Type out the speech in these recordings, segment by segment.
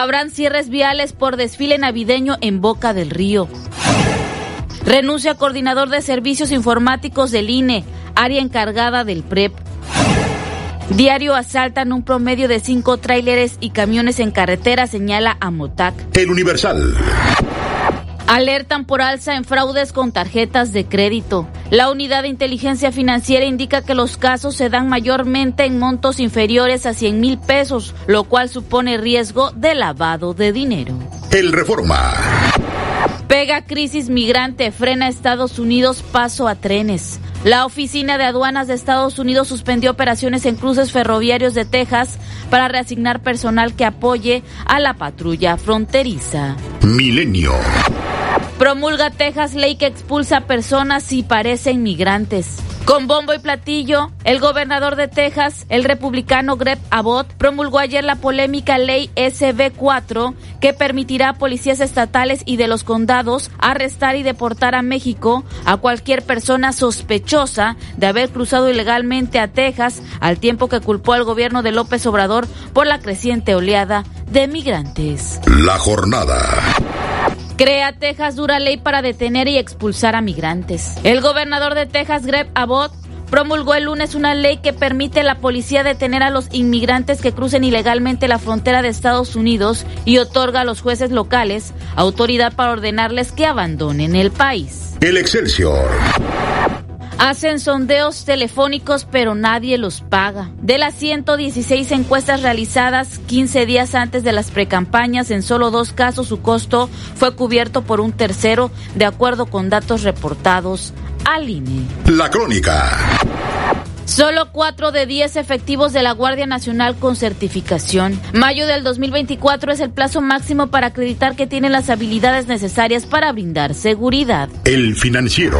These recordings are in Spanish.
Habrán cierres viales por desfile navideño en Boca del Río. Renuncia coordinador de servicios informáticos del INE, área encargada del PREP. Diario asaltan un promedio de cinco tráileres y camiones en carretera, señala Amotac. El Universal. Alertan por alza en fraudes con tarjetas de crédito. La unidad de inteligencia financiera indica que los casos se dan mayormente en montos inferiores a 100 mil pesos, lo cual supone riesgo de lavado de dinero. El Reforma. Pega crisis migrante, frena Estados Unidos paso a trenes. La Oficina de Aduanas de Estados Unidos suspendió operaciones en cruces ferroviarios de Texas para reasignar personal que apoye a la patrulla fronteriza. Milenio. Promulga Texas ley que expulsa personas si parecen migrantes. Con bombo y platillo, el gobernador de Texas, el republicano Greg Abbott, promulgó ayer la polémica ley SB4 que permitirá a policías estatales y de los condados arrestar y deportar a México a cualquier persona sospechosa de haber cruzado ilegalmente a Texas al tiempo que culpó al gobierno de López Obrador por la creciente oleada de migrantes. La jornada. Crea Texas dura ley para detener y expulsar a migrantes. El gobernador de Texas, Greg Abbott, promulgó el lunes una ley que permite a la policía detener a los inmigrantes que crucen ilegalmente la frontera de Estados Unidos y otorga a los jueces locales autoridad para ordenarles que abandonen el país. El Excelsior. Hacen sondeos telefónicos pero nadie los paga. De las 116 encuestas realizadas 15 días antes de las precampañas, en solo dos casos su costo fue cubierto por un tercero, de acuerdo con datos reportados al INE. La crónica. Solo cuatro de 10 efectivos de la Guardia Nacional con certificación. Mayo del 2024 es el plazo máximo para acreditar que tienen las habilidades necesarias para brindar seguridad. El financiero.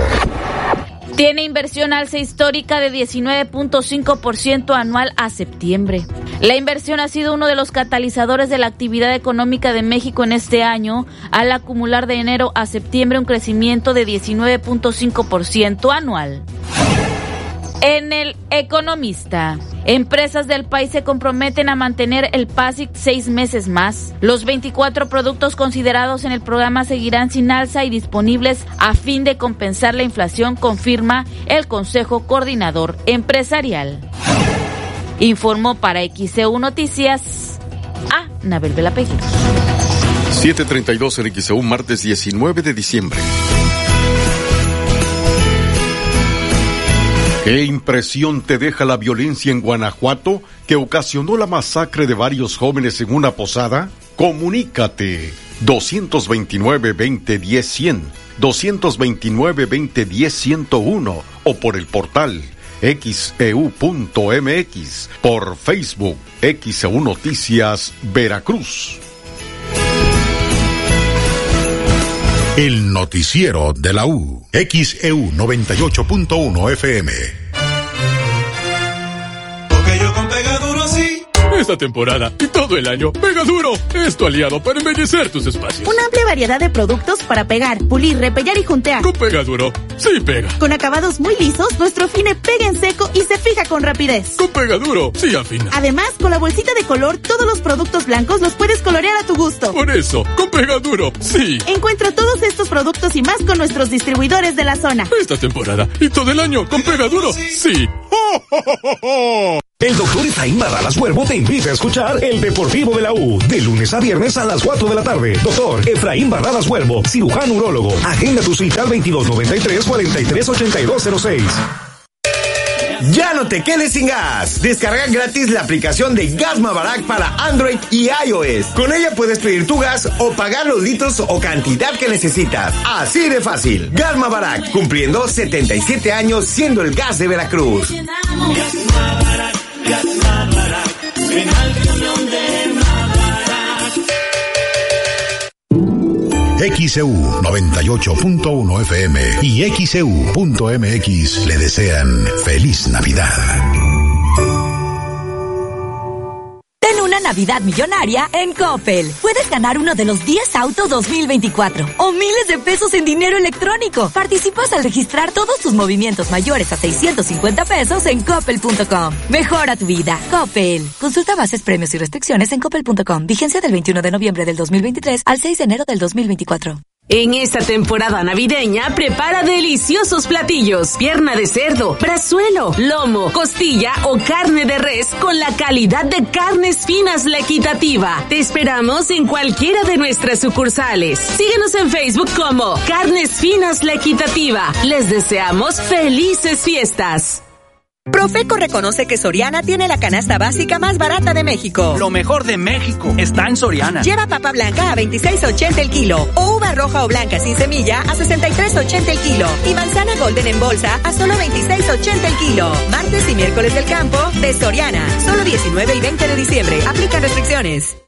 Tiene inversión alza histórica de 19.5% anual a septiembre. La inversión ha sido uno de los catalizadores de la actividad económica de México en este año, al acumular de enero a septiembre un crecimiento de 19.5% anual. En el Economista, empresas del país se comprometen a mantener el PASIC seis meses más. Los 24 productos considerados en el programa seguirán sin alza y disponibles a fin de compensar la inflación, confirma el Consejo Coordinador Empresarial. Informó para XCU Noticias a Nabel Velapeguero. 732 en XEU, martes 19 de diciembre. ¿Qué impresión te deja la violencia en Guanajuato que ocasionó la masacre de varios jóvenes en una posada? Comunícate 229-2010-100, 229-2010-101 o por el portal xeu.mx, por Facebook XEU Noticias Veracruz. El noticiero de la U. XEU 98.1 FM. Esta temporada y todo el año, Pega Duro es tu aliado para embellecer tus espacios. Una amplia variedad de productos para pegar, pulir, repellar y juntear. Con Pega Duro, sí pega. Con acabados muy lisos, nuestro fine pega en seco y se fija con rapidez. Con Pega Duro, sí afina. Además, con la bolsita de color, todos los productos blancos los puedes colorear a tu gusto. Por eso, con Pega Duro, sí. Encuentra todos estos productos y más con nuestros distribuidores de la zona. Esta temporada y todo el año, con Pega Duro, sí. El doctor Efraín Barralas Huervo te invita a escuchar El Deportivo de la U, de lunes a viernes a las 4 de la tarde. Doctor Efraín Barralas Huervo, cirujano urólogo. Agenda tu cita al 2293-438206. Ya no te quedes sin gas. Descarga gratis la aplicación de Gas Mavarac para Android y iOS. Con ella puedes pedir tu gas o pagar los litros o cantidad que necesitas. Así de fácil. Gas Mavarac, cumpliendo 77 años siendo el gas de Veracruz. XEU 98.1 FM y XEU.mx le desean feliz Navidad. Navidad millonaria en Coppel. Puedes ganar uno de los 10 autos 2024 o miles de pesos en dinero electrónico. Participas al registrar todos tus movimientos mayores a 650 pesos en coppel.com. Mejora tu vida. Coppel. Consulta bases, premios y restricciones en coppel.com. Vigencia del 21 de noviembre del 2023 al 6 de enero del 2024. En esta temporada navideña, prepara deliciosos platillos. Pierna de cerdo, brazuelo, lomo, costilla o carne de res con la calidad de carnes finas la equitativa. Te esperamos en cualquiera de nuestras sucursales. Síguenos en Facebook como Carnes Finas la equitativa. Les deseamos felices fiestas. Profeco reconoce que Soriana tiene la canasta básica más barata de México. Lo mejor de México está en Soriana. Lleva papa blanca a 26.80 el kilo o uva roja o blanca sin semilla a 63.80 el kilo y manzana golden en bolsa a solo 26.80 el kilo. Martes y miércoles del campo de Soriana. Solo 19 y 20 de diciembre. Aplica restricciones.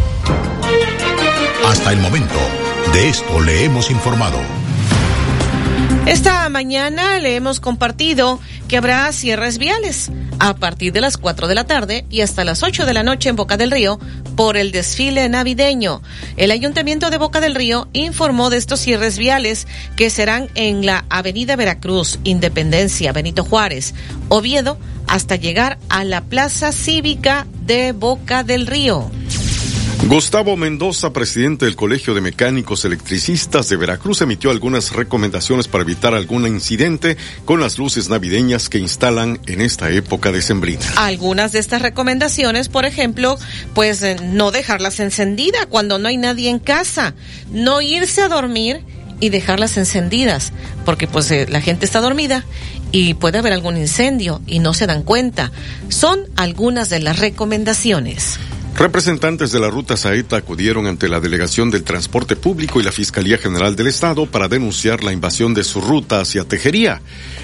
Hasta el momento, de esto le hemos informado. Esta mañana le hemos compartido que habrá cierres viales a partir de las 4 de la tarde y hasta las 8 de la noche en Boca del Río por el desfile navideño. El Ayuntamiento de Boca del Río informó de estos cierres viales que serán en la Avenida Veracruz, Independencia, Benito Juárez, Oviedo, hasta llegar a la Plaza Cívica de Boca del Río. Gustavo Mendoza, presidente del Colegio de Mecánicos Electricistas de Veracruz, emitió algunas recomendaciones para evitar algún incidente con las luces navideñas que instalan en esta época decembrina. Algunas de estas recomendaciones, por ejemplo, pues eh, no dejarlas encendidas cuando no hay nadie en casa, no irse a dormir y dejarlas encendidas, porque pues eh, la gente está dormida y puede haber algún incendio y no se dan cuenta. Son algunas de las recomendaciones. Representantes de la ruta Saeta acudieron ante la Delegación del Transporte Público y la Fiscalía General del Estado para denunciar la invasión de su ruta hacia Tejería.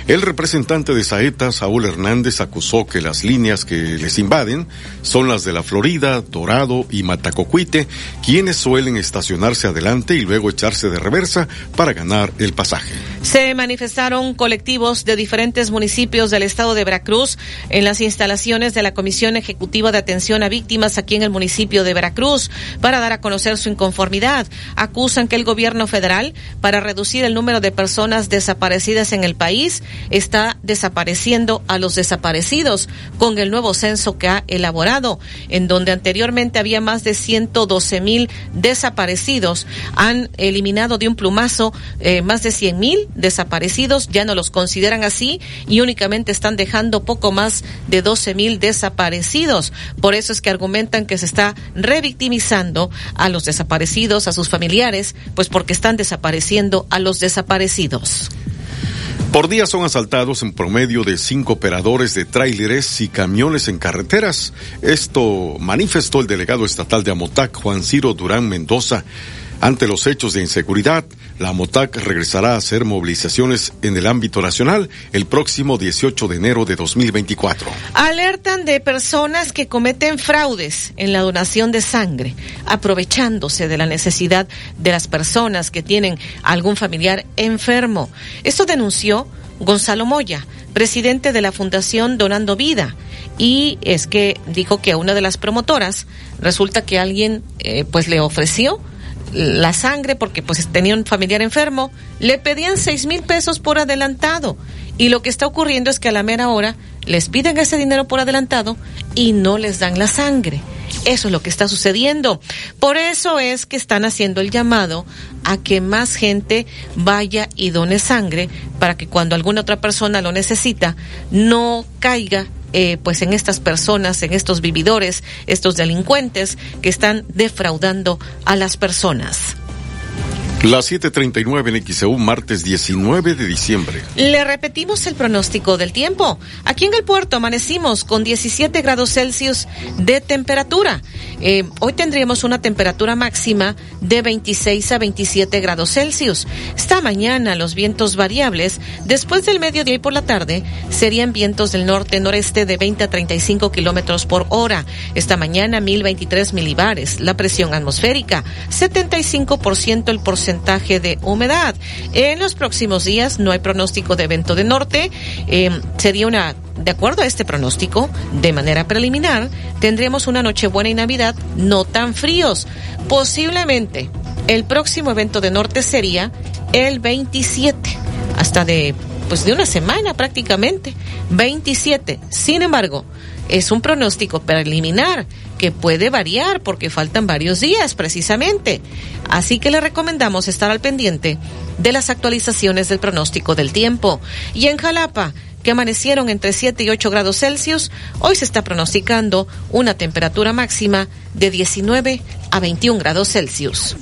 El representante de Saeta, Saúl Hernández, acusó que las líneas que les invaden son las de la Florida, Dorado y Matacocuite, quienes suelen estacionarse adelante y luego echarse de reversa para ganar el pasaje. Se manifestaron colectivos de diferentes municipios del estado de Veracruz en las instalaciones de la Comisión Ejecutiva de Atención a Víctimas aquí en el municipio de Veracruz para dar a conocer su inconformidad. Acusan que el gobierno federal, para reducir el número de personas desaparecidas en el país, está desapareciendo a los desaparecidos con el nuevo censo que ha elaborado, en donde anteriormente había más de 112 mil desaparecidos. Han eliminado de un plumazo eh, más de 100 mil desaparecidos, ya no los consideran así y únicamente están dejando poco más de 12 mil desaparecidos. Por eso es que argumentan que se está revictimizando a los desaparecidos, a sus familiares, pues porque están desapareciendo a los desaparecidos. Por día son asaltados en promedio de cinco operadores de tráileres y camiones en carreteras. Esto manifestó el delegado estatal de Amotac, Juan Ciro Durán Mendoza. Ante los hechos de inseguridad, la MOTAC regresará a hacer movilizaciones en el ámbito nacional el próximo 18 de enero de 2024. Alertan de personas que cometen fraudes en la donación de sangre, aprovechándose de la necesidad de las personas que tienen algún familiar enfermo. Esto denunció Gonzalo Moya, presidente de la Fundación Donando Vida. Y es que dijo que a una de las promotoras resulta que alguien eh, pues le ofreció la sangre porque pues tenía un familiar enfermo, le pedían seis mil pesos por adelantado. Y lo que está ocurriendo es que a la mera hora les piden ese dinero por adelantado y no les dan la sangre. Eso es lo que está sucediendo. Por eso es que están haciendo el llamado a que más gente vaya y done sangre para que cuando alguna otra persona lo necesita no caiga eh, pues en estas personas, en estos vividores, estos delincuentes que están defraudando a las personas. Las 7:39 en XEU, martes 19 de diciembre. Le repetimos el pronóstico del tiempo. Aquí en el puerto amanecimos con 17 grados Celsius de temperatura. Eh, hoy tendríamos una temperatura máxima de 26 a 27 grados Celsius. Esta mañana los vientos variables, después del mediodía y por la tarde, serían vientos del norte-noreste de 20 a 35 kilómetros por hora. Esta mañana 1023 milibares. La presión atmosférica, 75% el porcentaje de humedad. En los próximos días no hay pronóstico de evento de norte. Eh, sería una, de acuerdo a este pronóstico, de manera preliminar, tendremos una Nochebuena y Navidad no tan fríos. Posiblemente el próximo evento de norte sería el 27, hasta de pues de una semana prácticamente, 27. Sin embargo, es un pronóstico preliminar que puede variar porque faltan varios días precisamente. Así que le recomendamos estar al pendiente de las actualizaciones del pronóstico del tiempo. Y en Jalapa, que amanecieron entre 7 y 8 grados Celsius, hoy se está pronosticando una temperatura máxima de 19 a 21 grados Celsius.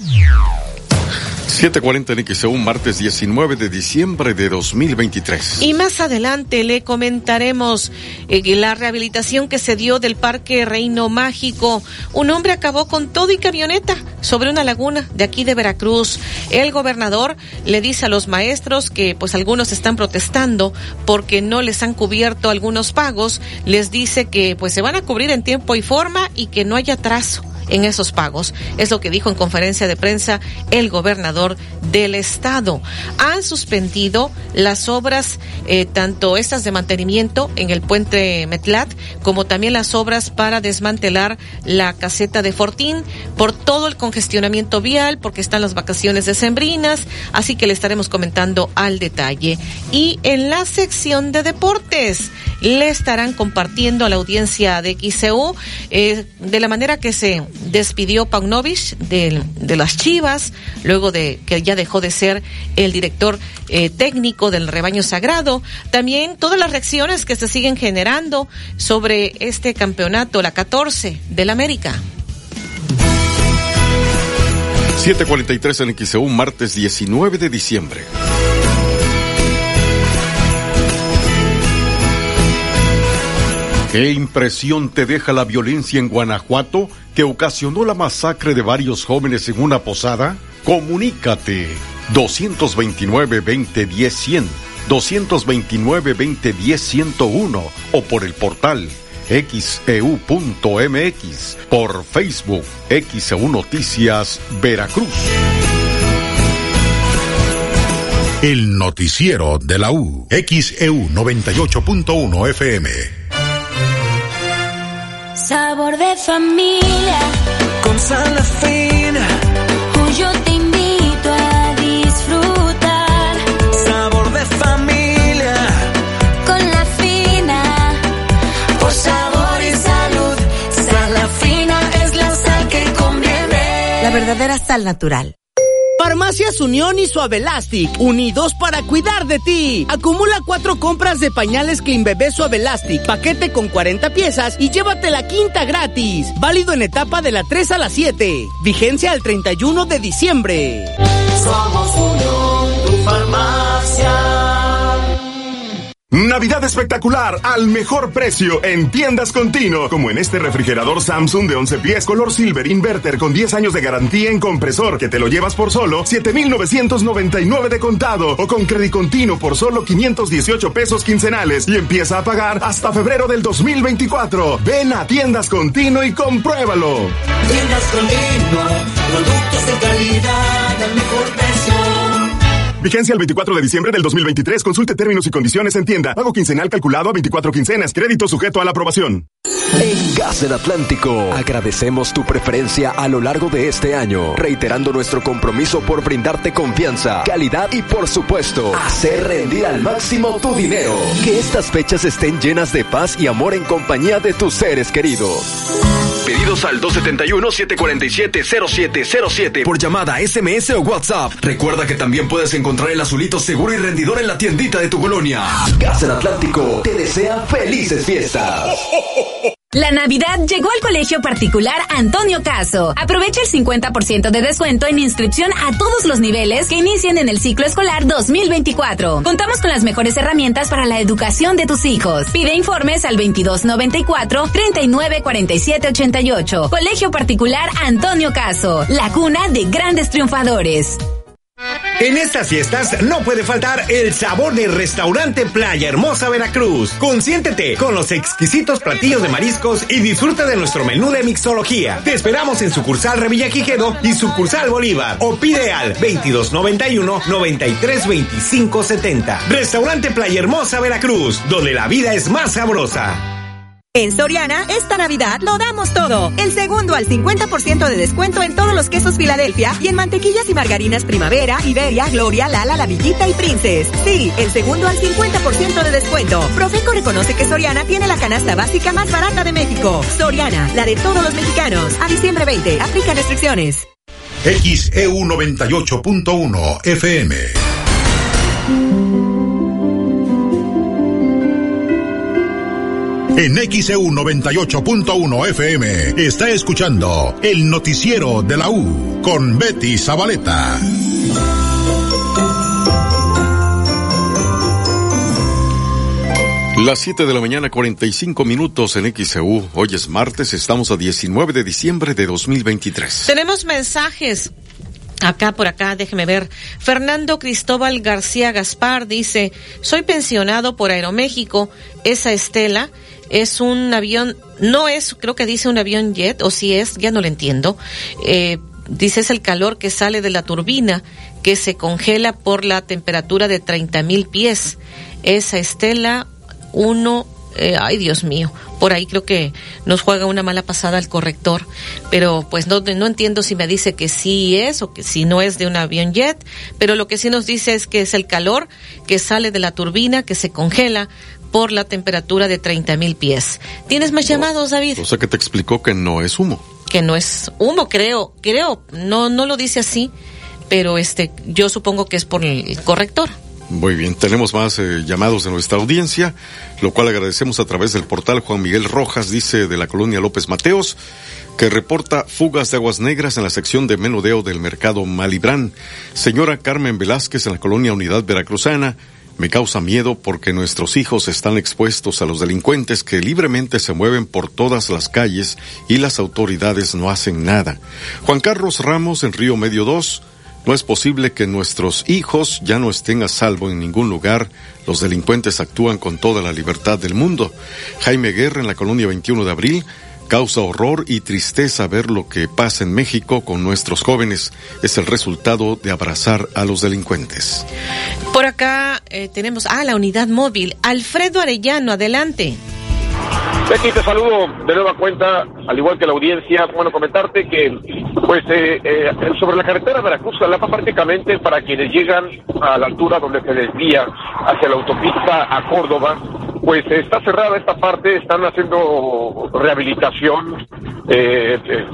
740 en XEU, martes 19 de diciembre de 2023. Y más adelante le comentaremos eh, la rehabilitación que se dio del Parque Reino Mágico. Un hombre acabó con todo y camioneta sobre una laguna de aquí de Veracruz. El gobernador le dice a los maestros que pues algunos están protestando porque no les han cubierto algunos pagos. Les dice que pues se van a cubrir en tiempo y forma y que no haya atraso en esos pagos. Es lo que dijo en conferencia de prensa el gobernador del estado. Han suspendido las obras, eh, tanto estas de mantenimiento en el puente Metlat, como también las obras para desmantelar la caseta de Fortín por todo el congestionamiento vial, porque están las vacaciones decembrinas, así que le estaremos comentando al detalle. Y en la sección de deportes, le estarán compartiendo a la audiencia de XCU eh, de la manera que se despidió Paunovic de, de, las Chivas, luego de que ya dejó de ser el director eh, técnico del rebaño sagrado. También todas las reacciones que se siguen generando sobre este campeonato, la 14 del América. 743 en XEU, martes 19 de diciembre. ¿Qué impresión te deja la violencia en Guanajuato que ocasionó la masacre de varios jóvenes en una posada? Comunícate 229-2010-100, 229-2010-101 o por el portal xeu.mx, e por Facebook XEU Noticias Veracruz. El noticiero de la U, XEU 98.1 FM. Sabor de familia. Con sal fina. Yo te invito a disfrutar. Sabor de familia. Con la fina. Por sabor y salud. Sal fina es la sal que conviene. La verdadera sal natural. Farmacias Unión y Suavelastic, unidos para cuidar de ti. Acumula cuatro compras de pañales Clean Bebé Suavelastic, paquete con 40 piezas y llévate la quinta gratis. Válido en etapa de la 3 a la 7. Vigencia al 31 de diciembre. Somos Unión, tu farmacia. Navidad espectacular al mejor precio en tiendas Contino, como en este refrigerador Samsung de 11 pies color silver inverter con 10 años de garantía en compresor que te lo llevas por solo 7,999 de contado o con crédito continuo por solo 518 pesos quincenales y empieza a pagar hasta febrero del 2024. Ven a tiendas Contino y compruébalo. Tiendas Contino, productos de calidad al mejor precio. Vigencia el 24 de diciembre del 2023. Consulte términos y condiciones en tienda. Pago quincenal calculado a 24 quincenas. Crédito sujeto a la aprobación. En Gas del Atlántico, agradecemos tu preferencia a lo largo de este año, reiterando nuestro compromiso por brindarte confianza, calidad y, por supuesto, hacer rendir al máximo tu dinero. Que estas fechas estén llenas de paz y amor en compañía de tus seres queridos. Pedidos al 271-747-0707 por llamada, SMS o WhatsApp. Recuerda que también puedes encontrar el azulito seguro y rendidor en la tiendita de tu colonia. Gas del Atlántico te desea felices fiestas. La Navidad llegó al colegio particular Antonio Caso. Aprovecha el 50% de descuento en inscripción a todos los niveles que inician en el ciclo escolar 2024. Contamos con las mejores herramientas para la educación de tus hijos. Pide informes al 2294 394788. Colegio particular Antonio Caso, la cuna de grandes triunfadores. En estas fiestas no puede faltar el sabor del restaurante Playa Hermosa Veracruz. Consiéntete con los exquisitos platillos de mariscos y disfruta de nuestro menú de mixología. Te esperamos en sucursal Revilla Quijedo y sucursal Bolívar o pide al 2291 932570. Restaurante Playa Hermosa Veracruz, donde la vida es más sabrosa. En Soriana, esta Navidad lo damos todo. El segundo al 50% de descuento en todos los quesos Filadelfia y en mantequillas y margarinas Primavera, Iberia, Gloria, Lala, La Villita y Princes. Sí, el segundo al 50% de descuento. Profeco reconoce que Soriana tiene la canasta básica más barata de México. Soriana, la de todos los mexicanos. A diciembre 20, aplica restricciones. XEU 98.1 FM. En XEU 98.1 FM está escuchando el noticiero de la U con Betty Zabaleta. Las 7 de la mañana, 45 minutos en XEU. Hoy es martes, estamos a 19 de diciembre de 2023. Tenemos mensajes. Acá por acá, déjeme ver. Fernando Cristóbal García Gaspar dice, soy pensionado por Aeroméxico. Esa Estela es un avión, no es, creo que dice un avión jet, o si es, ya no lo entiendo. Eh, dice es el calor que sale de la turbina que se congela por la temperatura de 30 mil pies. Esa estela uno, eh, ay Dios mío, por ahí creo que nos juega una mala pasada el corrector, pero pues no, no entiendo si me dice que sí es o que si no es de un avión jet, pero lo que sí nos dice es que es el calor que sale de la turbina que se congela por la temperatura de 30 mil pies. ¿Tienes más llamados, David? O sea que te explicó que no es humo. Que no es humo, creo, creo, no, no lo dice así, pero este, yo supongo que es por el corrector. Muy bien, tenemos más eh, llamados de nuestra audiencia, lo cual agradecemos a través del portal Juan Miguel Rojas, dice de la colonia López Mateos, que reporta fugas de aguas negras en la sección de menudeo del mercado Malibrán. Señora Carmen Velázquez en la colonia Unidad Veracruzana, me causa miedo porque nuestros hijos están expuestos a los delincuentes que libremente se mueven por todas las calles y las autoridades no hacen nada. Juan Carlos Ramos en Río Medio 2. No es posible que nuestros hijos ya no estén a salvo en ningún lugar. Los delincuentes actúan con toda la libertad del mundo. Jaime Guerra en la colonia 21 de abril. Causa horror y tristeza ver lo que pasa en México con nuestros jóvenes. Es el resultado de abrazar a los delincuentes. Por acá eh, tenemos a la unidad móvil. Alfredo Arellano, adelante. Betty, te saludo de nueva cuenta, al igual que la audiencia. Bueno, comentarte que, pues, eh, eh, sobre la carretera Veracruz-Jalapa, prácticamente para quienes llegan a la altura donde se desvía hacia la autopista a Córdoba, pues está cerrada esta parte, están haciendo rehabilitación, eh, eh,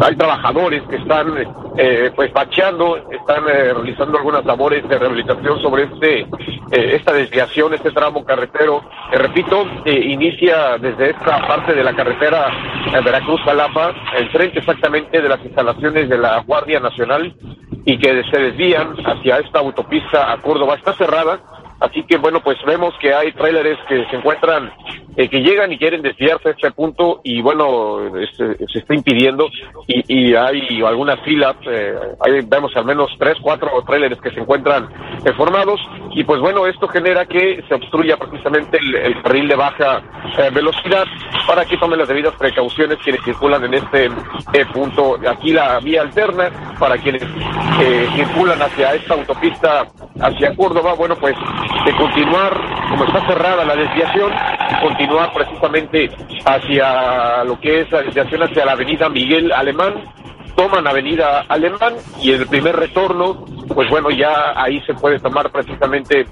hay trabajadores que están eh, pues bacheando, están eh, realizando algunas labores de rehabilitación sobre este esta desviación, este tramo carretero, repito, inicia desde esta parte de la carretera Veracruz-Jalapa, enfrente exactamente de las instalaciones de la Guardia Nacional y que se desvían hacia esta autopista a Córdoba. Está cerrada, Así que bueno, pues vemos que hay tráileres que se encuentran, eh, que llegan y quieren desviarse a este punto y bueno, este, se está impidiendo y, y hay algunas filas, eh, ahí vemos al menos tres, cuatro tráileres que se encuentran eh, formados y pues bueno, esto genera que se obstruya precisamente el, el de baja eh, velocidad para que tomen las debidas precauciones quienes circulan en este eh, punto. Aquí la vía alterna para quienes eh, circulan hacia esta autopista hacia Córdoba, bueno pues de continuar, como está cerrada la desviación, continuar precisamente hacia lo que es la desviación hacia la avenida Miguel Alemán, toman avenida Alemán y el primer retorno, pues bueno, ya ahí se puede tomar precisamente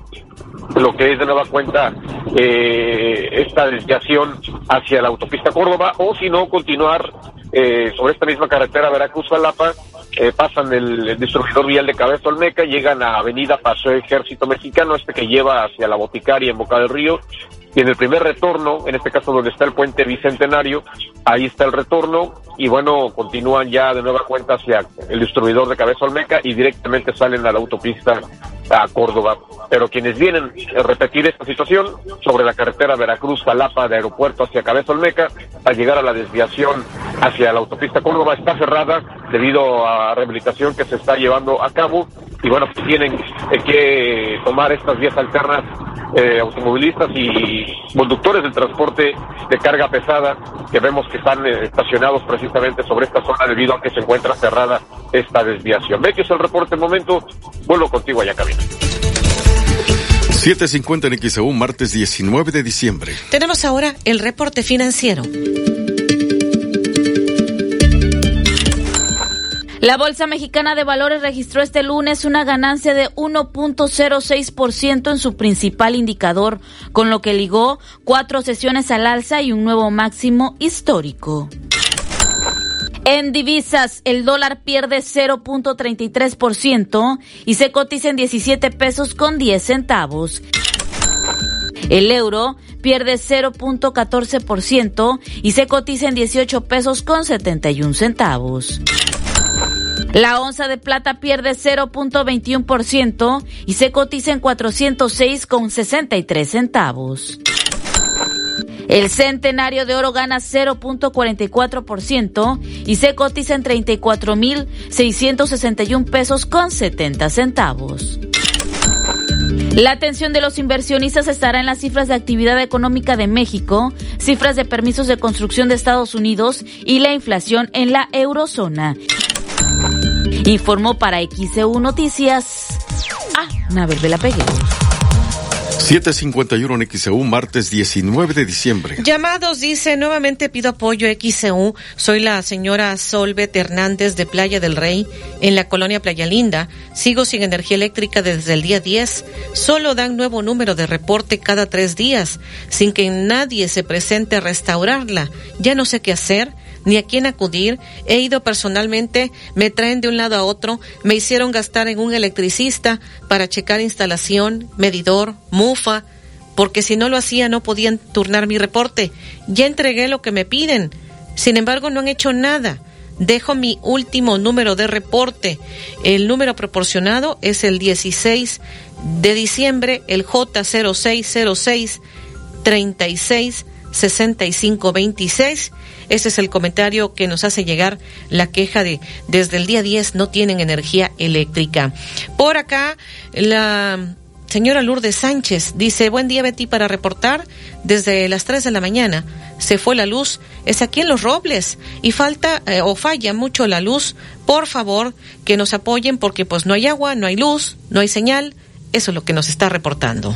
lo que es de nueva cuenta eh, esta desviación hacia la autopista Córdoba o si no continuar eh, sobre esta misma carretera Veracruz-Jalapa eh, pasan el, distribuidor vial de Cabeza Olmeca, llegan a Avenida Paseo Ejército Mexicano, este que lleva hacia la Boticaria en Boca del Río, y en el primer retorno, en este caso donde está el puente bicentenario, ahí está el retorno y bueno, continúan ya de nueva cuenta hacia el distribuidor de Cabeza Olmeca y directamente salen a la autopista a Córdoba. Pero quienes vienen a repetir esta situación sobre la carretera Veracruz-Jalapa de aeropuerto hacia Cabeza Olmeca, al llegar a la desviación hacia la autopista Córdoba está cerrada debido a rehabilitación que se está llevando a cabo y bueno, pues tienen eh, que tomar estas vías alternas eh, automovilistas y conductores del transporte de carga pesada que vemos que están eh, estacionados precisamente sobre esta zona debido a que se encuentra cerrada esta desviación. Ve que es el reporte momento, vuelvo contigo allá cabina. 7.50 en XEU, martes 19 de diciembre. Tenemos ahora el reporte financiero. La Bolsa Mexicana de Valores registró este lunes una ganancia de 1.06% en su principal indicador, con lo que ligó cuatro sesiones al alza y un nuevo máximo histórico. En divisas, el dólar pierde 0.33% y se cotiza en 17 pesos con 10 centavos. El euro pierde 0.14% y se cotiza en 18 pesos con 71 centavos. La onza de plata pierde 0.21% y se cotiza en 406,63 centavos. El centenario de oro gana 0.44% y se cotiza en 34.661 pesos con 70 centavos. La atención de los inversionistas estará en las cifras de actividad económica de México, cifras de permisos de construcción de Estados Unidos y la inflación en la eurozona. Informó para XEU Noticias. Ah, Naver de la Pegue. 751 en XEU, martes 19 de diciembre. Llamados, dice, nuevamente pido apoyo XEU. Soy la señora Solvet Hernández de Playa del Rey, en la colonia Playa Linda. Sigo sin energía eléctrica desde el día 10. Solo dan nuevo número de reporte cada tres días, sin que nadie se presente a restaurarla. Ya no sé qué hacer ni a quién acudir. He ido personalmente, me traen de un lado a otro, me hicieron gastar en un electricista para checar instalación, medidor, mufa, porque si no lo hacía no podían turnar mi reporte. Ya entregué lo que me piden. Sin embargo, no han hecho nada. Dejo mi último número de reporte. El número proporcionado es el 16 de diciembre, el J0606 36 6526 ese es el comentario que nos hace llegar la queja de desde el día 10 no tienen energía eléctrica. Por acá, la señora Lourdes Sánchez dice, buen día Betty para reportar desde las 3 de la mañana. Se fue la luz, es aquí en Los Robles y falta eh, o falla mucho la luz. Por favor, que nos apoyen porque pues no hay agua, no hay luz, no hay señal. Eso es lo que nos está reportando.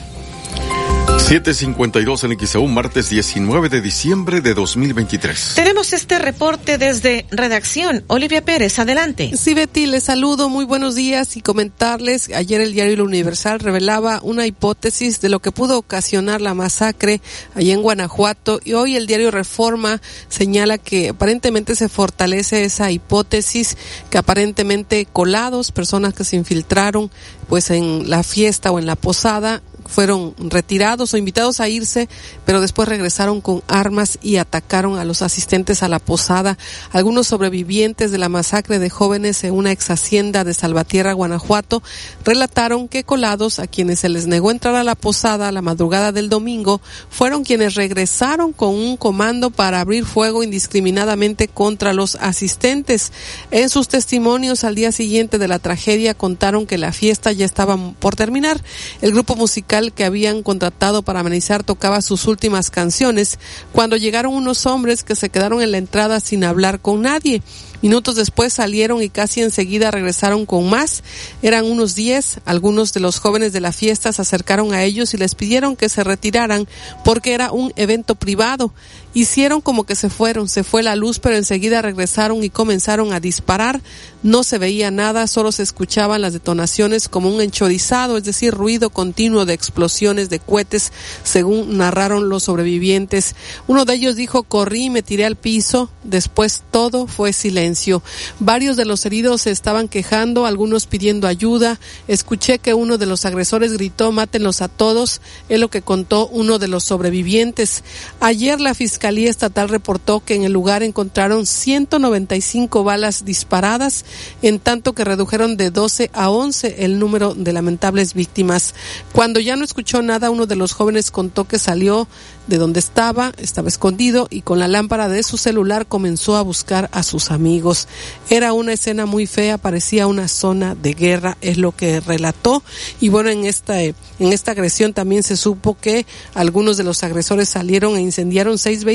752 en XEU, martes 19 de diciembre de 2023. Tenemos este reporte desde redacción. Olivia Pérez, adelante. Sí, Betty, les saludo. Muy buenos días y comentarles. Ayer el diario La Universal revelaba una hipótesis de lo que pudo ocasionar la masacre allá en Guanajuato y hoy el diario Reforma señala que aparentemente se fortalece esa hipótesis que aparentemente colados, personas que se infiltraron pues en la fiesta o en la posada fueron retirados o invitados a irse, pero después regresaron con armas y atacaron a los asistentes a la posada. Algunos sobrevivientes de la masacre de jóvenes en una ex hacienda de Salvatierra, Guanajuato, relataron que colados a quienes se les negó entrar a la posada a la madrugada del domingo fueron quienes regresaron con un comando para abrir fuego indiscriminadamente contra los asistentes. En sus testimonios al día siguiente de la tragedia contaron que la fiesta ya estaba por terminar. El grupo musical que habían contratado para amenizar tocaba sus últimas canciones cuando llegaron unos hombres que se quedaron en la entrada sin hablar con nadie. Minutos después salieron y casi enseguida regresaron con más. Eran unos diez. Algunos de los jóvenes de la fiesta se acercaron a ellos y les pidieron que se retiraran porque era un evento privado Hicieron como que se fueron, se fue la luz, pero enseguida regresaron y comenzaron a disparar. No se veía nada, solo se escuchaban las detonaciones como un enchorizado, es decir, ruido continuo de explosiones de cohetes, según narraron los sobrevivientes. Uno de ellos dijo, corrí y me tiré al piso, después todo fue silencio. Varios de los heridos se estaban quejando, algunos pidiendo ayuda. Escuché que uno de los agresores gritó, mátenlos a todos, es lo que contó uno de los sobrevivientes. Ayer la Fiscalía Estatal reportó que en el lugar encontraron 195 balas disparadas, en tanto que redujeron de 12 a 11 el número de lamentables víctimas. Cuando ya no escuchó nada, uno de los jóvenes contó que salió de donde estaba, estaba escondido y con la lámpara de su celular comenzó a buscar a sus amigos. Era una escena muy fea, parecía una zona de guerra, es lo que relató. Y bueno, en esta, en esta agresión también se supo que algunos de los agresores salieron e incendiaron seis vehículos,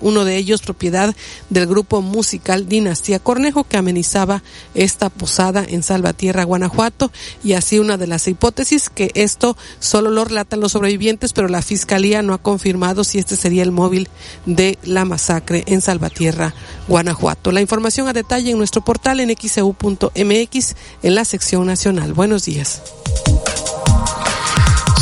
uno de ellos propiedad del grupo musical Dinastía Cornejo que amenizaba esta posada en Salvatierra, Guanajuato. Y así una de las hipótesis que esto solo lo relatan los sobrevivientes, pero la fiscalía no ha confirmado si este sería el móvil de la masacre en Salvatierra, Guanajuato. La información a detalle en nuestro portal en xeu.mx en la sección nacional. Buenos días.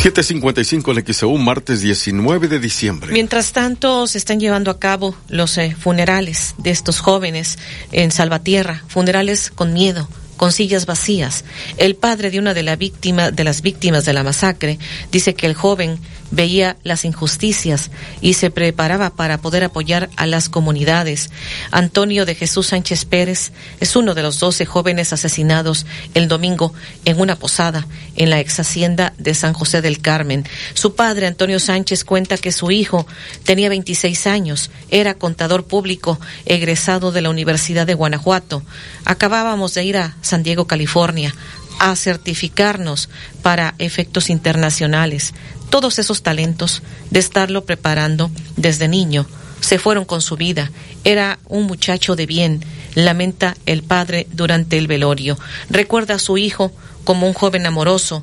755 en XEU, martes 19 de diciembre. Mientras tanto, se están llevando a cabo los eh, funerales de estos jóvenes en Salvatierra, funerales con miedo, con sillas vacías. El padre de una de, la víctima, de las víctimas de la masacre dice que el joven veía las injusticias y se preparaba para poder apoyar a las comunidades. Antonio de Jesús Sánchez Pérez es uno de los doce jóvenes asesinados el domingo en una posada en la ex hacienda de San José del Carmen. Su padre, Antonio Sánchez, cuenta que su hijo tenía 26 años, era contador público, egresado de la Universidad de Guanajuato. Acabábamos de ir a San Diego, California, a certificarnos para efectos internacionales todos esos talentos de estarlo preparando desde niño. Se fueron con su vida. Era un muchacho de bien, lamenta el padre durante el velorio. Recuerda a su hijo como un joven amoroso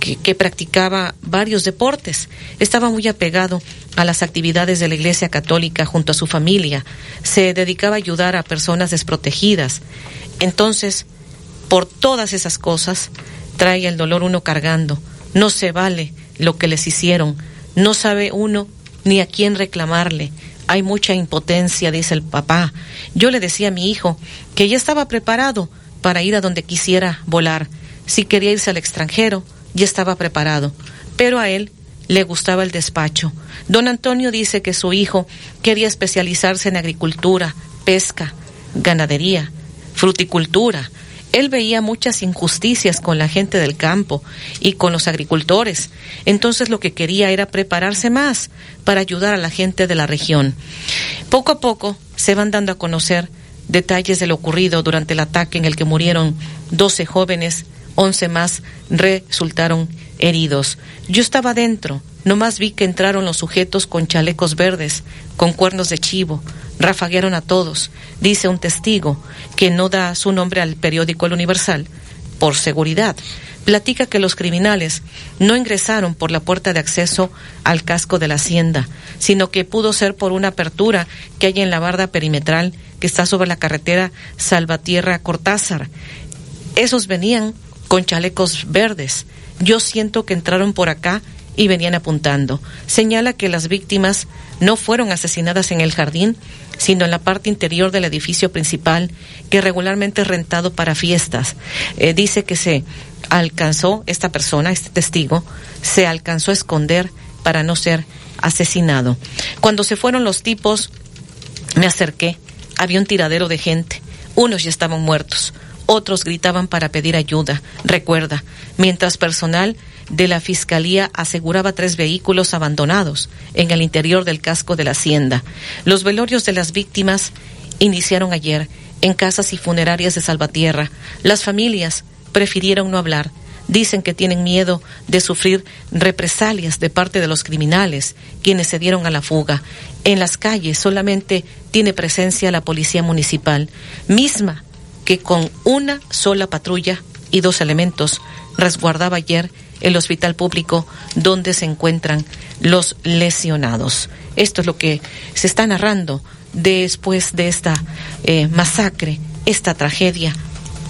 que, practicaba varios deportes. Estaba muy apegado a las actividades de la Iglesia Católica junto a su familia. Se dedicaba a ayudar a personas desprotegidas. Entonces, por todas esas cosas, trae el dolor uno cargando. No se vale lo que les hicieron. No sabe uno ni a quién reclamarle. Hay mucha impotencia, dice el papá. Yo le decía a mi hijo que ya estaba preparado para ir a donde quisiera volar. Si quería irse al extranjero, ya estaba preparado. Pero a él le gustaba el despacho. Don Antonio dice que su hijo quería especializarse en agricultura, pesca, ganadería, fruticultura, él veía muchas injusticias con la gente del campo y con los agricultores. Entonces lo que quería era prepararse más para ayudar a la gente de la región. Poco a poco se van dando a conocer detalles de lo ocurrido durante el ataque en el que murieron 12 jóvenes, 11 más resultaron heridos. Yo estaba dentro, nomás vi que entraron los sujetos con chalecos verdes, con cuernos de chivo, rafaguearon a todos, dice un testigo que no da su nombre al periódico El Universal, por seguridad. Platica que los criminales no ingresaron por la puerta de acceso al casco de la hacienda, sino que pudo ser por una apertura que hay en la barda perimetral que está sobre la carretera Salvatierra-Cortázar. Esos venían con chalecos verdes. Yo siento que entraron por acá y venían apuntando. Señala que las víctimas no fueron asesinadas en el jardín, sino en la parte interior del edificio principal, que regularmente es rentado para fiestas. Eh, dice que se alcanzó, esta persona, este testigo, se alcanzó a esconder para no ser asesinado. Cuando se fueron los tipos, me acerqué, había un tiradero de gente, unos ya estaban muertos, otros gritaban para pedir ayuda, recuerda, mientras personal de la Fiscalía aseguraba tres vehículos abandonados en el interior del casco de la hacienda. Los velorios de las víctimas iniciaron ayer en casas y funerarias de Salvatierra. Las familias prefirieron no hablar. Dicen que tienen miedo de sufrir represalias de parte de los criminales, quienes se dieron a la fuga. En las calles solamente tiene presencia la policía municipal, misma que con una sola patrulla y dos elementos resguardaba ayer el hospital público donde se encuentran los lesionados. Esto es lo que se está narrando después de esta eh, masacre, esta tragedia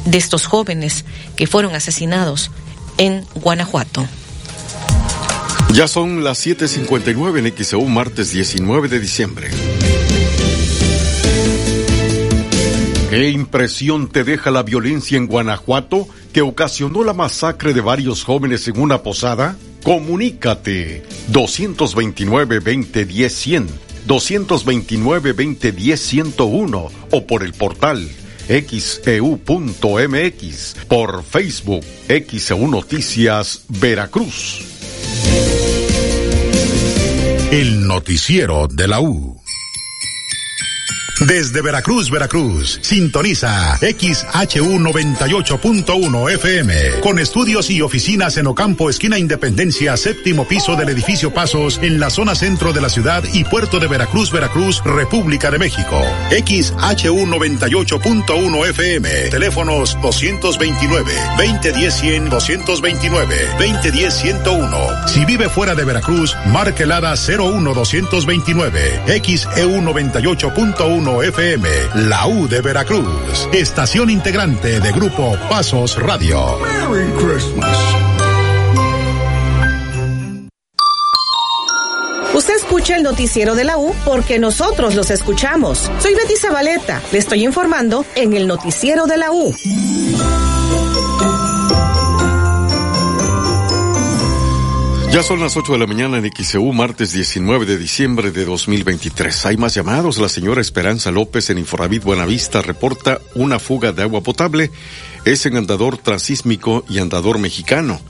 de estos jóvenes que fueron asesinados en Guanajuato. Ya son las 7:59 en XEU, martes 19 de diciembre. ¿Qué impresión te deja la violencia en Guanajuato que ocasionó la masacre de varios jóvenes en una posada? Comunícate 229-2010-100, 229-2010-101 o por el portal xeu.mx, por Facebook XEU Noticias Veracruz. El noticiero de la U. Desde Veracruz, Veracruz, sintoniza XHU 98.1 FM, con estudios y oficinas en Ocampo, esquina Independencia, séptimo piso del edificio Pasos, en la zona centro de la ciudad y puerto de Veracruz, Veracruz, República de México. XHU 98.1 FM, teléfonos 229, 2010 100, 229, 2010 101. Si vive fuera de Veracruz, marque el ADA 01 229, XEU 98.1 FM, la U de Veracruz, estación integrante de Grupo Pasos Radio. Merry Christmas. Usted escucha el noticiero de la U porque nosotros los escuchamos. Soy Betty Zabaleta. Le estoy informando en el noticiero de la U. Ya son las 8 de la mañana en XEU, martes 19 de diciembre de 2023. Hay más llamados. La señora Esperanza López en Inforavit Buenavista reporta una fuga de agua potable. Es en andador transísmico y andador mexicano.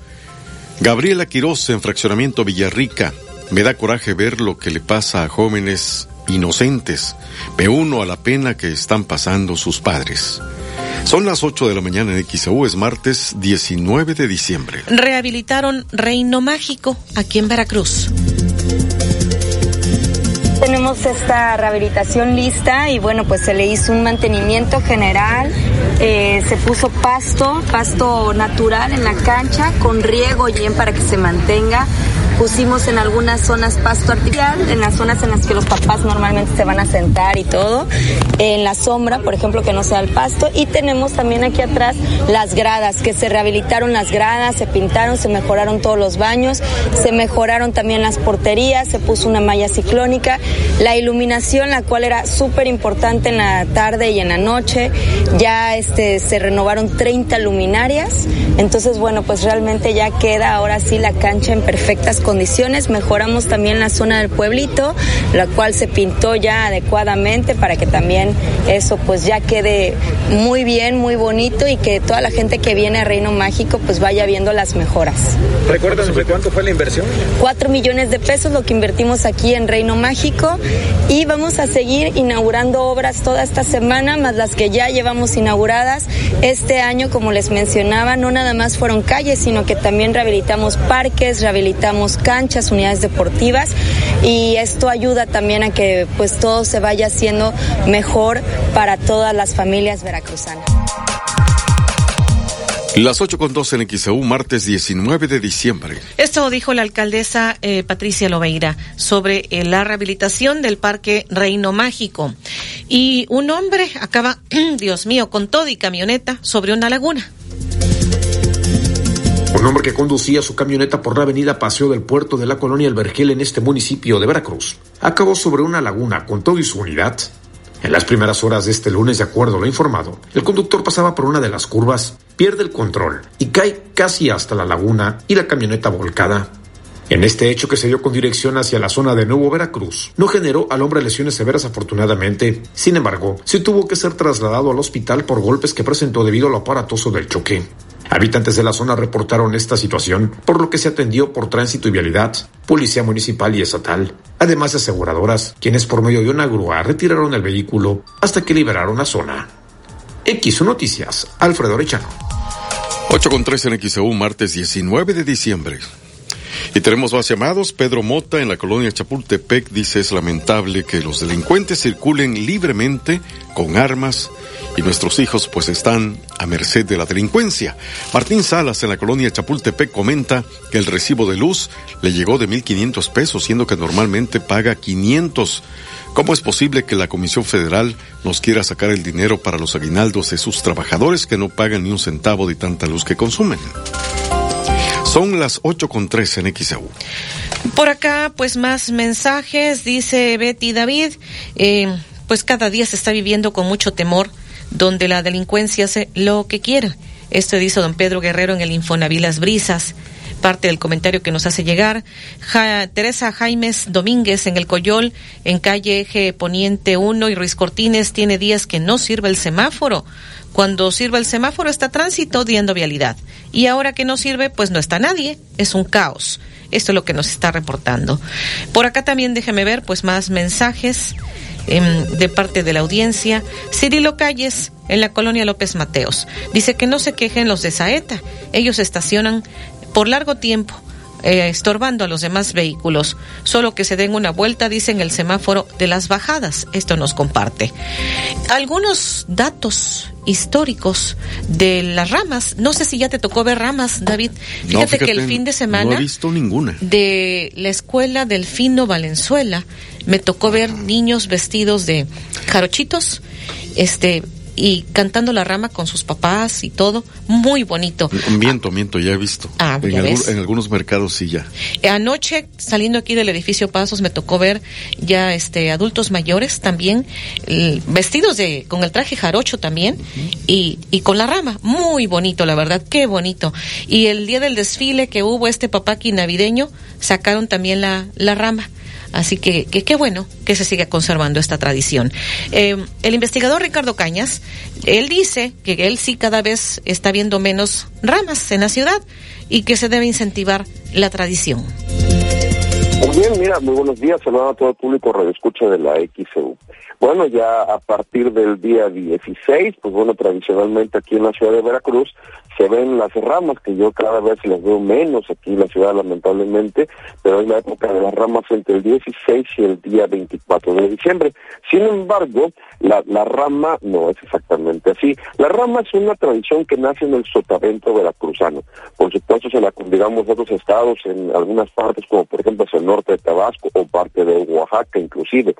Gabriela Quiroz en fraccionamiento Villarrica. Me da coraje ver lo que le pasa a jóvenes inocentes. Me uno a la pena que están pasando sus padres. Son las 8 de la mañana en XEU, es martes 19 de diciembre. Rehabilitaron Reino Mágico aquí en Veracruz. Tenemos esta rehabilitación lista y bueno, pues se le hizo un mantenimiento general, eh, se puso pasto, pasto natural en la cancha con riego bien para que se mantenga. Pusimos en algunas zonas pasto artificial, en las zonas en las que los papás normalmente se van a sentar y todo, en la sombra, por ejemplo, que no sea el pasto. Y tenemos también aquí atrás las gradas, que se rehabilitaron las gradas, se pintaron, se mejoraron todos los baños, se mejoraron también las porterías, se puso una malla ciclónica, la iluminación, la cual era súper importante en la tarde y en la noche, ya este, se renovaron 30 luminarias, entonces bueno, pues realmente ya queda ahora sí la cancha en perfectas condiciones. Mejoramos también la zona del pueblito, la cual se pintó ya adecuadamente para que también eso pues ya quede muy bien, muy bonito y que toda la gente que viene a Reino Mágico pues vaya viendo las mejoras. ¿Recuerdan de cuánto fue la inversión? Cuatro millones de pesos lo que invertimos aquí en Reino Mágico y vamos a seguir inaugurando obras toda esta semana, más las que ya llevamos inauguradas. Este año, como les mencionaba, no nada más fueron calles, sino que también rehabilitamos parques, rehabilitamos canchas, unidades deportivas y esto ayuda también a que pues todo se vaya haciendo mejor para todas las familias veracruzanas. Las 8 con 12 en XEU, martes 19 de diciembre. Esto dijo la alcaldesa eh, Patricia Lobeira sobre eh, la rehabilitación del Parque Reino Mágico. Y un hombre acaba, Dios mío, con todo y camioneta sobre una laguna. Un hombre que conducía su camioneta por la avenida Paseo del Puerto de la Colonia El Vergel en este municipio de Veracruz acabó sobre una laguna con todo y su unidad. En las primeras horas de este lunes, de acuerdo a lo informado, el conductor pasaba por una de las curvas, pierde el control y cae casi hasta la laguna y la camioneta volcada. En este hecho que se dio con dirección hacia la zona de Nuevo Veracruz, no generó al hombre lesiones severas afortunadamente. Sin embargo, sí tuvo que ser trasladado al hospital por golpes que presentó debido al aparatoso del choque. Habitantes de la zona reportaron esta situación, por lo que se atendió por tránsito y vialidad, policía municipal y estatal, además de aseguradoras, quienes por medio de una grúa retiraron el vehículo hasta que liberaron la zona. X Noticias, Alfredo Rechano. 8 con 3 en XEU, martes 19 de diciembre. Y tenemos más llamados. Pedro Mota en la colonia Chapultepec dice es lamentable que los delincuentes circulen libremente con armas y nuestros hijos pues están a merced de la delincuencia. Martín Salas en la colonia Chapultepec comenta que el recibo de luz le llegó de 1.500 pesos, siendo que normalmente paga 500. ¿Cómo es posible que la Comisión Federal nos quiera sacar el dinero para los aguinaldos de sus trabajadores que no pagan ni un centavo de tanta luz que consumen? Son las ocho con tres en XAU. Por acá, pues más mensajes, dice Betty David, eh, pues cada día se está viviendo con mucho temor, donde la delincuencia hace lo que quiera. Esto dice don Pedro Guerrero en el Infonavit Las Brisas. Parte del comentario que nos hace llegar. Teresa Jaimes Domínguez en el Coyol, en calle Eje Poniente 1 y Ruiz Cortines, tiene días que no sirve el semáforo. Cuando sirve el semáforo está tránsito diendo vialidad. Y ahora que no sirve, pues no está nadie. Es un caos. Esto es lo que nos está reportando. Por acá también déjeme ver, pues más mensajes em, de parte de la audiencia. Cirilo Calles, en la colonia López Mateos, dice que no se quejen los de Saeta. Ellos estacionan por largo tiempo. eh, estorbando a los demás vehículos, solo que se den una vuelta, dicen el semáforo de las bajadas. Esto nos comparte. Algunos datos históricos de las ramas. No sé si ya te tocó ver ramas, David. No, Fíjate, que el fin de semana No he visto ninguna. de la escuela Delfino Valenzuela me tocó ver niños vestidos de jarochitos, este y cantando la rama con sus papás y todo, muy bonito. Miento, miento, ya he visto. Ah, en, ves. en algunos mercados sí ya. Anoche, saliendo aquí del edificio Pasos, me tocó ver ya este adultos mayores también, vestidos de, con el traje jarocho también, y, y con la rama. Muy bonito, la verdad, qué bonito. Y el día del desfile que hubo este papaqui navideño, sacaron también la, la rama. Así que, que qué bueno que se siga conservando esta tradición. Eh, el investigador Ricardo Cañas, él dice que él sí cada vez está viendo menos ramas en la ciudad y que se debe incentivar la tradición. Muy bien, mira, muy buenos días, saludos a todo el público radioescucha de la XEU. Bueno, ya a partir del día 16, pues bueno, tradicionalmente aquí en la ciudad de Veracruz se ven las ramas, que yo cada vez las veo menos aquí en la ciudad lamentablemente, pero es la época de las ramas entre el 16 y el día 24 de diciembre. Sin embargo, la, la rama no es exactamente así. La rama es una tradición que nace en el sotavento veracruzano. Por supuesto, se la digamos otros estados, en algunas partes, como por ejemplo el norte de Tabasco o parte de Oaxaca inclusive.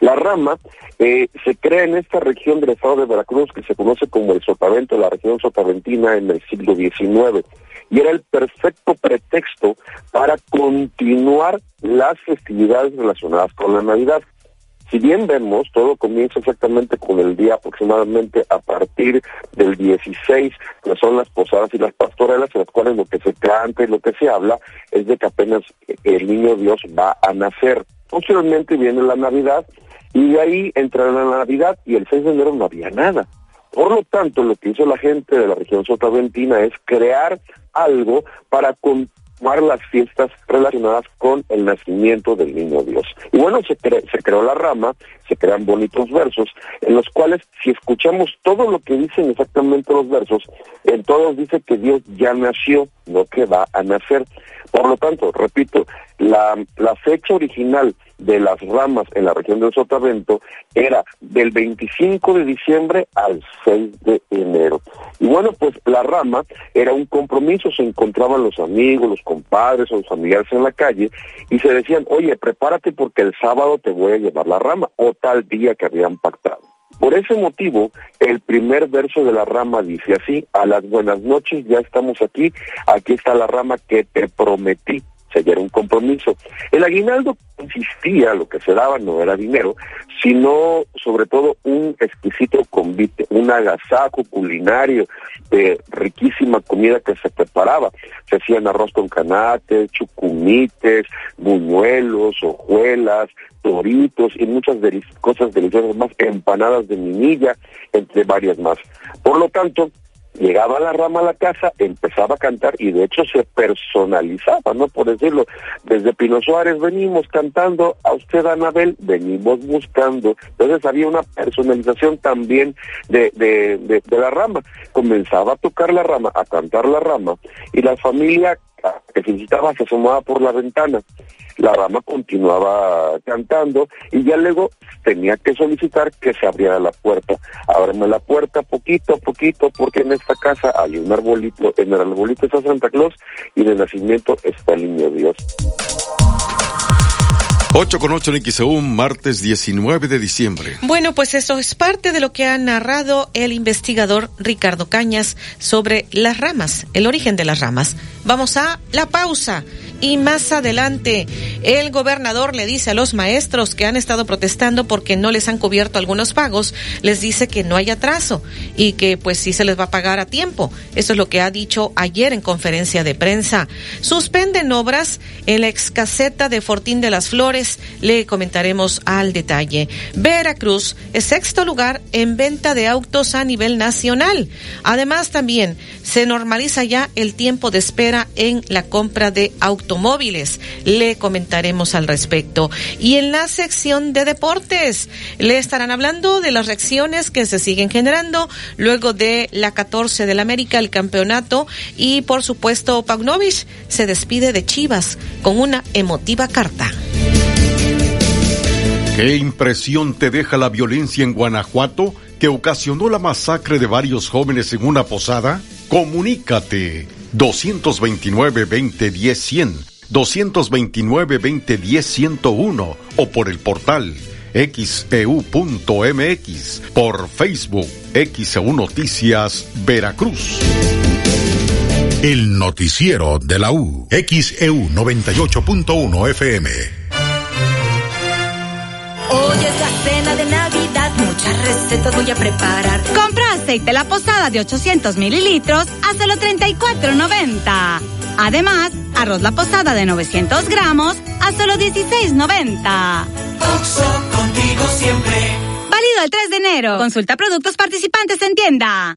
La rama eh, se crea en esta región del estado de Veracruz que se conoce como el sotavento, la región sotaventina en el siglo XIX. Y era el perfecto pretexto para continuar las festividades relacionadas con la Navidad. Si bien vemos, todo comienza exactamente con el día aproximadamente a partir del 16, que son las posadas y las pastorelas, en las cuales lo que se canta y lo que se habla es de que apenas el niño Dios va a nacer. Posteriormente viene la Navidad y de ahí entra la Navidad y el 6 de enero no había nada. Por lo tanto, lo que hizo la gente de la región sotaventina es crear algo para continuar las fiestas relacionadas con el nacimiento del niño Dios. Y bueno, se, se creó la rama, se crean bonitos versos, en los cuales si escuchamos todo lo que dicen exactamente los versos, en todos dice que Dios ya nació, no que va a nacer. Por lo tanto, repito, la, fecha original de las ramas en la región del Sotavento era del 25 de diciembre al 6 de enero. Y bueno, pues la rama era un compromiso, se encontraban los amigos, los compadres o los familiares en la calle y se decían, oye, prepárate porque el sábado te voy a llevar la rama o tal día que habían pactado. Por ese motivo, el primer verso de la rama dice así, a las buenas noches, ya estamos aquí, aquí está la rama que te prometí, ya era un compromiso. El aguinaldo consistía, lo que se daba no era dinero, sino sobre todo un exquisito convite, un agasajo culinario de riquísima comida que se preparaba. Se hacían arroz con canate, chucumites, buñuelos, hojuelas, toritos y muchas deli- cosas deliciosas más, empanadas de minilla, entre varias más. Por lo tanto, llegaba la rama a la casa, empezaba a cantar y de hecho se personalizaba, ¿no? Por decirlo, desde Pino Suárez venimos cantando, a usted Anabel venimos buscando. Entonces había una personalización también de, de, de, de la rama. Comenzaba a tocar la rama, a cantar la rama y la familia que felicitaba se asomaba por la ventana. La rama continuaba cantando y ya luego tenía que solicitar que se abriera la puerta. Ábreme la puerta poquito a poquito porque en esta casa hay un arbolito, en el arbolito está Santa Claus y el nacimiento está el niño Dios. 8 con 8 en XEU, martes 19 de diciembre. Bueno, pues eso es parte de lo que ha narrado el investigador Ricardo Cañas sobre las ramas, el origen de las ramas. Vamos a la pausa. Y más adelante, el gobernador le dice a los maestros que han estado protestando porque no les han cubierto algunos pagos, les dice que no hay atraso y que pues sí se les va a pagar a tiempo. Eso es lo que ha dicho ayer en conferencia de prensa. Suspenden obras en la ex caseta de Fortín de las Flores. Le comentaremos al detalle. Veracruz es sexto lugar en venta de autos a nivel nacional. Además, también se normaliza ya el tiempo de espera en la compra de automóviles. Le comentaremos al respecto. Y en la sección de deportes le estarán hablando de las reacciones que se siguen generando luego de la 14 del América, el campeonato. Y por supuesto, Pagnovich se despide de Chivas con una emotiva carta. ¿Qué impresión te deja la violencia en Guanajuato que ocasionó la masacre de varios jóvenes en una posada? Comunícate 229-2010-100, 229-2010-101 o por el portal xeu.mx, por Facebook XEU Noticias Veracruz. El noticiero de la U, XEU 98.1 FM. Hoy es la cena de Navidad, muchas recetas voy a preparar. Compra aceite La Posada de 800 mililitros a solo 34.90. Además, arroz La Posada de 900 gramos a solo 16.90. Oxo, contigo siempre. Válido el 3 de enero. Consulta productos participantes en tienda.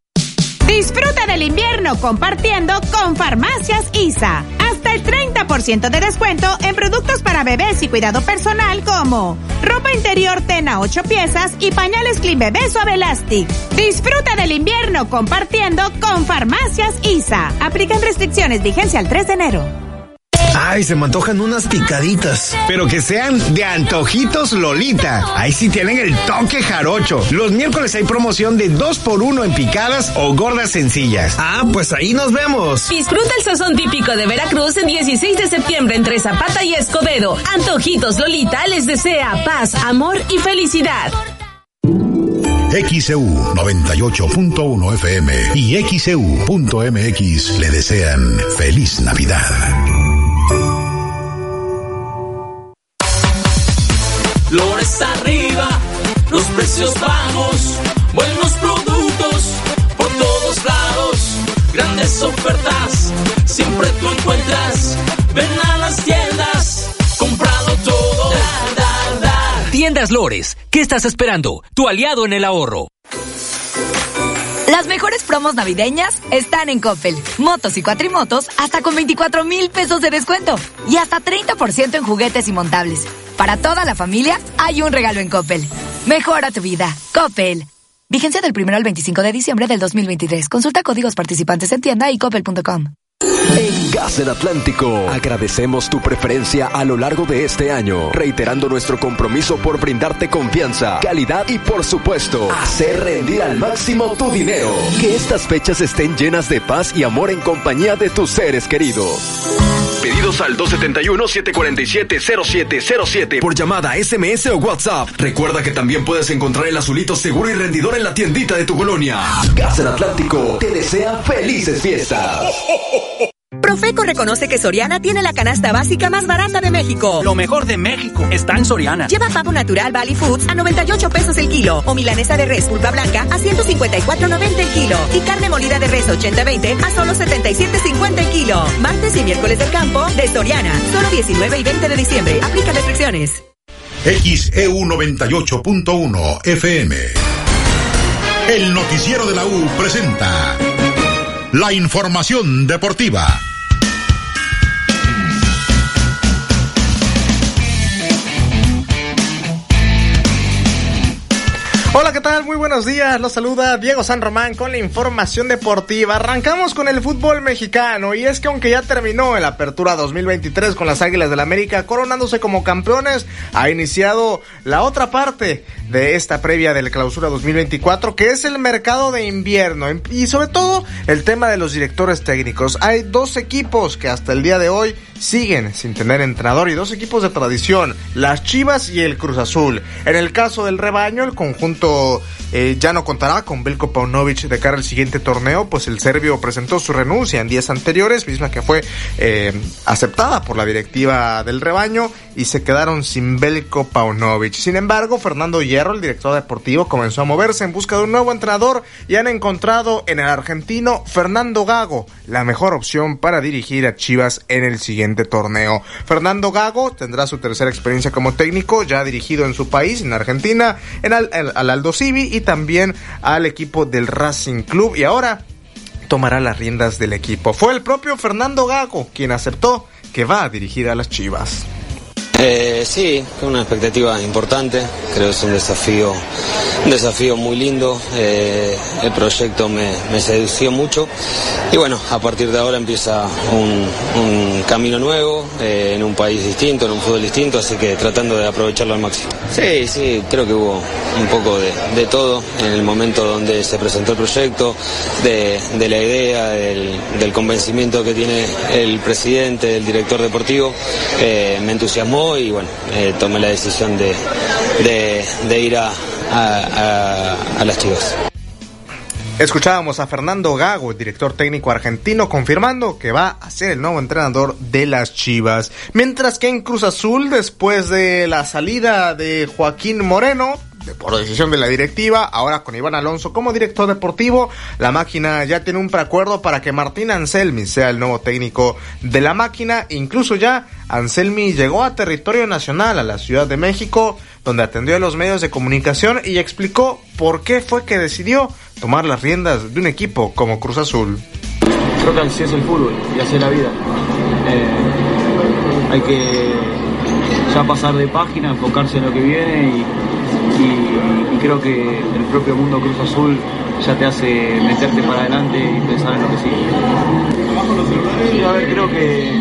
Disfruta del invierno compartiendo con Farmacias ISA. Hasta el 30% de descuento en productos para bebés y cuidado personal como ropa interior Tena 8 piezas y pañales Clean Bebé Suave Elastic. Disfruta del invierno compartiendo con Farmacias ISA. Aplican restricciones, vigencia al 3 de enero. Ay, se me antojan unas picaditas. Pero que sean de antojitos Lolita. Ahí sí tienen el toque jarocho. Los miércoles hay promoción de 2 por 1 en picadas o gordas sencillas. Ah, pues ahí nos vemos. Disfruta el sazón típico de Veracruz el 16 de septiembre entre Zapata y Escobedo. Antojitos Lolita les desea paz, amor y felicidad. XEU 98.1 FM y XEU.mx le desean feliz Navidad. Flores arriba, los precios bajos, buenos productos por todos lados, grandes ofertas, siempre tú encuentras. Ven a las tiendas, comprado todo. Dar, dar, dar. Tiendas Lores, ¿qué estás esperando? Tu aliado en el ahorro. Las mejores promos navideñas están en Coppel. Motos y cuatrimotos hasta con 24 mil pesos de descuento. Y hasta 30% en juguetes y montables. Para toda la familia hay un regalo en Coppel. Mejora tu vida. Coppel. Vigencia del 1 al 25 de diciembre del 2023. Consulta códigos participantes en tienda y coppel.com. En Gas del Atlántico agradecemos tu preferencia a lo largo de este año, reiterando nuestro compromiso por brindarte confianza, calidad y por supuesto, hacer rendir al máximo tu dinero. Que estas fechas estén llenas de paz y amor en compañía de tus seres queridos. Pedidos al 271-747-0707 por llamada, SMS o WhatsApp. Recuerda que también puedes encontrar el azulito seguro y rendidor en la tiendita de tu colonia. Gas Atlántico te desea felices fiestas. Profeco reconoce que Soriana tiene la canasta básica más barata de México. Lo mejor de México está en Soriana. Lleva pavo natural Valley Foods a 98 pesos el kilo o milanesa de res pulpa blanca a 154.90 el kilo y carne molida de res 80-20 a solo 77.50 el kilo. Martes y miércoles del campo de Soriana. Solo 19 y 20 de diciembre. Aplica restricciones. XEU 98.1 FM. El noticiero de la U presenta la información deportiva. Muy buenos días. Los saluda Diego San Román con la información deportiva. Arrancamos con el fútbol mexicano y es que aunque ya terminó el Apertura 2023 con las Águilas del la América coronándose como campeones, ha iniciado la otra parte de esta previa del Clausura 2024 que es el mercado de invierno y sobre todo el tema de los directores técnicos. Hay dos equipos que hasta el día de hoy siguen sin tener entrenador y dos equipos de tradición, las Chivas y el Cruz Azul. En el caso del rebaño, el conjunto eh, ya no contará con Belko Paunovic de cara al siguiente torneo, pues el serbio presentó su renuncia en días anteriores, misma que fue eh, aceptada por la directiva del rebaño y se quedaron sin Belko Paunovic. Sin embargo, Fernando Hierro, el director deportivo, comenzó a moverse en busca de un nuevo entrenador y han encontrado en el argentino Fernando Gago la mejor opción para dirigir a Chivas en el siguiente torneo. Fernando Gago tendrá su tercera experiencia como técnico, ya dirigido en su país, en Argentina, en al, al Aldo Civi y también al equipo del Racing Club y ahora tomará las riendas del equipo. Fue el propio Fernando Gago quien aceptó que va a dirigir a las Chivas. Eh, sí, una expectativa importante, creo que es un desafío, un desafío muy lindo, eh, el proyecto me, me, sedució mucho. Y bueno, a partir de ahora empieza un, camino nuevo, eh, en un país distinto, en un fútbol distinto, así que tratando de aprovecharlo al máximo. Sí, sí, creo que hubo un poco de, de todo en el momento donde se presentó el proyecto, de, de la idea, del, del, convencimiento que tiene el presidente, el director deportivo, eh, me entusiasmó y bueno, eh, tomé la decisión de, de, ir a, a, a, las Chivas. Escuchábamos a Fernando Gago, director técnico argentino, confirmando que va a ser el nuevo entrenador de las Chivas. Mientras que en Cruz Azul, después de la salida de Joaquín Moreno, por decisión de la directiva, ahora con Iván Alonso como director deportivo, la máquina ya tiene un preacuerdo para que Martín Anselmi sea el nuevo técnico de la máquina. Incluso ya Anselmi llegó a territorio nacional, a la Ciudad de México, donde atendió a los medios de comunicación y explicó por qué fue que decidió tomar las riendas de un equipo como Cruz Azul. Creo que así es el fútbol y así es la vida. Eh, hay que ya pasar de página, enfocarse en lo que viene y, y, creo que el propio mundo Cruz Azul ya te hace meterte para adelante y pensar en lo que sigue. Sí, a ver, creo que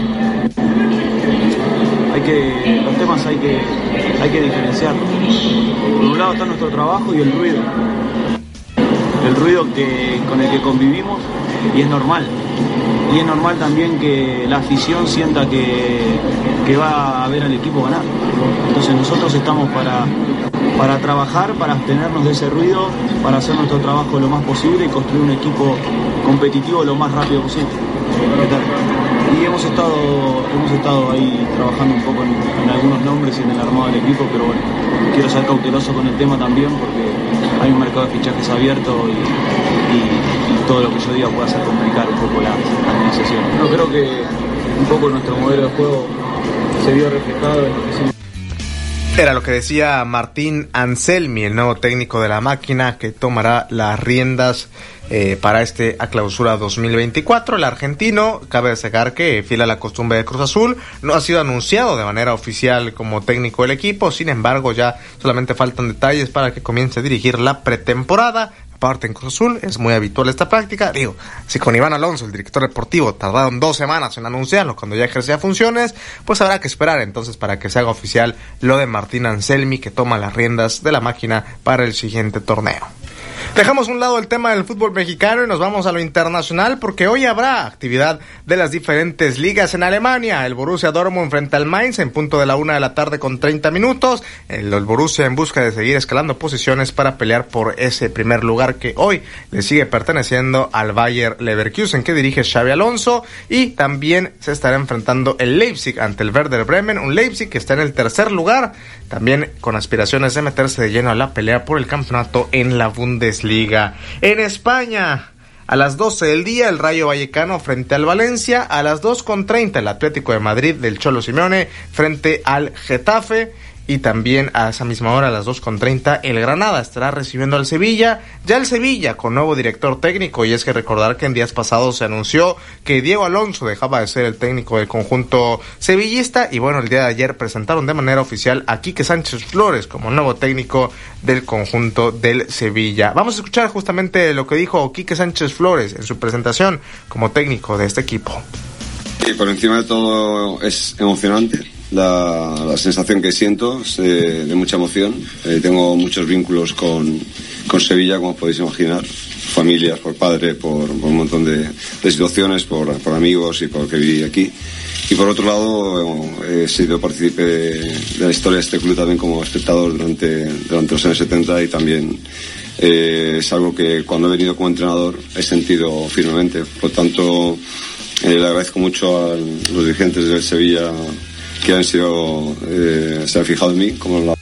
hay que los temas hay que hay que diferenciarlos. Por un lado está nuestro trabajo y el ruido. El ruido que, con el que convivimos y es normal. Y es normal también que la afición sienta que, que va a ver al equipo ganar. Entonces nosotros estamos para, para trabajar, para abstenernos de ese ruido, para hacer nuestro trabajo lo más posible y construir un equipo competitivo lo más rápido posible. Y hemos estado, hemos estado ahí trabajando un poco en, algunos nombres y en el armado del equipo, pero bueno, quiero ser cauteloso con el tema también porque hay un mercado de fichajes abierto y, todo lo que yo diga puede hacer complicar un poco la, la negociación. Pero creo que un poco nuestro modelo de juego se vio reflejado en lo que hicimos. Era lo que decía Martín Anselmi, el nuevo técnico de la máquina que tomará las riendas eh, para este a clausura 2024. El argentino, cabe destacar que, fiel a la costumbre de Cruz Azul, no ha sido anunciado de manera oficial como técnico del equipo. Sin embargo, ya solamente faltan detalles para que comience a dirigir la pretemporada. Aparte en Cruz Azul es muy habitual esta práctica. Digo, si con Iván Alonso, el director deportivo, tardaron dos semanas en anunciarlo cuando ya ejercía funciones, pues habrá que esperar entonces para que se haga oficial lo de Martín Anselmi que toma las riendas de la máquina para el siguiente torneo. Dejamos un lado el tema del fútbol mexicano y nos vamos a lo internacional porque hoy habrá actividad de las diferentes ligas en Alemania. El Borussia Dortmund enfrenta al Mainz en punto de la una de la tarde con 30 minutos. El Borussia en busca de seguir escalando posiciones para pelear por ese primer lugar que hoy le sigue perteneciendo al Bayer Leverkusen que dirige Xavi Alonso y también se estará enfrentando el Leipzig ante el Werder Bremen, un Leipzig que está en el tercer lugar, también con aspiraciones de meterse de lleno a la pelea por el campeonato en la Bundesliga. Liga. En España, a las 12 del día, el Rayo Vallecano frente al Valencia. A las 2.30, el Atlético de Madrid del Cholo Simeone frente al Getafe. Y también a esa misma hora, a las 2.30, el Granada estará recibiendo al Sevilla. Ya el Sevilla con nuevo director técnico y es que recordar que en días pasados se anunció que Diego Alonso dejaba de ser el técnico del conjunto sevillista y bueno, el día de ayer presentaron de manera oficial a Quique Sánchez Flores como nuevo técnico del conjunto del Sevilla. Vamos a escuchar justamente lo que dijo Quique Sánchez Flores en su presentación como técnico de este equipo. Y por encima de todo es emocionante la, sensación que siento es de, mucha emoción. Eh, tengo muchos vínculos con, con, Sevilla, como podéis imaginar. Familias, por padre, por, un montón de, situaciones, por, por, amigos y por que viví aquí. Y por otro lado, he sido partícipe de, la historia de este club también como espectador durante, durante los años 70 y también eh, es algo que cuando he venido como entrenador he sentido firmemente. Por lo tanto, eh, le agradezco mucho a los dirigentes del Sevilla que han sido, eh, se han fijado en mí como la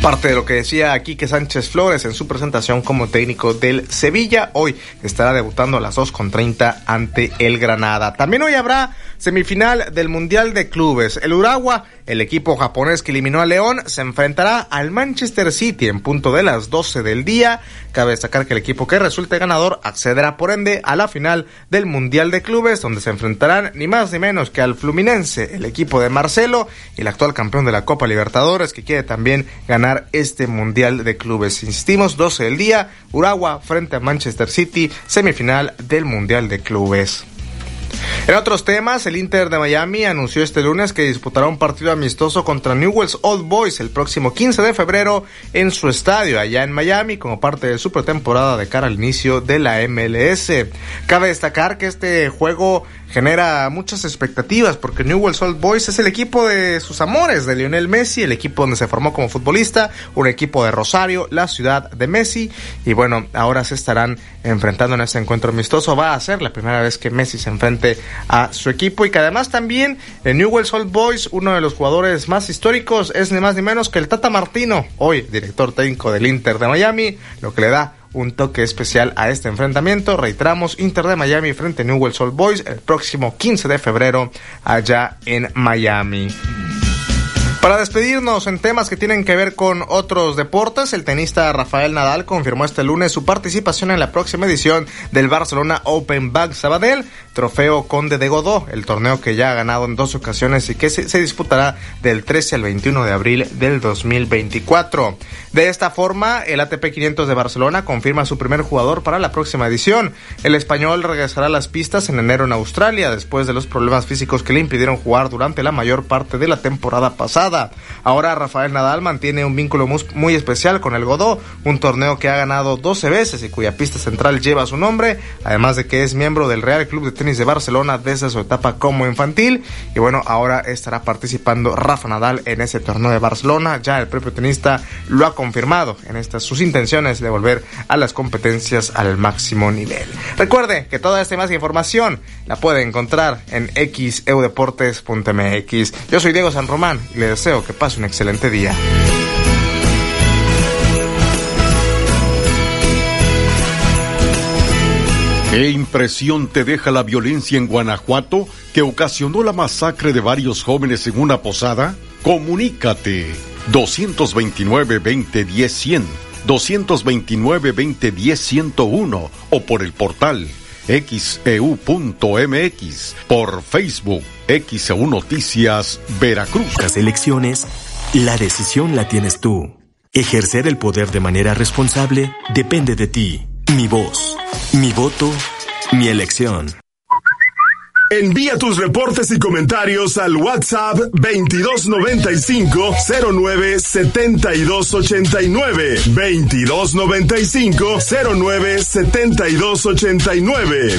Parte de lo que decía Quique Sánchez Flores en su presentación como técnico del Sevilla. Hoy estará debutando a las 2.30 ante el Granada. También hoy habrá semifinal del Mundial de Clubes. El Uragua, el equipo japonés que eliminó a León, se enfrentará al Manchester City en punto de las 12 del día. Cabe destacar que el equipo que resulte ganador accederá por ende a la final del Mundial de Clubes, donde se enfrentarán ni más ni menos que al Fluminense, el equipo de Marcelo, el actual campeón de la Copa Libertadores, que quiere también ganar este Mundial de Clubes. Insistimos, 12 del día, Uragua frente a Manchester City, semifinal del Mundial de Clubes. En otros temas, el Inter de Miami anunció este lunes que disputará un partido amistoso contra Newell's Old Boys el próximo 15 de febrero en su estadio allá en Miami como parte de su pretemporada de cara al inicio de la MLS. Cabe destacar que este juego genera muchas expectativas porque Newell's Old Boys es el equipo de sus amores, de Lionel Messi, el equipo donde se formó como futbolista, un equipo de Rosario, la ciudad de Messi, y bueno, ahora se estarán enfrentando en este encuentro amistoso. Va a ser la primera vez que Messi se enfrente a su equipo y que además también en Newell's Old Boys, uno de los jugadores más históricos es ni más ni menos que el Tata Martino, hoy director técnico del Inter de Miami, lo que le da un toque especial a este enfrentamiento. Reiteramos, Inter de Miami frente a Newell's Old Boys el próximo 15 de febrero allá en Miami. Para despedirnos en temas que tienen que ver con otros deportes, el tenista Rafael Nadal confirmó este lunes su participación en la próxima edición del Barcelona Open Bank Sabadell, trofeo Conde de Godó, el torneo que ya ha ganado en dos ocasiones y que se, disputará del 13 al 21 de abril del 2024. De esta forma, el ATP 500 de Barcelona confirma su primer jugador para la próxima edición. El español regresará a las pistas en enero en Australia después de los problemas físicos que le impidieron jugar durante la mayor parte de la temporada pasada. Ahora Rafael Nadal mantiene un vínculo muy especial con el Godó, un torneo que ha ganado 12 veces y cuya pista central lleva su nombre, además de que es miembro del Real Club de Tenis de Barcelona desde su etapa como infantil. Y bueno, ahora estará participando Rafa Nadal en ese torneo de Barcelona. Ya el propio tenista lo ha confirmado en estas sus intenciones de volver a las competencias al máximo nivel. Recuerde que toda esta más información la puede encontrar en xeudeportes.mx. Yo soy Diego San Román y le deseo que pase un excelente día. ¿Qué impresión te deja la violencia en Guanajuato que ocasionó la masacre de varios jóvenes en una posada? Comunícate 229-2010-100, 229-2010-101 o por el portal xeu.mx, e por Facebook XEU Noticias Veracruz. Las elecciones, la decisión la tienes tú. Ejercer el poder de manera responsable depende de ti. Mi voz, mi voto, mi elección. Envía tus reportes y comentarios al WhatsApp 2295 09 7289 2295 09 7289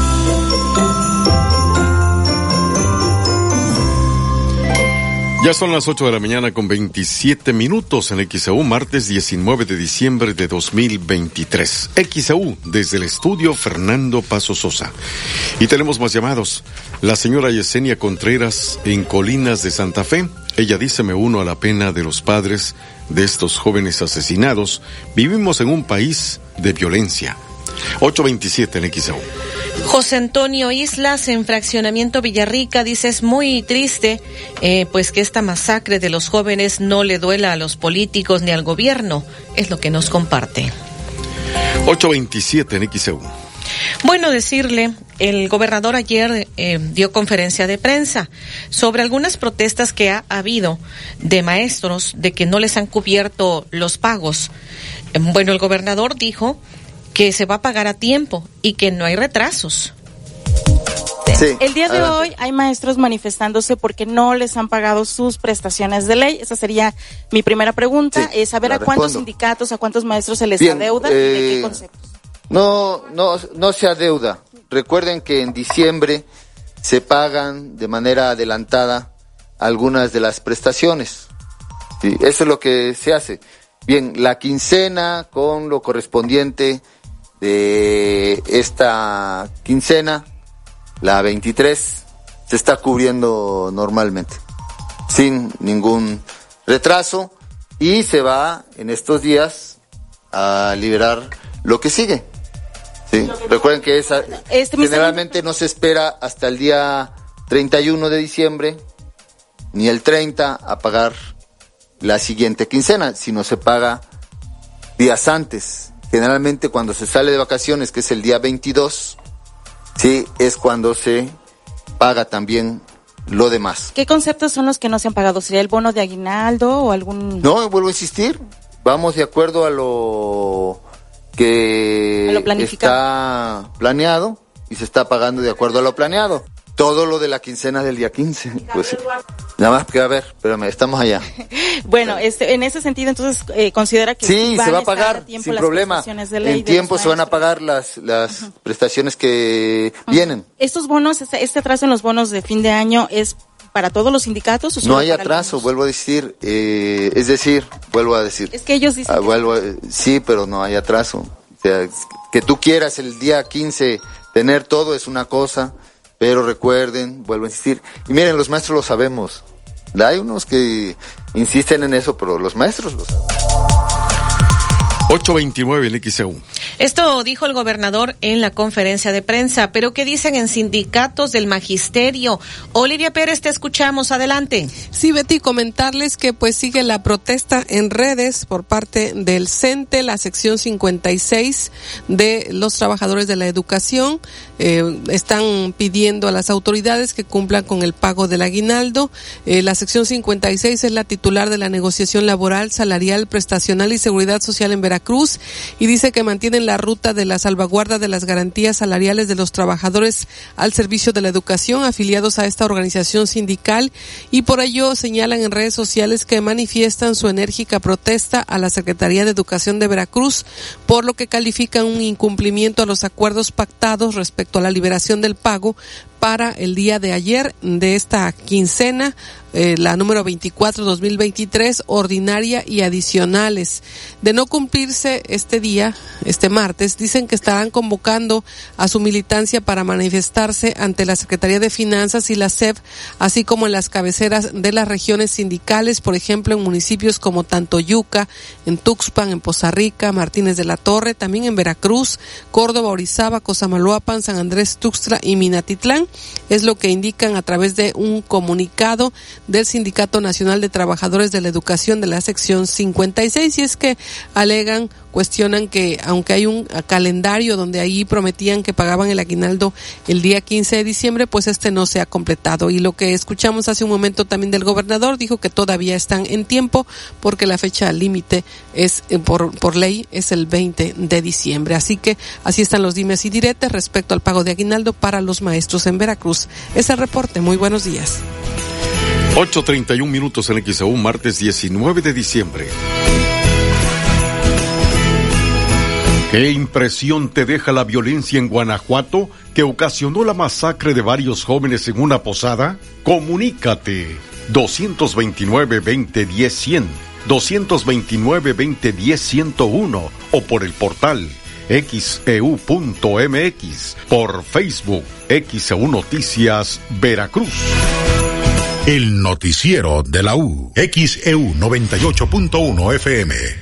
Ya son las 8 de la mañana con 27 minutos en XAU, martes 19 de diciembre de 2023. XAU, desde el estudio Fernando Paso Sosa. Y tenemos más llamados. La señora Yesenia Contreras en Colinas de Santa Fe. Ella dice, me uno a la pena de los padres de estos jóvenes asesinados. Vivimos en un país de violencia. 827 en XAU. José Antonio Islas en Fraccionamiento Villarrica dice es muy triste eh, pues que esta masacre de los jóvenes no le duela a los políticos ni al gobierno, es lo que nos comparte. 827 en XEU. Bueno, decirle, el gobernador ayer eh, dio conferencia de prensa sobre algunas protestas que ha habido de maestros de que no les han cubierto los pagos. Bueno, el gobernador dijo que se va a pagar a tiempo y que no hay retrasos. el día de hoy hay maestros manifestándose porque no les han pagado sus prestaciones de ley. Esa sería mi primera pregunta, es saber a cuántos sindicatos, a cuántos maestros se les adeuda y de qué eh, conceptos. No, no, no se adeuda. Recuerden que en diciembre se pagan de manera adelantada algunas de las prestaciones. eso es lo que se hace. Bien, la quincena con lo correspondiente de esta quincena, la 23, se está cubriendo normalmente, sin ningún retraso, y se va en estos días a liberar lo que sigue. ¿sí? Recuerden que esa, este generalmente no se espera hasta el día 31 de diciembre, ni el 30 a pagar la siguiente quincena, sino se paga días antes Generalmente cuando se sale de vacaciones, que es el día 22, sí, es cuando se paga también lo demás. ¿Qué conceptos son los que no se han pagado? ¿Sería el bono de aguinaldo o algún...? No, vuelvo a insistir, vamos de acuerdo a lo que está planeado y se está pagando de acuerdo a lo planeado todo lo de la quincena del día 15. Pues Nada más que a ver, pero estamos allá. bueno, este, en ese sentido, entonces, eh, considera que. Sí, se va a pagar, sin problema. en tiempo se van a pagar las, las prestaciones que vienen. ¿Estos bonos, este, este, atraso en los bonos de fin de año es para todos los sindicatos? O no hay atraso, vuelvo a decir. Eh, es decir, vuelvo a decir. Es que ellos dicen. Ah, vuelvo sí, pero no hay atraso. O sea, que tú quieras el día 15 tener todo es una cosa pero recuerden, vuelvo a insistir, y miren, los maestros lo sabemos. Hay unos que insisten en eso, pero los maestros lo saben. 829 en XEU. Esto dijo el gobernador en la conferencia de prensa, pero ¿qué dicen en sindicatos del magisterio? Olivia Pérez, te escuchamos, adelante. Sí, Betty, comentarles que pues sigue la protesta en redes por parte del CENTE, la sección 56 de los trabajadores de la educación. Eh, están pidiendo a las autoridades que cumplan con el pago del aguinaldo. Eh, la sección 56 es la titular de la negociación laboral, salarial, prestacional y seguridad social en Veracruz Cruz y dice que mantienen la ruta de la salvaguarda de las garantías salariales de los trabajadores al servicio de la educación afiliados a esta organización sindical y por ello señalan en redes sociales que manifiestan su enérgica protesta a la Secretaría de Educación de Veracruz por lo que califican un incumplimiento a los acuerdos pactados respecto a la liberación del pago para el día de ayer de esta quincena eh, la número 24-2023, ordinaria y adicionales. De no cumplirse este día, este martes, dicen que estarán convocando a su militancia para manifestarse ante la Secretaría de Finanzas y la SEP, así como en las cabeceras de las regiones sindicales, por ejemplo, en municipios como Tantoyuca, en Tuxpan, en Poza Rica, Martínez de la Torre, también en Veracruz, Córdoba, Orizaba, Cosamaloapan, San Andrés, Tuxtla y Minatitlán. Es lo que indican a través de un comunicado del Sindicato Nacional de Trabajadores de la Educación de la sección 56 y es que alegan cuestionan que aunque hay un calendario donde ahí prometían que pagaban el aguinaldo el día 15 de diciembre, pues este no se ha completado. Y lo que escuchamos hace un momento también del gobernador dijo que todavía están en tiempo porque la fecha límite es eh, por, por ley es el 20 de diciembre. Así que así están los dimes y diretes respecto al pago de aguinaldo para los maestros en Veracruz. Es el reporte. Muy buenos días. 8.31 minutos en XAU, martes 19 de diciembre. ¿Qué impresión te deja la violencia en Guanajuato que ocasionó la masacre de varios jóvenes en una posada? Comunícate 229-2010-100, 229-2010-101 o por el portal xeu.mx, por Facebook XEU Noticias Veracruz. El noticiero de la U, XEU 98.1 FM.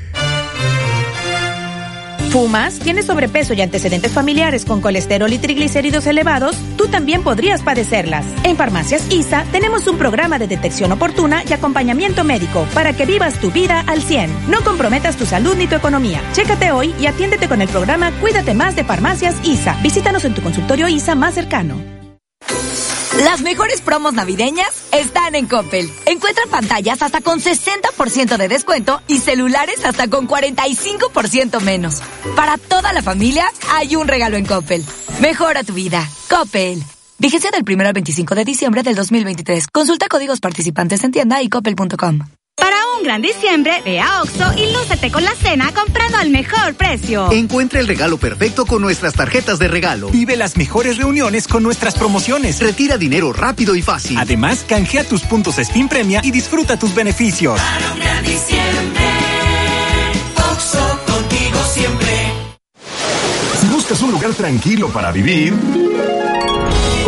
¿Fumas? ¿Tienes sobrepeso y antecedentes familiares con colesterol y triglicéridos elevados? Tú también podrías padecerlas. En Farmacias ISA tenemos un programa de detección oportuna y acompañamiento médico para que vivas tu vida al 100. No comprometas tu salud ni tu economía. Chécate hoy y atiéndete con el programa Cuídate más de Farmacias ISA. Visítanos en tu consultorio ISA más cercano. Las mejores promos navideñas están en Coppel. Encuentra pantallas hasta con 60% de descuento y celulares hasta con 45% menos. Para toda la familia hay un regalo en Coppel. Mejora tu vida. Coppel. Vigencia del 1 al 25 de diciembre del 2023. Consulta códigos participantes en tienda y coppel.com. Para un gran diciembre, ve a Oxo y lúcete con la cena comprando al mejor precio. Encuentra el regalo perfecto con nuestras tarjetas de regalo. Vive las mejores reuniones con nuestras promociones. Retira dinero rápido y fácil. Además, canjea tus puntos Spin Premia y disfruta tus beneficios. Para un gran diciembre, Oxo contigo siempre. Si buscas un lugar tranquilo para vivir...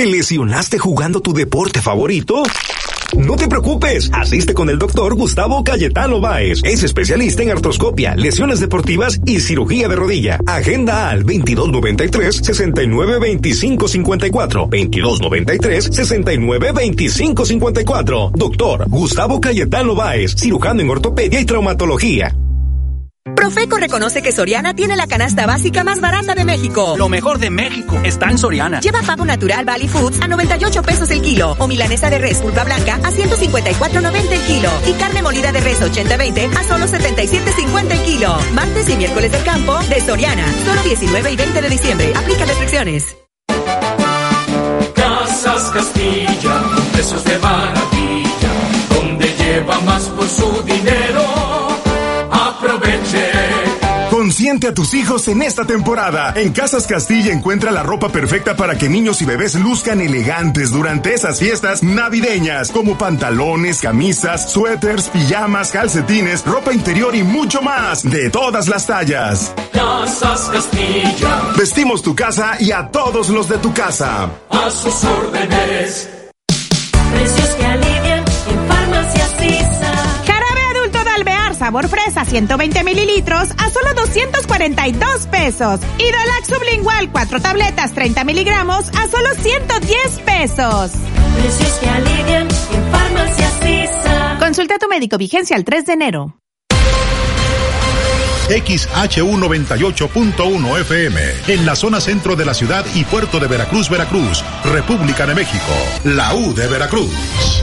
¿Te lesionaste jugando tu deporte favorito? No te preocupes, asiste con el doctor Gustavo Cayetano Báez. Es especialista en artroscopia, lesiones deportivas y cirugía de rodilla. Agenda al 2293-692554. 2293-692554. Doctor Gustavo Cayetano Báez, cirujano en ortopedia y traumatología. Profeco reconoce que Soriana tiene la canasta básica más barata de México. Lo mejor de México está en Soriana. Lleva pavo natural Valley Foods a 98 pesos el kilo o milanesa de res pulpa blanca a 154.90 el kilo y carne molida de res 80-20 a solo 77.50 el kilo. Martes y miércoles del campo de Soriana. Solo 19 y 20 de diciembre. Aplica restricciones. Casas Castilla, precios de maravilla, donde lleva más por su dinero. A tus hijos en esta temporada. En Casas Castilla encuentra la ropa perfecta para que niños y bebés luzcan elegantes durante esas fiestas navideñas, como pantalones, camisas, suéteres, pijamas, calcetines, ropa interior y mucho más, de todas las tallas. Casas Castilla, Vestimos tu casa y a todos los de tu casa. a sus órdenes. Precios que sabor fresa 120 mililitros a solo 242 pesos. Y Dolac sublingual 4 tabletas 30 miligramos a solo 110 pesos. Precios que alivian en Farmacias ISA. Consulta a tu médico vigencia el 3 de enero. XHU 98.1 FM, en la zona centro de la ciudad y puerto de Veracruz, Veracruz, República de México, la U de Veracruz.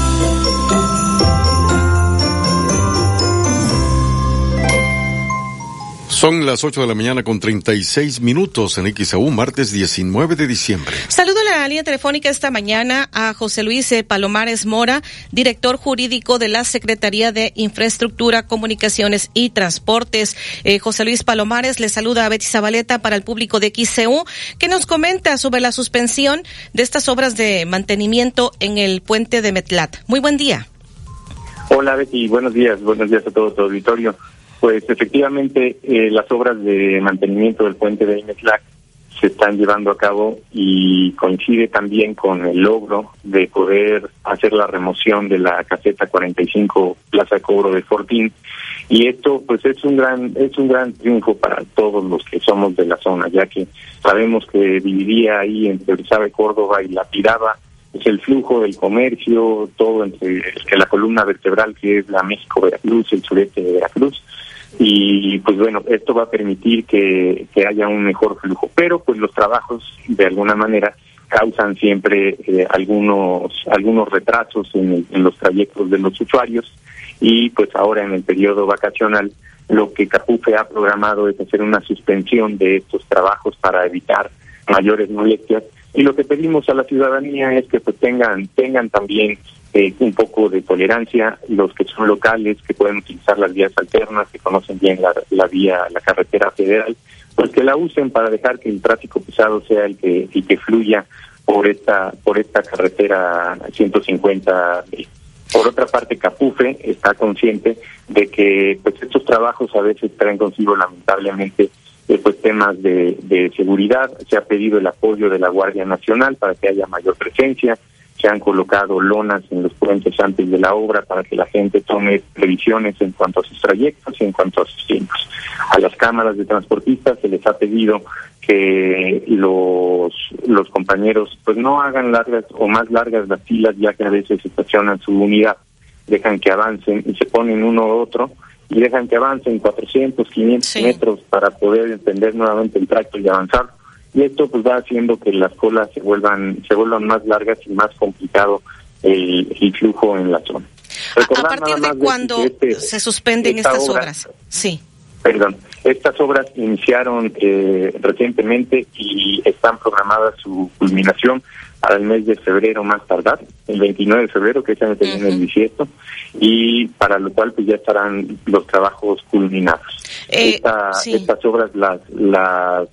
Son las 8 de la mañana con 36 minutos en XAU, martes 19 de diciembre. Saludo en la línea telefónica esta mañana a José Luis eh, Palomares Mora, director jurídico de la Secretaría de Infraestructura, Comunicaciones y Transportes. Eh, José Luis Palomares le saluda a Betty Zabaleta para el público de XCU, que nos comenta sobre la suspensión de estas obras de mantenimiento en el puente de Metlat. Muy buen día. Hola Betty, buenos días, buenos días a todo tu auditorio. Pues efectivamente eh, las obras de mantenimiento del puente de Imetlac se están llevando a cabo y coincide también con el logro de poder hacer la remoción de la caseta 45 Plaza Cobro de Fortín y esto pues es un gran es un gran triunfo para todos los que somos de la zona ya que sabemos que dividía ahí entre y Córdoba y la tiraba pues, el flujo del comercio, todo entre la columna vertebral que es la México-Veracruz, el sureste de Veracruz. Y pues bueno, esto va a permitir que, que haya un mejor flujo. Pero pues los trabajos, de alguna manera, causan siempre eh, algunos algunos retrasos en, en, los trayectos de los usuarios y pues ahora en el periodo vacacional lo que Capufe ha programado es hacer una suspensión de estos trabajos para evitar mayores molestias y lo que pedimos a la ciudadanía es que pues tengan tengan también eh, un poco de tolerancia los que son locales que pueden utilizar las vías alternas que conocen bien la, la vía la carretera federal pues que la usen para dejar que el tráfico pesado sea el que que fluya por esta por esta carretera 150 por otra parte, Capufe está consciente de que pues estos trabajos a veces traen consigo lamentablemente eh, pues temas de, de seguridad. Se ha pedido el apoyo de la Guardia Nacional para que haya mayor presencia se han colocado lonas en los puentes antes de la obra para que la gente tome previsiones en cuanto a sus trayectos y en cuanto a sus tiempos. A las cámaras de transportistas se les ha pedido que los los compañeros pues no hagan largas o más largas las filas ya que a veces estacionan su unidad, dejan que avancen y se ponen uno u otro y dejan que avancen 400, 500 metros para poder entender nuevamente el tracto y avanzar y esto pues va haciendo que las colas se vuelvan se vuelvan más largas y más complicado el, flujo en la zona. ¿A partir de cuándo este, se suspenden estas obras? Sí. Perdón, estas obras iniciaron eh, recientemente y están programadas su culminación el mes de febrero más tardar, el 29 de febrero, que es el uh el 18, y para lo cual pues ya estarán los trabajos culminados. Eh, estas obras las, las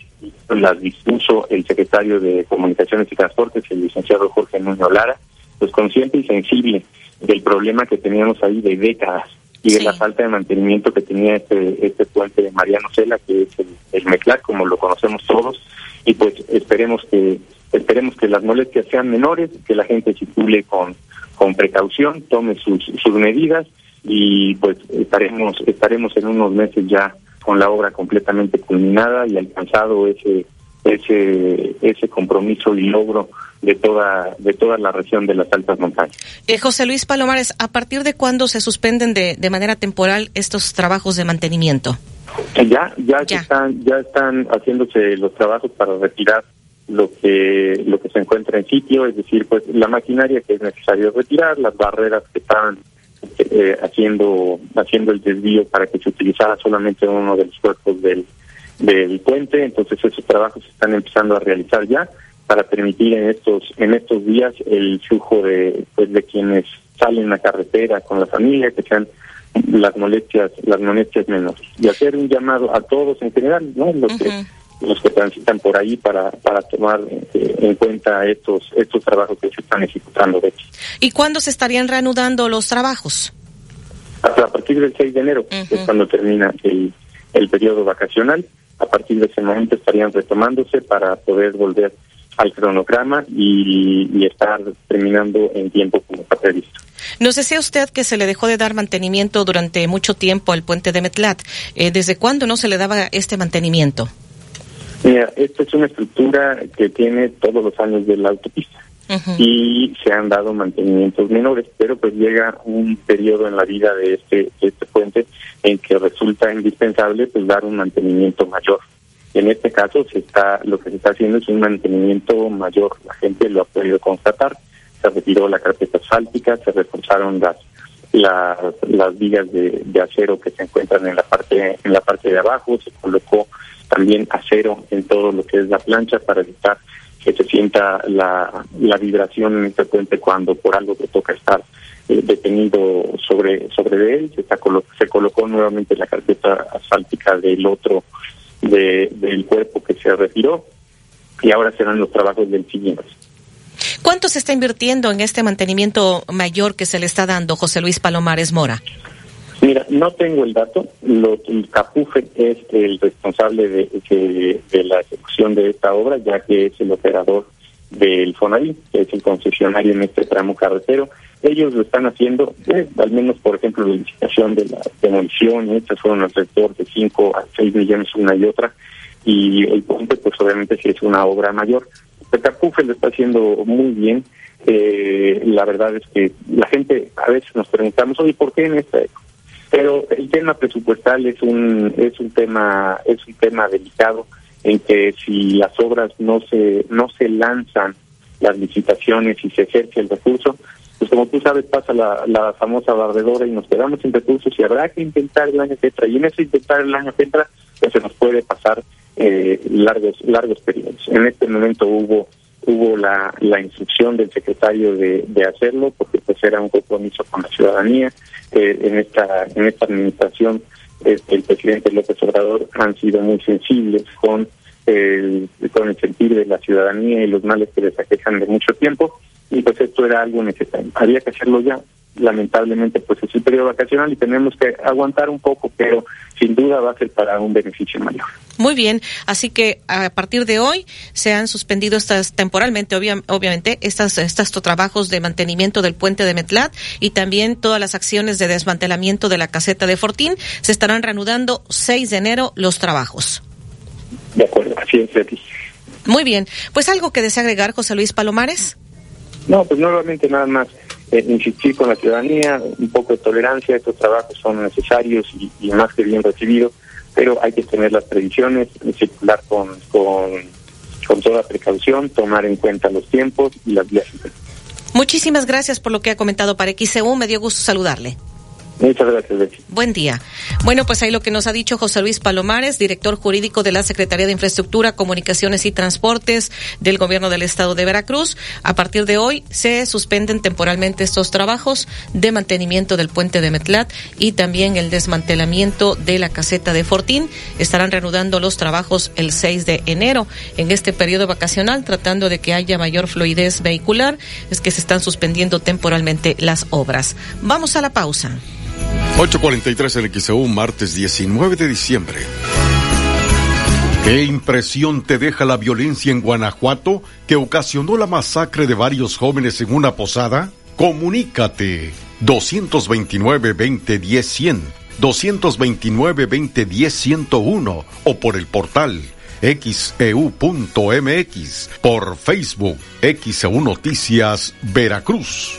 las dispuso el secretario de Comunicaciones y Transportes, el licenciado Jorge Nuño Lara, pues consciente y sensible del problema que teníamos ahí de décadas y de la falta de mantenimiento que tenía este, este puente de Mariano Cela, que es el, el MECLAC, como lo conocemos todos, y pues esperemos que esperemos que las molestias sean menores, que la gente circule con, con precaución, tome sus, sus medidas y pues estaremos estaremos en unos meses ya con la obra completamente culminada y alcanzado ese ese ese compromiso y logro de toda de toda la región de las altas montañas. Eh, José Luis Palomares, ¿a partir de cuándo se suspenden de, de manera temporal estos trabajos de mantenimiento? Ya, ya, ya. están ya están haciéndose los trabajos para retirar lo que lo que se encuentra en sitio, es decir, pues la maquinaria que es necesario retirar, las barreras que están eh, haciendo haciendo el desvío para que se utilizara solamente uno de los cuerpos del, del puente. Entonces esos trabajos se están empezando a realizar ya para permitir en estos en estos días el flujo de pues de quienes salen a carretera con la familia que sean las molestias las molestias menores. Y hacer un llamado a todos en general no los que los que transitan por ahí para, para tomar eh, en cuenta estos estos trabajos que se están ejecutando. De ¿Y cuándo se estarían reanudando los trabajos? Hasta a partir del 6 de enero, es cuando termina el, el periodo vacacional. A partir de ese momento estarían retomándose para poder volver al cronograma y, y, estar terminando en tiempo como está previsto. Nos decía usted que se le dejó de dar mantenimiento durante mucho tiempo al puente de Metlat. Eh, ¿Desde cuándo no se le daba este mantenimiento? Mira, esta es una estructura que tiene todos los años de la autopista y se han dado mantenimientos menores, pero pues llega un periodo en la vida de este, este puente en que resulta indispensable pues dar un mantenimiento mayor. En este caso se está lo que se está haciendo es un mantenimiento mayor, la gente lo ha podido constatar, se retiró la carpeta asfáltica, se reforzaron las las, las vigas de, acero que se encuentran en la parte en la parte de abajo, se colocó también acero en todo lo que es la plancha para evitar que se sienta la, la vibración en este cuando por algo te toca estar eh, detenido sobre sobre él. Se, se colocó nuevamente la carpeta asfáltica del otro de, del cuerpo que se retiró y ahora serán los trabajos del siguiente. ¿Cuánto se está invirtiendo en este mantenimiento mayor que se le está dando, José Luis Palomares Mora? Mira, no tengo el dato. Lo, el Capufe es el responsable de, la ejecución de esta obra, ya que es el operador del FONAVI, que es el concesionario en este tramo carretero. Ellos lo están haciendo, eh, al menos, por ejemplo, la licitación de la demolición, estas fueron alrededor de 5 a 6 millones una y otra, y el puente, pues obviamente, sí es una obra mayor. El Capufe lo está haciendo muy bien, eh, la verdad es que la gente a veces nos preguntamos, oye, ¿por qué en esta? Pero el tema presupuestal es un es un tema es un tema delicado en que si las obras no se no se lanzan las licitaciones y se ejerce el recurso, pues como tú sabes pasa la, la famosa barredora y nos quedamos sin recursos y habrá que intentar el año que entra y en ese intentar el año que entra pues se nos puede pasar eh, largos largos periodos. En este momento hubo hubo la, la instrucción del secretario de, hacerlo porque pues era un compromiso con la ciudadanía eh, en esta en esta administración el presidente López Obrador han sido muy sensibles con el, con el sentir de la ciudadanía y los males que les aquejan de mucho tiempo y pues esto era algo necesario. Había que hacerlo ya. Lamentablemente pues es el periodo vacacional y tenemos que aguantar un poco, pero sin duda va a ser para un beneficio mayor. Muy bien, así que a partir de hoy se han suspendido estas temporalmente, obviamente, estas, estos trabajos de mantenimiento del puente de Metlat y también todas las acciones de desmantelamiento de la caseta de Fortín. Se estarán reanudando 6 de enero los trabajos. De acuerdo, así es, Betty. Muy bien, pues algo que desea agregar, José Luis Palomares. No, pues nuevamente nada más eh, insistir con la ciudadanía, un poco de tolerancia, estos trabajos son necesarios y, más que bien recibidos, pero hay que tener las previsiones, circular con, con, con toda precaución, tomar en cuenta los tiempos y las vías. Muchísimas gracias por lo que ha comentado para XEU, me dio gusto saludarle. Muchas gracias. Buen día. Bueno, pues ahí lo que nos ha dicho José Luis Palomares, director jurídico de la Secretaría de Infraestructura, Comunicaciones y Transportes del Gobierno del Estado de Veracruz. A partir de hoy se suspenden temporalmente estos trabajos de mantenimiento del puente de Metlat y también el desmantelamiento de la caseta de Fortín. Estarán reanudando los trabajos el 6 de enero en este periodo vacacional, tratando de que haya mayor fluidez vehicular. Es que se están suspendiendo temporalmente las obras. Vamos a la pausa. 8.43 en XEU, martes 19 de diciembre. ¿Qué impresión te deja la violencia en Guanajuato que ocasionó la masacre de varios jóvenes en una posada? Comunícate 229-2010-100, 229-2010-101 o por el portal xeu.mx, por Facebook XEU Noticias Veracruz.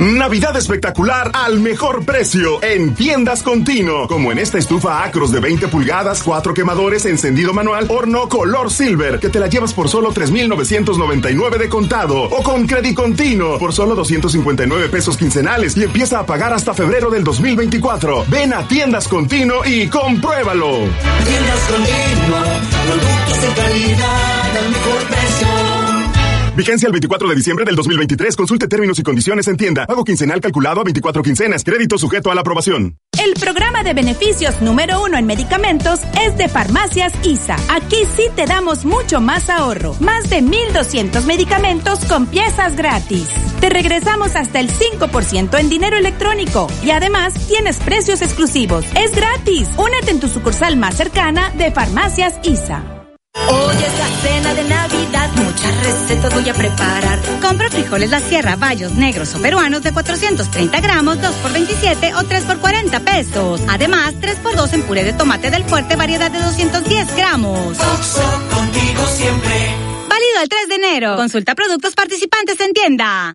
Navidad espectacular al mejor precio en tiendas continuo. Como en esta estufa Acros de 20 pulgadas, cuatro quemadores, encendido manual, horno color silver, que te la llevas por solo 3,999 de contado. O con crédito continuo por solo 259 pesos quincenales y empieza a pagar hasta febrero del 2024. Ven a tiendas continuo y compruébalo. Tiendas continuo, productos de calidad al mejor. Vigencia el 24 de diciembre del 2023. Consulte términos y condiciones en tienda. Pago quincenal calculado a 24 quincenas. Crédito sujeto a la aprobación. El programa de beneficios número uno en medicamentos es de Farmacias ISA. Aquí sí te damos mucho más ahorro. Más de 1.200 medicamentos con piezas gratis. Te regresamos hasta el 5% en dinero electrónico. Y además tienes precios exclusivos. Es gratis. Únete en tu sucursal más cercana de Farmacias ISA. Hoy es la cena de Navidad, muchas recetas voy a preparar. Compra frijoles La Sierra, bayos negros o peruanos de 430 gramos, 2 por 27 o 3 por 40 pesos. Además, 3 por 2 en puré de tomate del fuerte, variedad de 210 gramos. Oxo, contigo siempre. Válido el 3 de enero. Consulta productos participantes en tienda.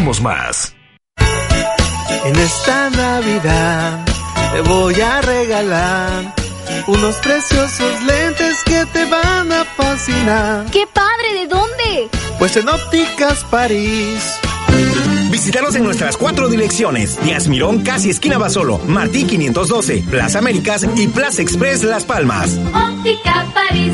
más. En esta Navidad te voy a regalar unos preciosos lentes que te van a fascinar. ¡Qué padre! ¿De dónde? Pues en Ópticas París. Visítanos en nuestras cuatro direcciones: Díaz Mirón, casi esquina Basolo, Martí 512, Plaza Américas y Plaza Express Las Palmas. Óptica París.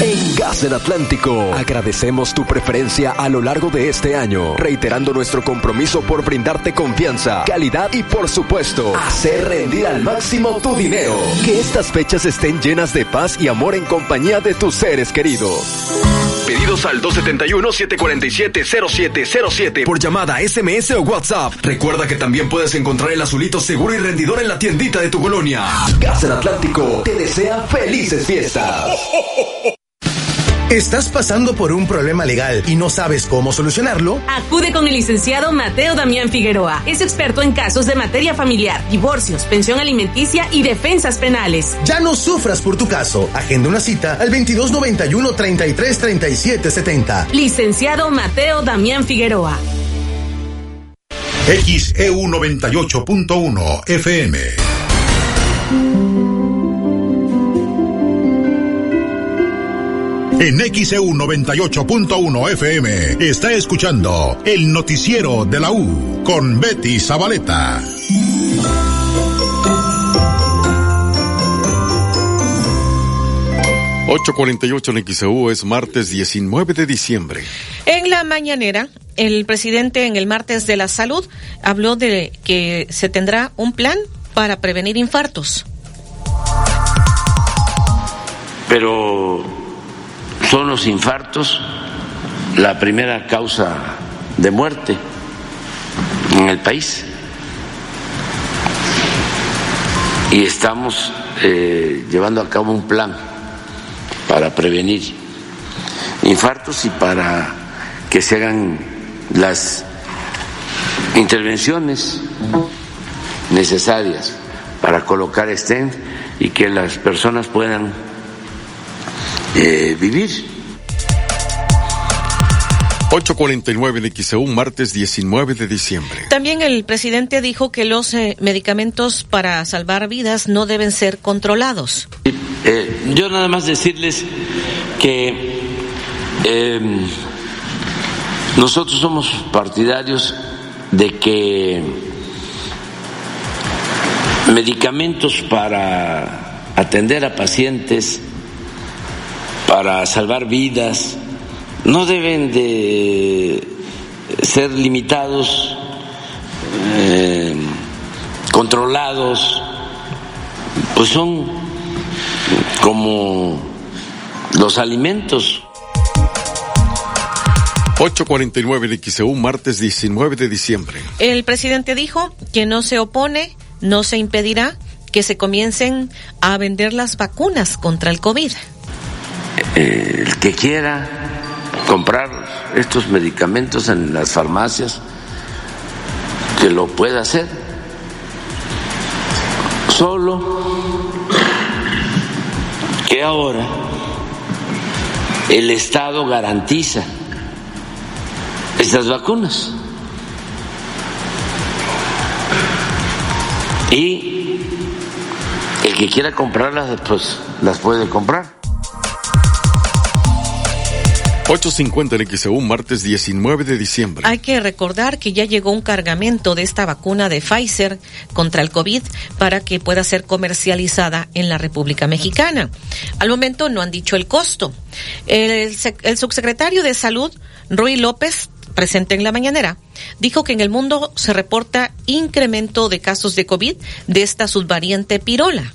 En Gas del Atlántico, agradecemos tu preferencia a lo largo de este año, reiterando nuestro compromiso por brindarte confianza, calidad y por supuesto, hacer rendir al máximo tu dinero. Que estas fechas estén llenas de paz y amor en compañía de tus seres queridos. Pedidos al 271-747-0707 por llamada, SMS o WhatsApp. Recuerda que también puedes encontrar el azulito seguro y rendidor en la tiendita de tu colonia. Gas del Atlántico te desea felices fiestas. ¿Estás pasando por un problema legal y no sabes cómo solucionarlo? Acude con el licenciado Mateo Damián Figueroa. Es experto en casos de materia familiar, divorcios, pensión alimenticia y defensas penales. Ya no sufras por tu caso. Agenda una cita al 2291 33 37 70. Licenciado Mateo Damián Figueroa. XEU 98.1 FM. En XEU 98.1 FM está escuchando el noticiero de la U con Betty Zabaleta. ...8.48 en XEU es martes 19 de diciembre. En la mañanera, el presidente en el martes de la salud habló de que se tendrá un plan para prevenir infartos. Pero son los infartos la primera causa de muerte en el país. Y estamos eh, llevando a cabo un plan para prevenir infartos y para que se hagan las intervenciones necesarias para colocar stent y que las personas puedan eh, vivir. 849 de XEU, martes 19 de diciembre. También el presidente dijo que los eh, medicamentos para salvar vidas no deben ser controlados. Eh, yo nada más decirles que em, nosotros somos partidarios de que medicamentos para atender a pacientes para salvar vidas, no deben de ser limitados, eh, controlados, pues son como los alimentos. 849 de XEU, martes 19 de diciembre. El presidente dijo que no se opone, no se impedirá que se comiencen a vender las vacunas contra el COVID. Eh, el que quiera comprar estos medicamentos en las farmacias, que lo pueda hacer. Solo que ahora el Estado garantiza estas vacunas. Y el que quiera comprarlas, pues las puede comprar. 8.50 en XEU, martes 19 de diciembre. Hay que recordar que ya llegó un cargamento de esta vacuna de Pfizer contra el COVID para que pueda ser comercializada en la República Mexicana. Al momento no han dicho el costo. El, el subsecretario de Salud, Rui López, presente en la mañanera, dijo que en el mundo se reporta incremento de casos de COVID de esta subvariante pirola.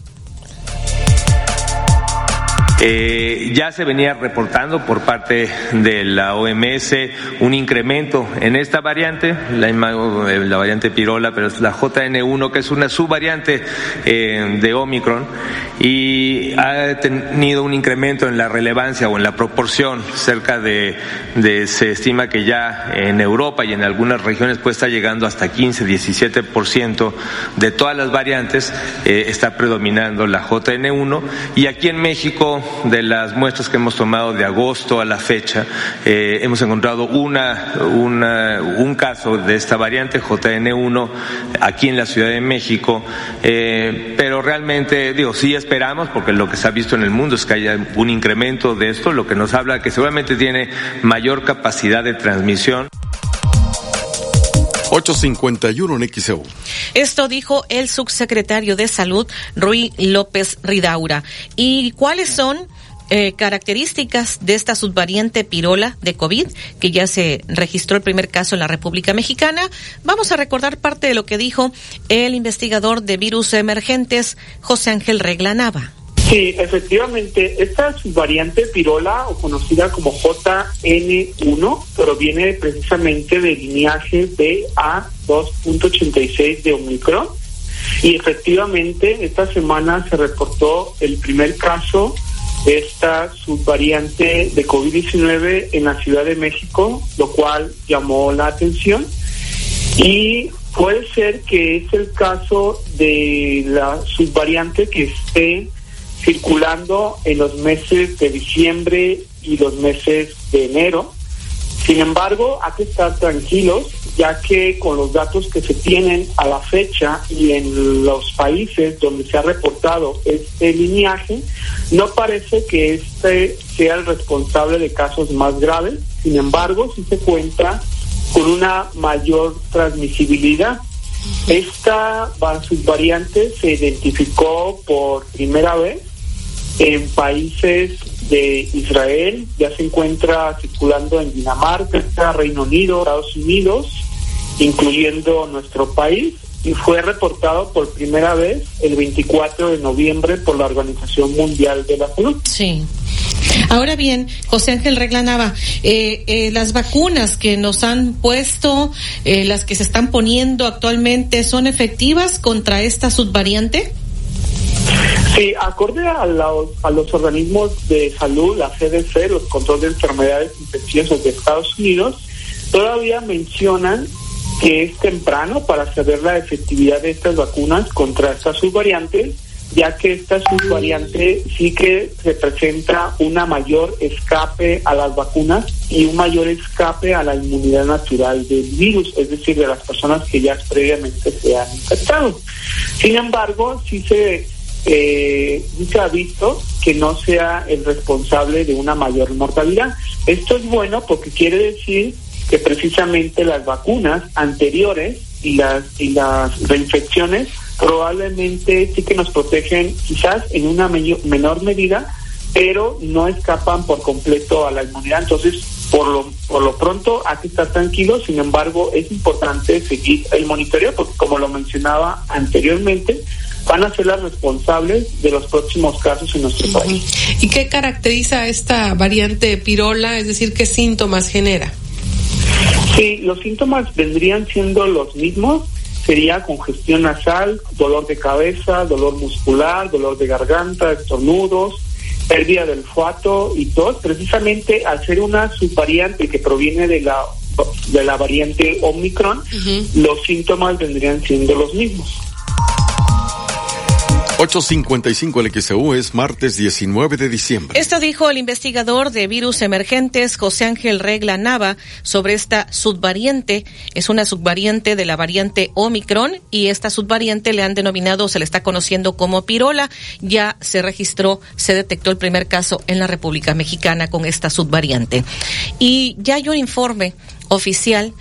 Eh, ya se venía reportando por parte de la OMS un incremento en esta variante, la, la variante pirola, pero es la JN1, que es una subvariante eh, de Omicron, y ha tenido un incremento en la relevancia o en la proporción, cerca de, de se estima que ya en Europa y en algunas regiones puede estar llegando hasta 15, 17% de todas las variantes, eh, está predominando la JN1, y aquí en México de las muestras que hemos tomado de agosto a la fecha, eh, hemos encontrado una, una, un caso de esta variante JN1 aquí en la Ciudad de México, eh, pero realmente, digo, sí esperamos, porque lo que se ha visto en el mundo es que haya un incremento de esto, lo que nos habla que seguramente tiene mayor capacidad de transmisión. 851 en XEU. Esto dijo el subsecretario de Salud, Rui López Ridaura. ¿Y cuáles son eh, características de esta subvariante pirola de COVID, que ya se registró el primer caso en la República Mexicana? Vamos a recordar parte de lo que dijo el investigador de virus emergentes, José Ángel Reglanava. Sí, efectivamente, esta subvariante pirola, o conocida como JN1, proviene precisamente del lineaje BA2.86 de Omicron. Y efectivamente, esta semana se reportó el primer caso de esta subvariante de COVID-19 en la Ciudad de México, lo cual llamó la atención. Y puede ser que es el caso de la subvariante que esté circulando en los meses de diciembre y los meses de enero. Sin embargo, hay que estar tranquilos, ya que con los datos que se tienen a la fecha y en los países donde se ha reportado este lineaje, no parece que este sea el responsable de casos más graves. Sin embargo, sí se cuenta con una mayor transmisibilidad. Esta subvariante se identificó por primera vez en países de Israel, ya se encuentra circulando en Dinamarca, Reino Unido, Estados Unidos, incluyendo nuestro país, y fue reportado por primera vez el 24 de noviembre por la Organización Mundial de la Salud. Sí. Ahora bien, José Ángel Reglanaba, eh, eh, las vacunas que nos han puesto, eh, las que se están poniendo actualmente, ¿son efectivas contra esta subvariante? Sí, acorde a los, a los organismos de salud, la CDC, los controles de enfermedades infecciosas de Estados Unidos, todavía mencionan que es temprano para saber la efectividad de estas vacunas contra estas subvariantes, ya que esta subvariante sí que representa una mayor escape a las vacunas y un mayor escape a la inmunidad natural del virus, es decir, de las personas que ya previamente se han infectado. Sin embargo, sí se eh, se ha visto que no sea el responsable de una mayor mortalidad. Esto es bueno porque quiere decir que precisamente las vacunas anteriores y las y las reinfecciones probablemente sí que nos protegen quizás en una menor medida, pero no escapan por completo a la inmunidad. Entonces, por lo, por lo pronto hay que estar tranquilos, sin embargo, es importante seguir el monitoreo porque como lo mencionaba anteriormente, van a ser las responsables de los próximos casos en nuestro país. ¿Y qué caracteriza esta variante pirola? Es decir, ¿qué síntomas genera? Sí, los síntomas vendrían siendo los mismos. Sería congestión nasal, dolor de cabeza, dolor muscular, dolor de garganta, estornudos, pérdida del olfato y tos. Precisamente al ser una subvariante que proviene de la de la variante Omicron, los síntomas vendrían siendo los mismos. 855 el XEU es martes 19 de diciembre. Esto dijo el investigador de virus emergentes José Ángel Regla Nava sobre esta subvariante. Es una subvariante de la variante Omicron y esta subvariante le han denominado, se le está conociendo como pirola. Ya se registró, se detectó el primer caso en la República Mexicana con esta subvariante. Y ya hay un informe oficial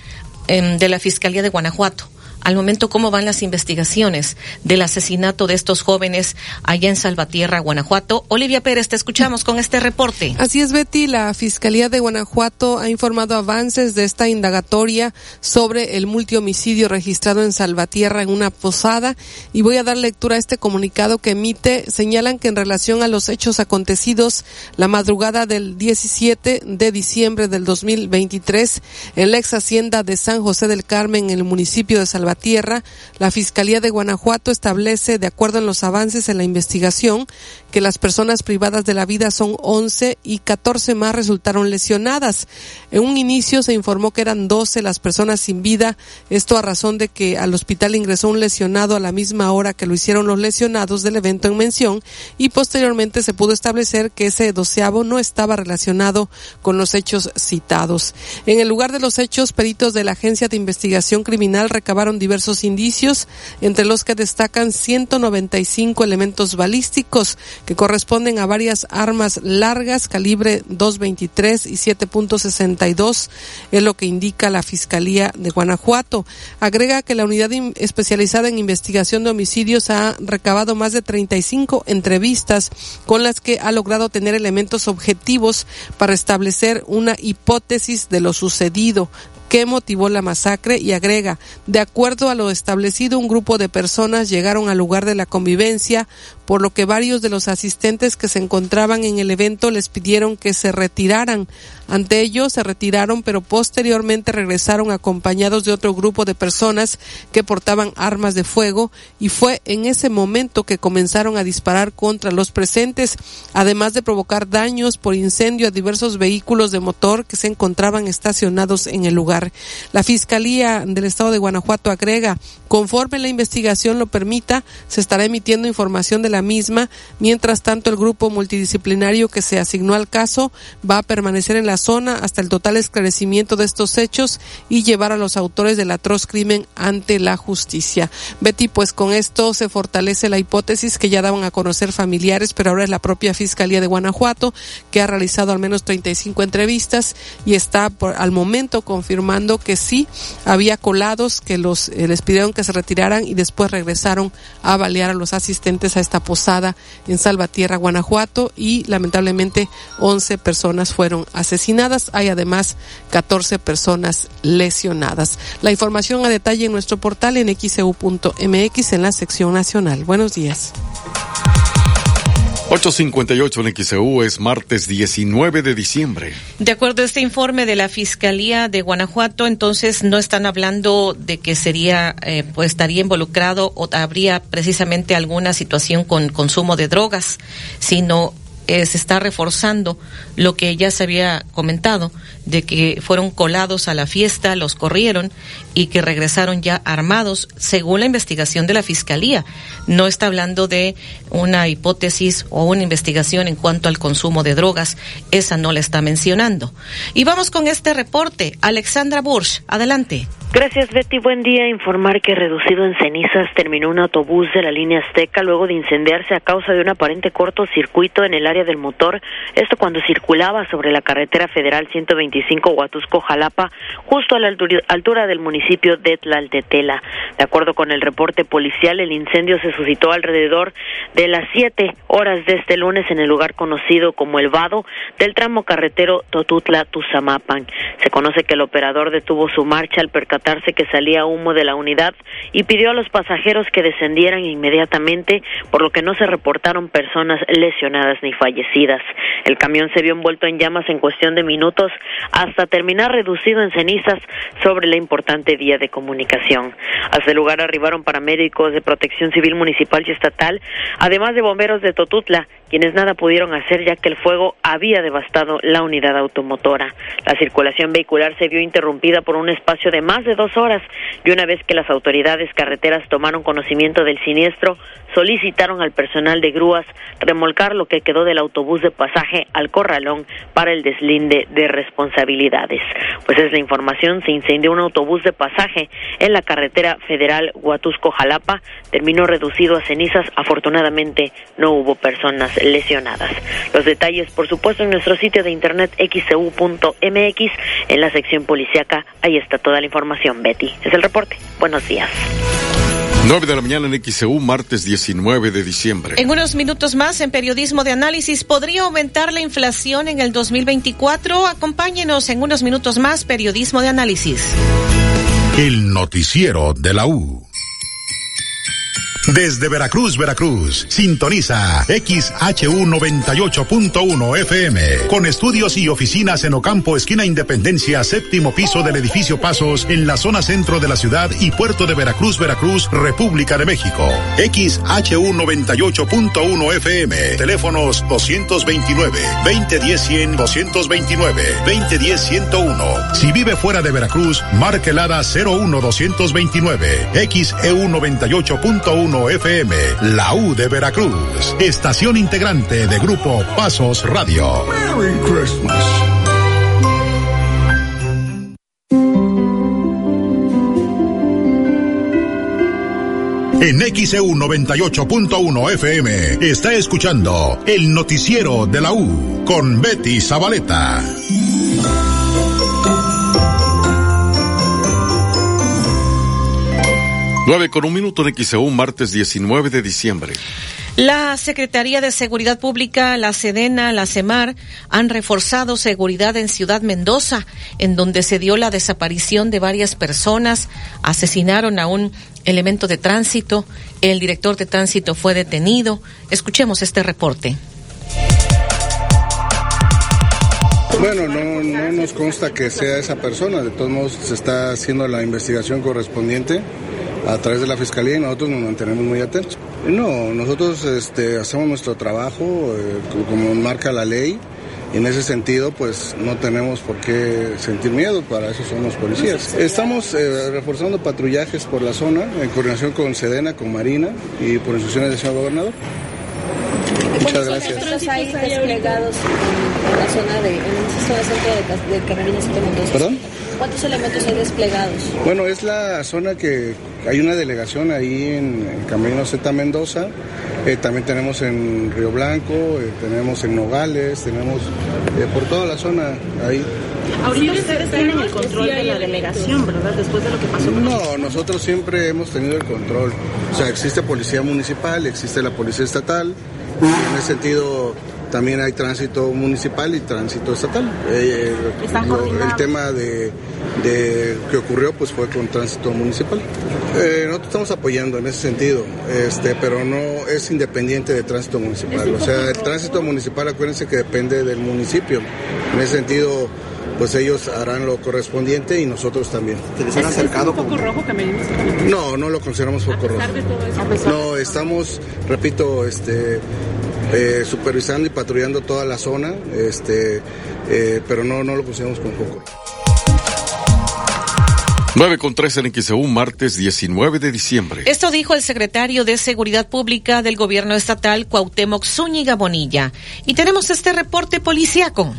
em, de la Fiscalía de Guanajuato al momento cómo van las investigaciones del asesinato de estos jóvenes allá en Salvatierra, Guanajuato. Olivia Pérez, te escuchamos con este reporte. Así es, Betty. La Fiscalía de Guanajuato ha informado avances de esta indagatoria sobre el multihomicidio registrado en Salvatierra en una posada y voy a dar lectura a este comunicado que emite. Señalan que en relación a los hechos acontecidos la madrugada del 17 de diciembre del 2023 en la ex hacienda de San José del Carmen en el municipio de Salvatierra Salvatierra, la Fiscalía de Guanajuato establece, de acuerdo en los avances en la investigación, que las personas privadas de la vida son 11 y 14 más resultaron lesionadas. En un inicio se informó que eran 12 las personas sin vida, esto a razón de que al hospital ingresó un lesionado a la misma hora que lo hicieron los lesionados del evento en mención y posteriormente se pudo establecer que ese doceavo no estaba relacionado con los hechos citados. En el lugar de los hechos, peritos de la Agencia de Investigación Criminal recabaron diversos indicios, entre los que destacan 195 elementos balísticos que corresponden a varias armas largas calibre 223 y 7.62, es lo que indica la Fiscalía de Guanajuato. Agrega que la unidad especializada en investigación de homicidios ha recabado más de 35 entrevistas con las que ha logrado tener elementos objetivos para establecer una hipótesis de lo sucedido, qué motivó la masacre y agrega, de acuerdo a lo establecido, un grupo de personas llegaron al lugar de la convivencia, por lo que varios de los asistentes que se encontraban en el evento les pidieron que se retiraran. Ante ellos se retiraron, pero posteriormente regresaron acompañados de otro grupo de personas que portaban armas de fuego y fue en ese momento que comenzaron a disparar contra los presentes, además de provocar daños por incendio a diversos vehículos de motor que se encontraban estacionados en el lugar. La Fiscalía del Estado de Guanajuato agrega, conforme la investigación lo permita, se estará emitiendo información de la misma. Mientras tanto, el grupo multidisciplinario que se asignó al caso va a permanecer en la zona hasta el total esclarecimiento de estos hechos y llevar a los autores del atroz crimen ante la justicia. Betty, pues con esto se fortalece la hipótesis que ya daban a conocer familiares, pero ahora es la propia Fiscalía de Guanajuato que ha realizado al menos 35 entrevistas y está por, al momento confirmando que sí había colados que los eh, les pidieron que se retiraran y después regresaron a balear a los asistentes a esta posada en Salvatierra, Guanajuato y lamentablemente 11 personas fueron asesinadas. Hay además 14 personas lesionadas. La información a detalle en nuestro portal en xcu.mx en la sección nacional. Buenos días. 858 en XEU es martes 19 de diciembre. De acuerdo a este informe de la Fiscalía de Guanajuato, entonces no están hablando de que sería, eh, pues estaría involucrado o habría precisamente alguna situación con consumo de drogas, sino eh, se está reforzando lo que ya se había comentado, de que fueron colados a la fiesta, los corrieron y que regresaron ya armados, según la investigación de la Fiscalía. No está hablando de una hipótesis o una investigación en cuanto al consumo de drogas, esa no la está mencionando. Y vamos con este reporte. Alexandra Bursch, adelante. Gracias, Betty. Buen día. Informar que reducido en cenizas terminó un autobús de la línea Azteca luego de incendiarse a causa de un aparente cortocircuito en el área del motor. Esto cuando circulaba sobre la carretera federal 125 Huatusco-Jalapa, justo a la altura del municipio de Tlaltetela. De acuerdo con el reporte policial, el incendio se suscitó alrededor de las 7 horas de este lunes en el lugar conocido como El Vado del tramo carretero Totutla-Tuzamapan. Se conoce que el operador detuvo su marcha al percatar que salía humo de la unidad y pidió a los pasajeros que descendieran inmediatamente, por lo que no se reportaron personas lesionadas ni fallecidas. El camión se vio envuelto en llamas en cuestión de minutos hasta terminar reducido en cenizas sobre la importante vía de comunicación. Hasta el lugar arribaron paramédicos de protección civil municipal y estatal, además de bomberos de Totutla, quienes nada pudieron hacer ya que el fuego había devastado la unidad automotora. La circulación vehicular se vio interrumpida por un espacio de más de dos horas y una vez que las autoridades carreteras tomaron conocimiento del siniestro, solicitaron al personal de grúas remolcar lo que quedó del autobús de pasaje al corralón para el deslinde de responsabilidades. Pues es la información, se incendió un autobús de pasaje en la carretera federal Huatusco-Jalapa, terminó reducido a cenizas, afortunadamente no hubo personas lesionadas. Los detalles, por supuesto, en nuestro sitio de internet xcu.mx, en la sección policiaca, ahí está toda la información, Betty. Es el reporte. Buenos días. 9 de la mañana en XEU, martes 19 de diciembre. En unos minutos más, en Periodismo de Análisis, ¿podría aumentar la inflación en el 2024? Acompáñenos en unos minutos más, Periodismo de Análisis. El noticiero de la U. Desde Veracruz, Veracruz, sintoniza XHU 98.1 FM, con estudios y oficinas en Ocampo, esquina Independencia, séptimo piso del edificio Pasos, en la zona centro de la ciudad y puerto de Veracruz, Veracruz, República de México. XHU 98.1 FM, teléfonos 229, 2010 100, 229, 2010 101. Si vive fuera de Veracruz, marque el ADA 01 229, XEU 98.1 FM, la U de Veracruz, estación integrante de Grupo Pasos Radio. Merry Christmas. En XEU 98.1 FM está escuchando el noticiero de la U con Betty Zabaleta. 9 con un minuto en XEU, martes 19 de diciembre. La Secretaría de Seguridad Pública, la Sedena, la CEMAR han reforzado seguridad en Ciudad Mendoza, en donde se dio la desaparición de varias personas, asesinaron a un elemento de tránsito, el director de tránsito fue detenido. Escuchemos este reporte. Bueno, no, no nos consta que sea esa persona, de todos modos se está haciendo la investigación correspondiente a través de la Fiscalía y nosotros nos mantenemos muy atentos. No, nosotros este, hacemos nuestro trabajo eh, como marca la ley. Y en ese sentido, pues no tenemos por qué sentir miedo, para eso somos policías. Estamos eh, reforzando patrullajes por la zona en coordinación con Sedena, con Marina y por instrucciones del señor gobernador. Muchas gracias. ¿Cuántos hay desplegados en, la zona de, en zona centro de, de ¿Perdón? ¿Cuántos elementos hay desplegados? Bueno, es la zona que hay una delegación ahí en, el Camino Z Mendoza. Eh, también tenemos en Río Blanco, eh, tenemos en Nogales, tenemos eh, por toda la zona ahí. Ahorita ustedes tienen el control de la delegación, ¿verdad? Después de lo que pasó. No, nosotros siempre hemos tenido el control. O sea, existe policía municipal, existe la policía estatal. En ese sentido, también hay tránsito municipal y tránsito estatal. Eh, el tema de, que ocurrió pues fue con tránsito municipal. Eh, nosotros estamos apoyando en ese sentido, este, pero no es independiente de tránsito municipal. O sea, el tránsito municipal, acuérdense que depende del municipio. En ese sentido, pues ellos harán lo correspondiente y nosotros también. ¿Se les han acercado? ¿Es un rojo que No, no lo consideramos foco rojo. No, estamos, repito, este eh, supervisando y patrullando toda la zona, este, eh, pero no, no lo pusimos con foco. 9 con 3 en XEU, martes 19 de diciembre. Esto dijo el secretario de Seguridad Pública del Gobierno Estatal, Cuauhtémoc Zúñiga Bonilla. Y tenemos este reporte policíaco.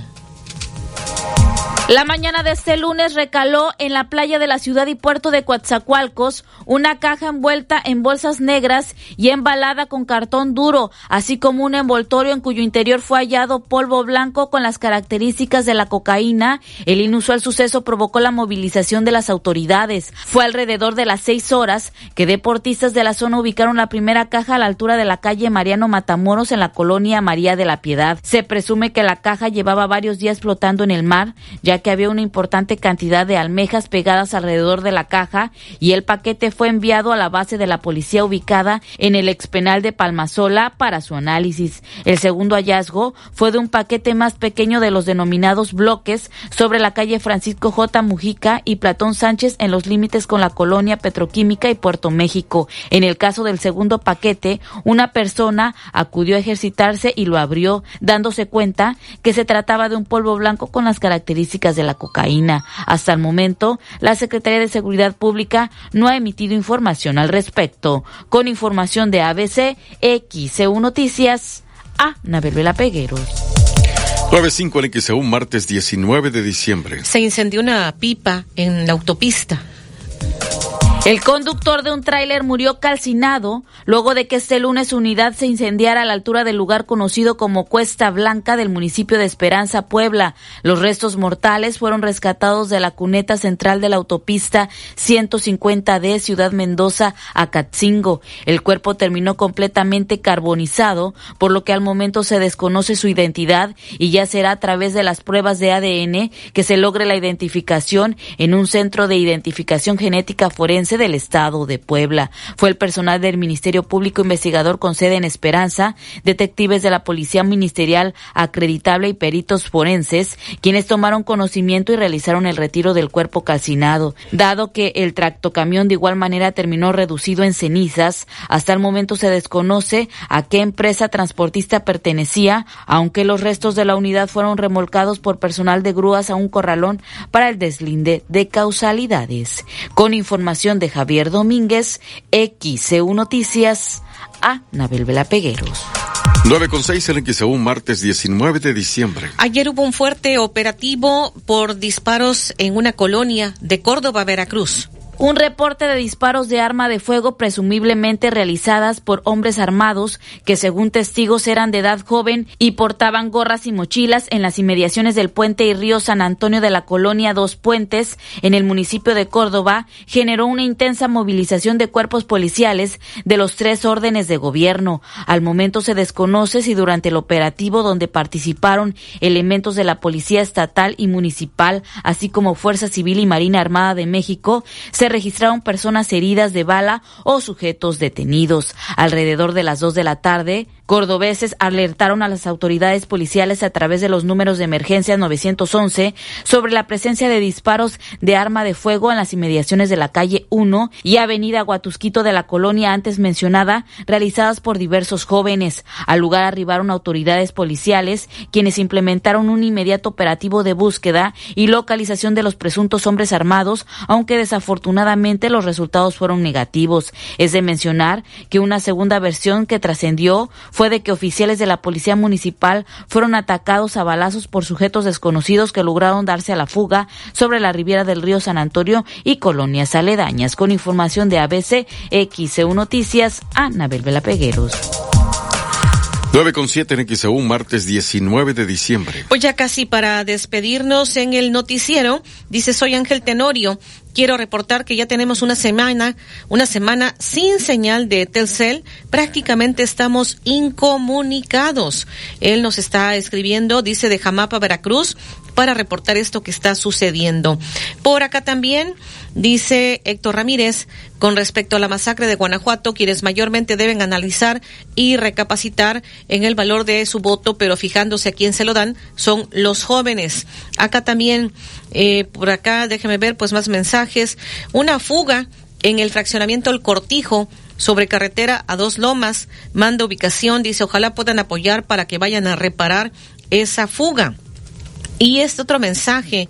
La mañana de este lunes recaló en la playa de la ciudad y puerto de Coatzacoalcos una caja envuelta en bolsas negras y embalada con cartón duro, así como un envoltorio en cuyo interior fue hallado polvo blanco con las características de la cocaína. El inusual suceso provocó la movilización de las autoridades. Fue alrededor de las seis horas que deportistas de la zona ubicaron la primera caja a la altura de la calle Mariano Matamoros en la colonia María de la Piedad. Se presume que la caja llevaba varios días flotando en el mar, ya que había una importante cantidad de almejas pegadas alrededor de la caja y el paquete fue enviado a la base de la policía ubicada en el expenal de Palmasola para su análisis. El segundo hallazgo fue de un paquete más pequeño de los denominados bloques sobre la calle Francisco J. Mujica y Platón Sánchez en los límites con la colonia petroquímica y Puerto México. En el caso del segundo paquete, una persona acudió a ejercitarse y lo abrió, dándose cuenta que se trataba de un polvo blanco con las características de la cocaína. Hasta el momento, la Secretaría de Seguridad Pública no ha emitido información al respecto. Con información de ABC, XCU Noticias, a Nabel Vela Pegueros. 95 en XEU, martes 19 de diciembre. Se incendió una pipa en la autopista el conductor de un tráiler murió calcinado luego de que este lunes su unidad se incendiara a la altura del lugar conocido como Cuesta Blanca del municipio de Esperanza, Puebla. Los restos mortales fueron rescatados de la cuneta central de la autopista 150 de Ciudad Mendoza a Catzingo. El cuerpo terminó completamente carbonizado, por lo que al momento se desconoce su identidad y ya será a través de las pruebas de ADN que se logre la identificación en un centro de identificación genética forense Del Estado de Puebla. Fue el personal del Ministerio Público Investigador con sede en Esperanza, detectives de la Policía Ministerial acreditable y peritos forenses, quienes tomaron conocimiento y realizaron el retiro del cuerpo calcinado. Dado que el tractocamión de igual manera terminó reducido en cenizas, hasta el momento se desconoce a qué empresa transportista pertenecía, aunque los restos de la unidad fueron remolcados por personal de grúas a un corralón para el deslinde de causalidades. Con información de Javier Domínguez, XCU Noticias, a Nabel Vela Pegueros. 9 con 6 en XEU, martes 19 de diciembre. Ayer hubo un fuerte operativo por disparos en una colonia de Córdoba, Veracruz. Un reporte de disparos de arma de fuego presumiblemente realizadas por hombres armados que según testigos eran de edad joven y portaban gorras y mochilas en las inmediaciones del puente y río San Antonio de la colonia Dos Puentes en el municipio de Córdoba generó una intensa movilización de cuerpos policiales de los tres órdenes de gobierno. Al momento se desconoce si durante el operativo donde participaron elementos de la Policía Estatal y Municipal, así como Fuerza Civil y Marina Armada de México, se registraron personas heridas de bala o sujetos detenidos. Alrededor de las dos de la tarde, cordobeses alertaron a las autoridades policiales a través de los números de emergencia 911 sobre la presencia de disparos de arma de fuego en las inmediaciones de la calle 1 y avenida Guatusquito de la colonia antes mencionada, realizadas por diversos jóvenes. Al lugar arribaron autoridades policiales, quienes implementaron un inmediato operativo de búsqueda y localización de los presuntos hombres armados, aunque desafortunadamente Afortunadamente los resultados fueron negativos. Es de mencionar que una segunda versión que trascendió fue de que oficiales de la policía municipal fueron atacados a balazos por sujetos desconocidos que lograron darse a la fuga sobre la riviera del río San Antonio y colonias aledañas. Con información de ABC, XEU Noticias, Anabel Vela Pegueros. 9 con 7 en XEU, martes 19 de diciembre. Pues ya casi para despedirnos en el noticiero, dice soy Ángel Tenorio, quiero reportar que ya tenemos una semana, una semana sin señal de Telcel, prácticamente estamos incomunicados. Él nos está escribiendo, dice de Jamapa, Veracruz, para reportar esto que está sucediendo. Por acá también dice Héctor Ramírez, con respecto a la masacre de Guanajuato, quienes mayormente deben analizar y recapacitar en el valor de su voto, pero fijándose a quién se lo dan, son los jóvenes. Acá también, eh, por acá, déjeme ver, pues más mensajes. Una fuga en el fraccionamiento El Cortijo sobre carretera a dos lomas, manda ubicación, dice, ojalá puedan apoyar para que vayan a reparar esa fuga. Y este otro mensaje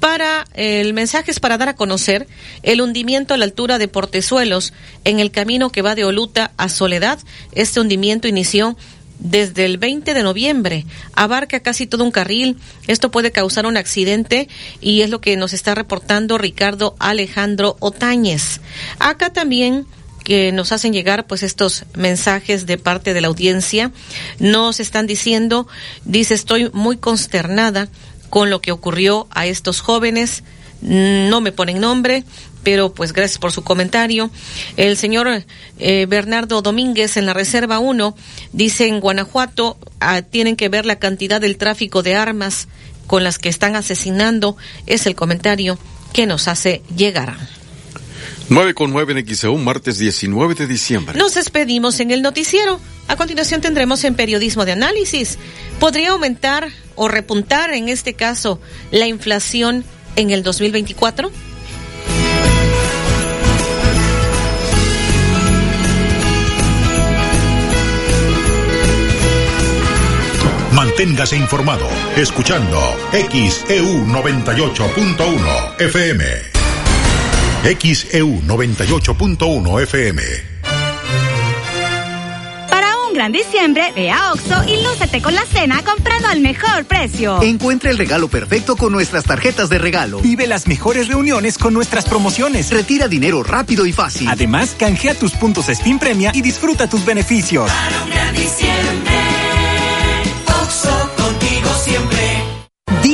para el mensaje es para dar a conocer el hundimiento a la altura de Portezuelos en el camino que va de Oluta a Soledad. Este hundimiento inició desde el 20 de noviembre. Abarca casi todo un carril. Esto puede causar un accidente y es lo que nos está reportando Ricardo Alejandro Otañez. Acá también que nos hacen llegar pues estos mensajes de parte de la audiencia. Nos están diciendo, dice, estoy muy consternada con lo que ocurrió a estos jóvenes. No me ponen nombre, pero pues gracias por su comentario. El señor eh, Bernardo Domínguez en la Reserva 1 dice en Guanajuato ah, tienen que ver la cantidad del tráfico de armas con las que están asesinando. Es el comentario que nos hace llegar. 9 con 9 en XEU, martes 19 de diciembre. Nos despedimos en el noticiero. A continuación tendremos en periodismo de análisis. ¿Podría aumentar o repuntar, en este caso, la inflación en el 2024? Manténgase informado escuchando XEU 98.1 FM. XEU 98.1 FM. Para un gran diciembre, ve a Oxo y lúcete con la cena comprando al mejor precio. Encuentra el regalo perfecto con nuestras tarjetas de regalo. Vive las mejores reuniones con nuestras promociones. Retira dinero rápido y fácil. Además, canjea tus puntos Steam Premia y disfruta tus beneficios. Para un gran diciembre,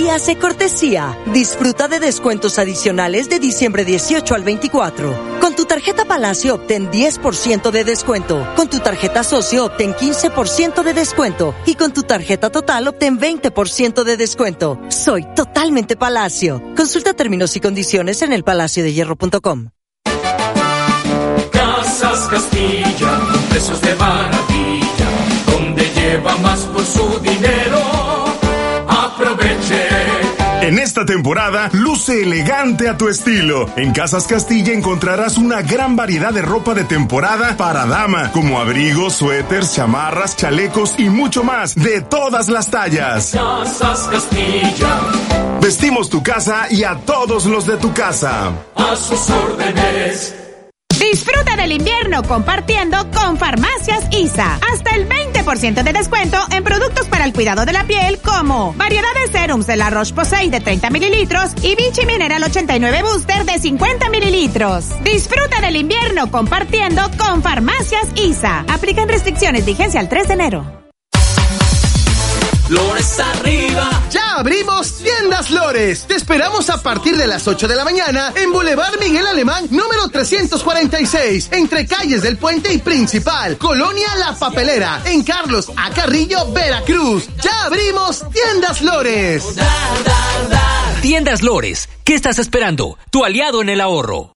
De cortesía. Disfruta de descuentos adicionales de diciembre 18 al 24. Con tu tarjeta Palacio obtén 10% de descuento. Con tu tarjeta Socio obtén 15% de descuento. Y con tu tarjeta Total obtén 20% de descuento. Soy totalmente Palacio. Consulta términos y condiciones en elpalaciodehierro.com. Casas Castilla, precios de maravilla, donde lleva más por su dinero. En esta temporada, luce elegante a tu estilo. En Casas Castilla encontrarás una gran variedad de ropa de temporada para dama, como abrigos, suéteres, chamarras, chalecos y mucho más, de todas las tallas. Casas Castilla, Vestimos tu casa y a todos los de tu casa. a sus órdenes. Disfruta del invierno compartiendo con Farmacias ISA. Hasta el 20% de descuento en productos para el cuidado de la piel como variedad de serums de la Roche-Posay de 30 mililitros y Vichy Mineral 89 Booster de 50 mililitros. Disfruta del invierno compartiendo con Farmacias ISA. Aplican restricciones vigencia el 3 de enero. Lores arriba. Ya abrimos Tiendas Lores. Te esperamos a partir de las 8 de la mañana en Boulevard Miguel Alemán, número 346, entre calles del Puente y Principal, Colonia La Papelera, en Carlos A. Carrillo, Veracruz. Ya abrimos Tiendas Lores. Tiendas Lores, ¿qué estás esperando? Tu aliado en el ahorro.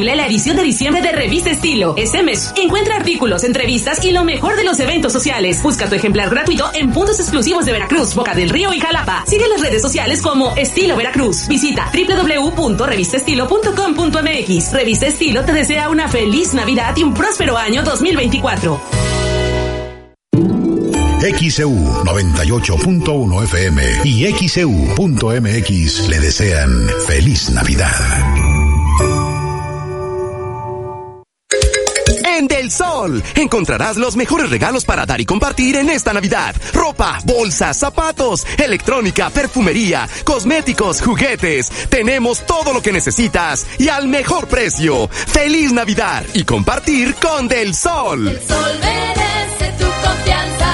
La edición de diciembre de Revista Estilo. Este mes encuentra artículos, entrevistas y lo mejor de los eventos sociales. Busca tu ejemplar gratuito en puntos exclusivos de Veracruz, Boca del Río y Jalapa. Sigue las redes sociales como Estilo Veracruz. Visita www.revistaestilo.com.mx. Revista Estilo te desea una feliz Navidad y un próspero año 2024. XEU 98.1 FM y XEU.mx le desean feliz Navidad. Del Sol encontrarás los mejores regalos para dar y compartir en esta Navidad. Ropa, bolsas, zapatos, electrónica, perfumería, cosméticos, juguetes. Tenemos todo lo que necesitas y al mejor precio. Feliz Navidad y compartir con Del Sol. Sol merece tu confianza.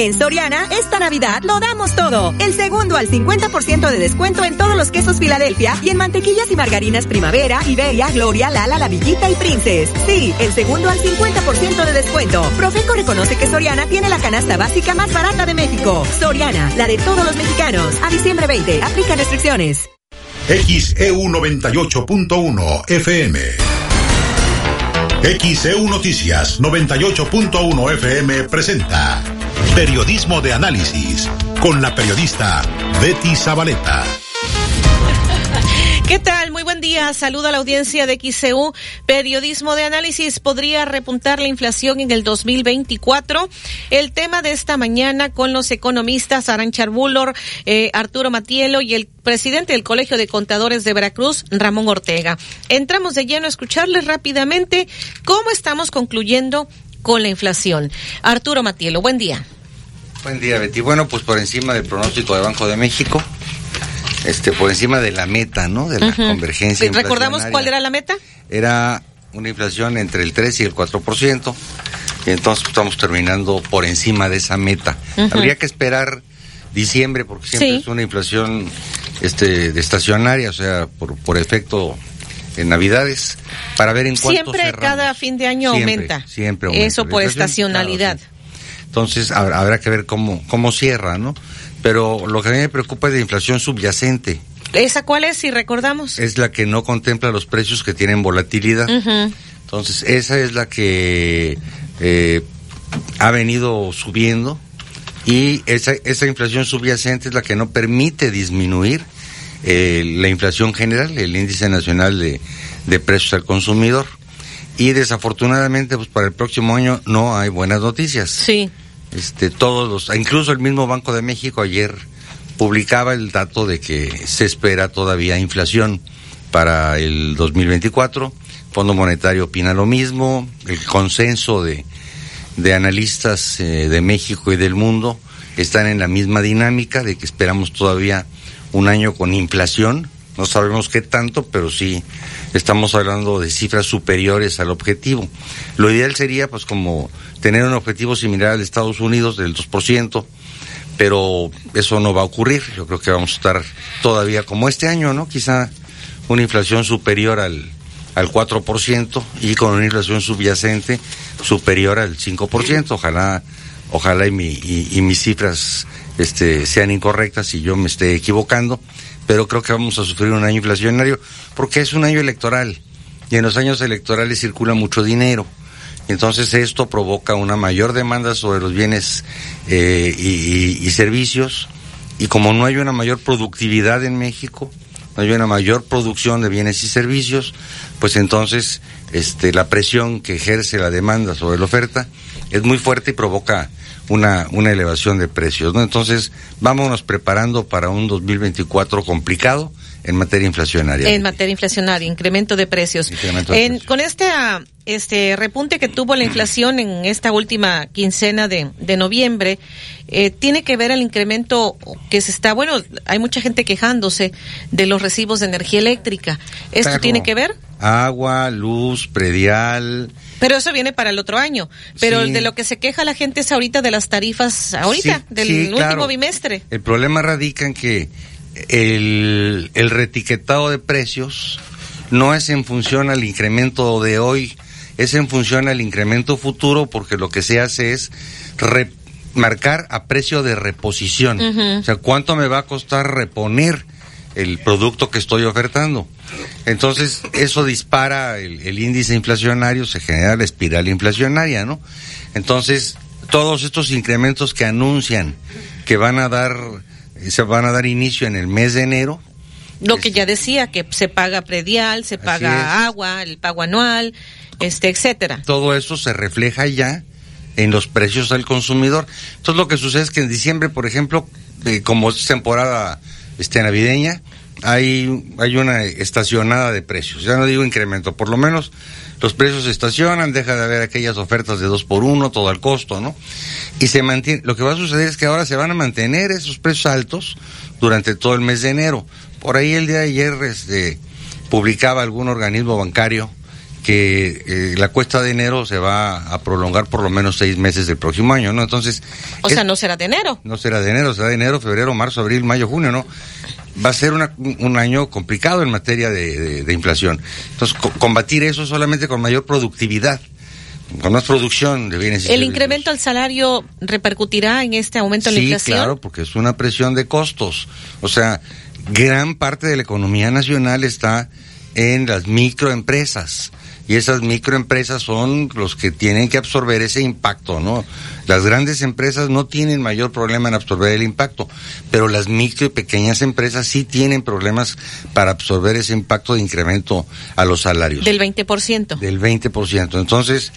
En Soriana, esta Navidad lo damos todo. El segundo al 50% de descuento en todos los quesos Filadelfia y en mantequillas y margarinas Primavera, Iberia, Gloria, Lala, La Villita y Princess. Sí, el segundo al 50% de descuento. Profeco reconoce que Soriana tiene la canasta básica más barata de México. Soriana, la de todos los mexicanos. A diciembre 20, aplica restricciones. XEU 98.1 FM. XEU Noticias 98.1 FM presenta Periodismo de Análisis con la periodista Betty Zabaleta. ¿Qué tal? Muy buen día. Saludo a la audiencia de XCU. Periodismo de análisis podría repuntar la inflación en el 2024. El tema de esta mañana con los economistas Arancha Arbulor, eh, Arturo Matielo y el presidente del Colegio de Contadores de Veracruz, Ramón Ortega. Entramos de lleno a escucharles rápidamente cómo estamos concluyendo con la inflación. Arturo Matielo, buen día. Buen día, Betty. Bueno, pues por encima del pronóstico de Banco de México, este, por encima de la meta, ¿no? De la convergencia. ¿Recordamos cuál era la meta? Era una inflación entre el 3 y el 4%, y entonces estamos terminando por encima de esa meta. Habría que esperar diciembre, porque siempre Sí. es una inflación este, de estacionaria, o sea, por, por efecto en Navidades, para ver en cuánto Siempre cerramos. cada fin de año Siempre, aumenta. siempre aumenta. Eso por estacionalidad. Entonces hab- habrá que ver cómo, cómo cierra, ¿no? Pero lo que a mí me preocupa es la inflación subyacente. ¿Esa cuál es, si recordamos? Es la que no contempla los precios que tienen volatilidad. Entonces, esa es la que eh, ha venido subiendo y esa, esa inflación subyacente es la que no permite disminuir eh, la inflación general, el índice nacional de, de precios al consumidor. Y desafortunadamente, pues para el próximo año no hay buenas noticias. Sí. Este, todos los, incluso el mismo Banco de México ayer publicaba el dato de que se espera todavía inflación para el 2024. Fondo Monetario opina lo mismo. El consenso de, de analistas eh, de México y del mundo están en la misma dinámica de que esperamos todavía un año con inflación. No sabemos qué tanto, pero sí estamos hablando de cifras superiores al objetivo. Lo ideal sería, pues, como tener un objetivo similar al de Estados Unidos del 2%, pero eso no va a ocurrir. Yo creo que vamos a estar todavía como este año, ¿no? Quizá una inflación superior al, al 4% y con una inflación subyacente superior al 5%. Ojalá, ojalá y, mi, y, mis cifras este, sean incorrectas y yo me esté equivocando, pero creo que vamos a sufrir un año inflacionario porque es un año electoral y en los años electorales circula mucho dinero. Entonces esto provoca una mayor demanda sobre los bienes eh, y, servicios y como no hay una mayor productividad en México, no hay una mayor producción de bienes y servicios, pues entonces este, la presión que ejerce la demanda sobre la oferta es muy fuerte y provoca una, una elevación de precios. ¿no? Entonces, vámonos preparando para un 2024 complicado en materia inflacionaria. En materia inflacionaria, incremento de precios. Con este, este repunte que tuvo la inflación en esta última quincena de, de noviembre, eh, tiene que ver el incremento que se está, bueno, hay mucha gente quejándose de los recibos de energía eléctrica. ¿Esto tiene que ver? Agua, luz, predial. Pero eso viene para el otro año. Pero de lo que se queja la gente es ahorita de las tarifas, ahorita, del último bimestre. El problema radica en que el, el retiquetado de precios no es en función al incremento de hoy, es en función al incremento futuro porque lo que se hace es marcar a precio de reposición. O sea, ¿cuánto me va a costar reponer el producto que estoy ofertando? Entonces, eso dispara el, el índice inflacionario, se genera la espiral inflacionaria, ¿no? Entonces, todos estos incrementos que anuncian que van a dar se van a dar inicio en el mes de enero. Lo que ya decía, que se paga predial, se paga agua, el pago anual, este, etcétera. Todo eso se refleja ya en los precios al consumidor. Entonces lo que sucede es que en diciembre, por ejemplo, eh, como es temporada este, navideña, hay, hay una estacionada de precios. Ya no digo incremento, por lo menos los precios se estacionan, deja de haber aquellas ofertas de dos por uno, todo al costo, ¿no? Y se mantiene, lo que va a suceder es que ahora se van a mantener esos precios altos durante todo el mes de enero. Por ahí el día de ayer este, publicaba algún organismo bancario que eh, la cuesta de enero se va a prolongar por lo menos seis meses del próximo año, ¿no? Entonces... O sea, no será de enero. No será de enero, será de enero, febrero, marzo, abril, mayo, junio, ¿no? va a ser un año complicado en materia de, inflación. Entonces, combatir eso solamente con mayor productividad, con más producción de bienes y ¿El incremento al salario repercutirá en este aumento en la inflación? Sí, claro, porque es una presión de costos. O sea, gran parte de la economía nacional está en las microempresas y esas microempresas son los que tienen que absorber ese impacto, ¿no? Las grandes empresas no tienen mayor problema en absorber el impacto, pero las micro y pequeñas empresas sí tienen problemas para absorber ese impacto de incremento a los salarios. Del 20%. Del 20%. Entonces,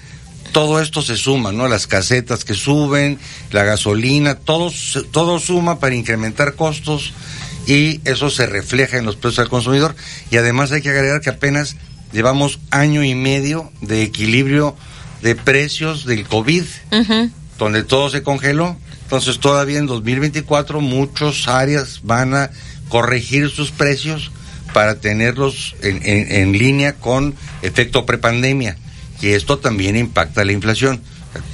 todo esto se suma, ¿no? Las casetas que suben, la gasolina, todo, todo suma para incrementar costos y eso se refleja en los precios al consumidor. Y además hay que agregar que apenas llevamos año y medio de equilibrio de precios del COVID, donde todo se congeló. Entonces todavía en 2024 muchas áreas van a corregir sus precios para tenerlos en, en, línea con efecto prepandemia. Y esto también impacta la inflación.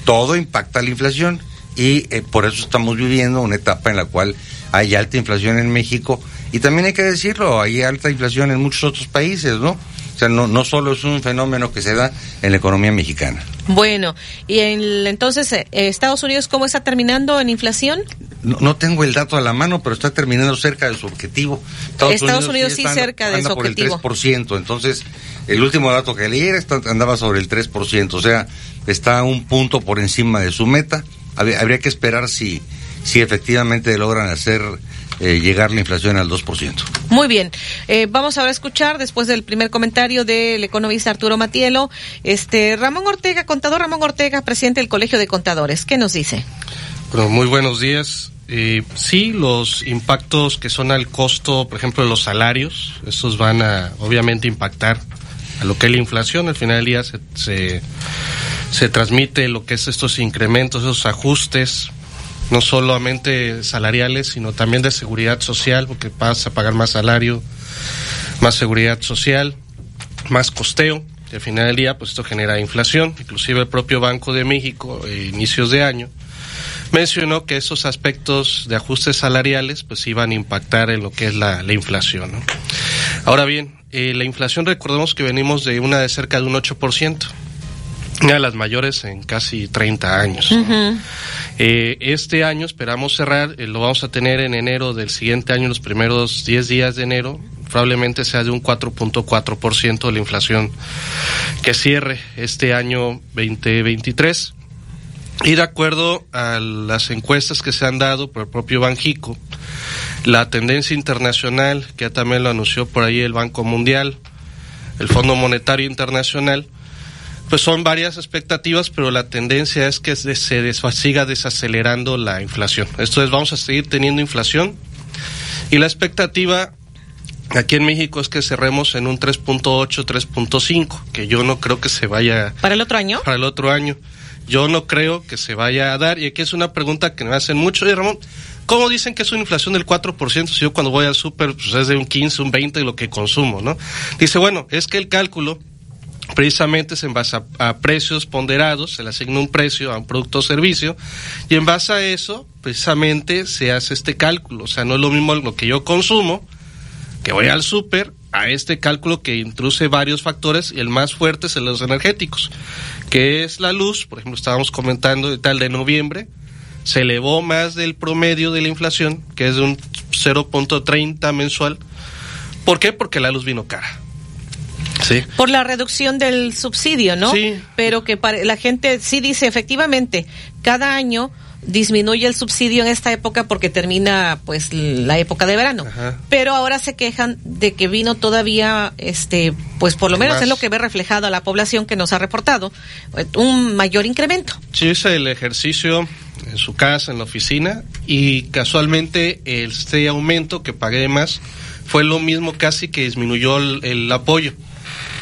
Todo impacta la inflación y eh, por eso estamos viviendo una etapa en la cual hay alta inflación en México y también hay que decirlo, hay alta inflación en muchos otros países, ¿no? O sea, no, no solo es un fenómeno que se da en la economía mexicana. Bueno, y entonces, eh, ¿Estados Unidos cómo está terminando en inflación? No, tengo el dato a la mano, pero está terminando cerca de su objetivo. Estados, Unidos, sí, cerca de su objetivo. por el 3%, entonces el último dato que leí andaba sobre el 3%, o sea, está un punto por encima de su meta. Habría que esperar si, si efectivamente logran hacer eh, llegar la inflación al 2%. Muy bien. Eh, vamos ahora a escuchar, después del primer comentario del economista Arturo Matielo, este Ramón Ortega, contador Ramón Ortega, presidente del Colegio de Contadores. ¿Qué nos dice? Bueno, muy buenos días. Eh, sí, los impactos que son al costo, por ejemplo, de los salarios, estos van a obviamente impactar a lo que es la inflación. Al final del día se, se, se transmite lo que es estos incrementos, esos ajustes no solamente salariales, sino también de seguridad social, porque vas a pagar más salario, más seguridad social, más costeo, y al final del día, pues esto genera inflación. Inclusive el propio Banco de México, a inicios de año, mencionó que esos aspectos de ajustes salariales pues iban a impactar en lo que es la, la inflación. Ahora bien, eh, la inflación recordemos que venimos de una de cerca de un 8%. Una de las mayores en casi 30 años. Eh, este año esperamos cerrar, eh, lo vamos a tener en enero del siguiente año, los primeros 10 días de enero, probablemente sea de un 4.4% de la inflación que cierre este año 2023. Y de acuerdo a las encuestas que se han dado por el propio Banjico, la tendencia internacional, que ya también lo anunció por ahí el Banco Mundial, el Fondo Monetario Internacional, pues son varias expectativas, pero la tendencia es que se siga desacelerando la inflación. Esto es, vamos a seguir teniendo inflación y la expectativa aquí en México es que cerremos en un 3.8, 3.5, que yo no creo que se vaya... ¿Para el otro año? Para el otro año. Yo no creo que se vaya a dar. Y aquí es una pregunta que me hacen mucho. Y Ramón, ¿cómo dicen que es una inflación del 4% si yo cuando voy al súper pues es de un 15, un 20 de lo que consumo, ¿no? Dice, bueno, es que el cálculo precisamente es en base a, precios ponderados, se le asigna un precio a un producto o servicio, y en base a eso, precisamente se hace este cálculo. O sea, no es lo mismo lo que yo consumo, que voy al súper, a este cálculo que introduce varios factores, y el más fuerte es el de los energéticos, que es la luz, por ejemplo, estábamos comentando tal de noviembre, se elevó más del promedio de la inflación, que es de un 0.30 mensual. ¿Por qué? Porque la luz vino cara. Sí. Por la reducción del subsidio, ¿no? Sí. Pero que la gente sí dice, efectivamente, cada año disminuye el subsidio en esta época porque termina pues la época de verano. Ajá. Pero ahora se quejan de que vino todavía este pues por lo menos Más. es lo que ve reflejado a la población que nos ha reportado un mayor incremento. Sí, hice el ejercicio en su casa, en la oficina y casualmente este aumento que pagué más fue lo mismo casi que disminuyó el, el apoyo.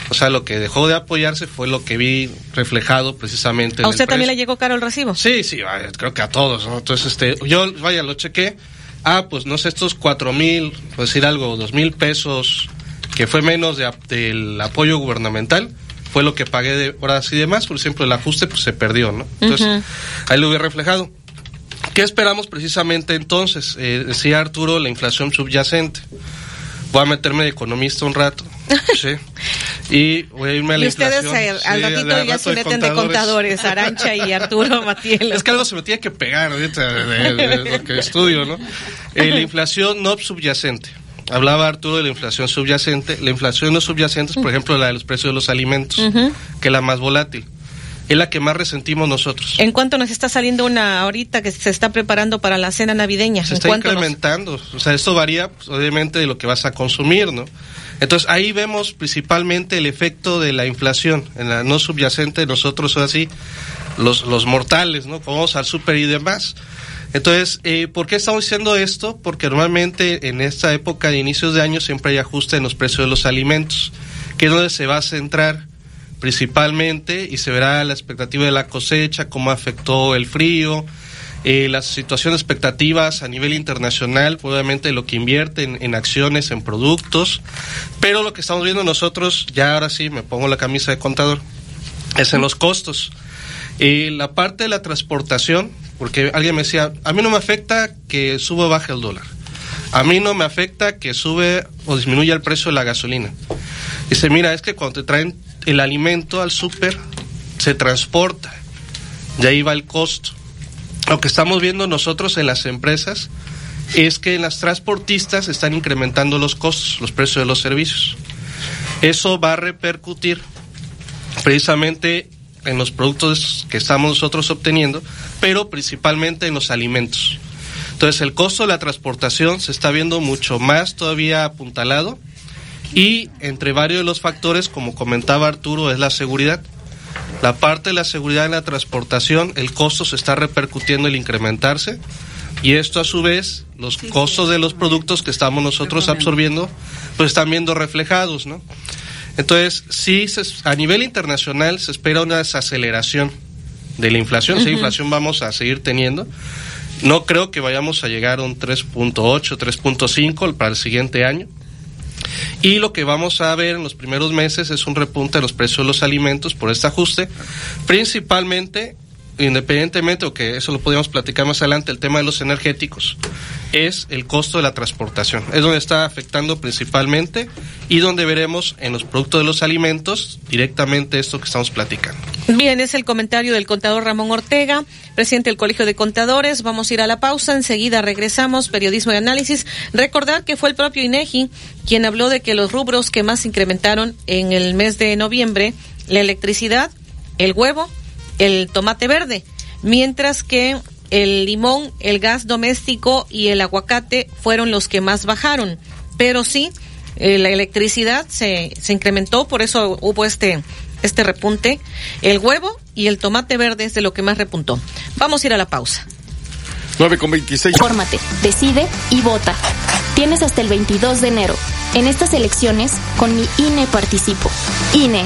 O sea, lo que dejó de apoyarse fue lo que vi reflejado precisamente. en ¿A el usted también le llegó caro el recibo? Sí, sí, creo que a todos, ¿no? Entonces, este, yo, vaya, lo chequé. Ah, pues no sé, estos cuatro mil, por decir algo, dos mil pesos, que fue menos de, del apoyo gubernamental, fue lo que pagué de horas y demás. Por ejemplo, el ajuste pues se perdió, ¿no? Entonces, ahí lo hubiera reflejado. ¿Qué esperamos precisamente entonces? Eh, decía Arturo, la inflación subyacente. Voy a meterme de economista un rato. Sí. Y voy a irme a la Y ustedes inflación. eh, al Sí, ratito ya se meten de contadores, Arancha y Arturo Matiel. es que algo se me tiene que pegar ahorita de, de- de lo que estudio, ¿no? Eh, la inflación no subyacente. Hablaba Arturo de la inflación subyacente. La inflación no subyacente es, por ejemplo, la de los precios de los alimentos, que es la más volátil. Es la que más resentimos nosotros. ¿En cuánto nos está saliendo una ahorita que se está preparando para la cena navideña? Se ¿En está nos- incrementando. O sea, esto varía, pues, obviamente, de lo que vas a consumir, ¿no? Entonces, ahí vemos principalmente el efecto de la inflación. En la no subyacente, nosotros, así, los, los mortales, ¿no? Vamos al súper y demás. Entonces, eh, ¿por qué estamos diciendo esto? Porque normalmente en esta época de inicios de año siempre hay ajuste en los precios de los alimentos, que es donde se va a centrar principalmente y se verá la expectativa de la cosecha, cómo afectó el frío, eh, las situaciones expectativas a nivel internacional, pues, obviamente lo que invierte en, acciones, en productos, pero lo que estamos viendo nosotros, ya ahora sí me pongo la camisa de contador, es en los costos. Eh, la parte de la transportación, porque alguien me decía, a mí no me afecta que sube o baje el dólar. A mí no me afecta que sube o disminuya el precio de la gasolina. Dice, mira, es que cuando te traen el alimento al súper, se transporta. De ahí va el costo. Lo que estamos viendo nosotros en las empresas es que las transportistas están incrementando los costos, los precios de los servicios. Eso va a repercutir precisamente en los productos que estamos nosotros obteniendo, pero principalmente en los alimentos. Entonces el costo de la transportación se está viendo mucho más todavía apuntalado y entre varios de los factores, como comentaba Arturo, es la seguridad. La parte de la seguridad en la transportación, el costo se está repercutiendo el incrementarse y esto a su vez, los costos de los productos que estamos nosotros absorbiendo, pues están viendo reflejados, ¿no? Entonces, sí, se- a nivel internacional se espera una desaceleración de la inflación. Sí, Ujú. inflación vamos a seguir teniendo. No creo que vayamos a llegar a un 3.8, 3.5 para el siguiente año. Y lo que vamos a ver en los primeros meses es un repunte de los precios de los alimentos por este ajuste, principalmente independientemente, o que eso lo podríamos platicar más adelante, el tema de los energéticos, es el costo de la transportación. Es donde está afectando principalmente y donde veremos en los productos de los alimentos directamente esto que estamos platicando. Bien, es el comentario del contador Ramón Ortega, presidente del Colegio de Contadores. Vamos a ir a la pausa, enseguida regresamos, periodismo y análisis. Recordar que fue el propio INEGI quien habló de que los rubros que más incrementaron en el mes de noviembre, la electricidad, el huevo, el tomate verde, mientras que el limón, el gas doméstico y el aguacate fueron los que más bajaron. Pero sí, eh, la electricidad se, se incrementó, por eso hubo este, este repunte. El huevo y el tomate verde es de lo que más repuntó. Vamos a ir a la pausa. 9 con 26. Fórmate, decide y vota. Tienes hasta el 22 de enero. En estas elecciones, con mi INE participo. INE.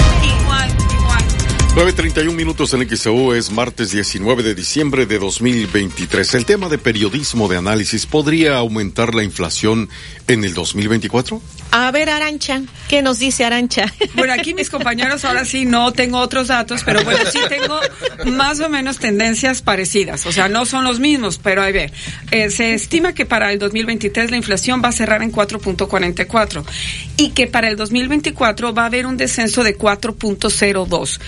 9.31 minutos en XEU es martes 19 de diciembre de 2023. El tema de periodismo de análisis podría aumentar la inflación en el 2024? A ver, Arancha, ¿qué nos dice Arancha? Bueno, aquí mis compañeros ahora sí no tengo otros datos, pero bueno, sí tengo más o menos tendencias parecidas. O sea, no son los mismos, pero a ver, eh, se estima que para el 2023 la inflación va a cerrar en 4.44 y que para el 2024 va a haber un descenso de 4.02.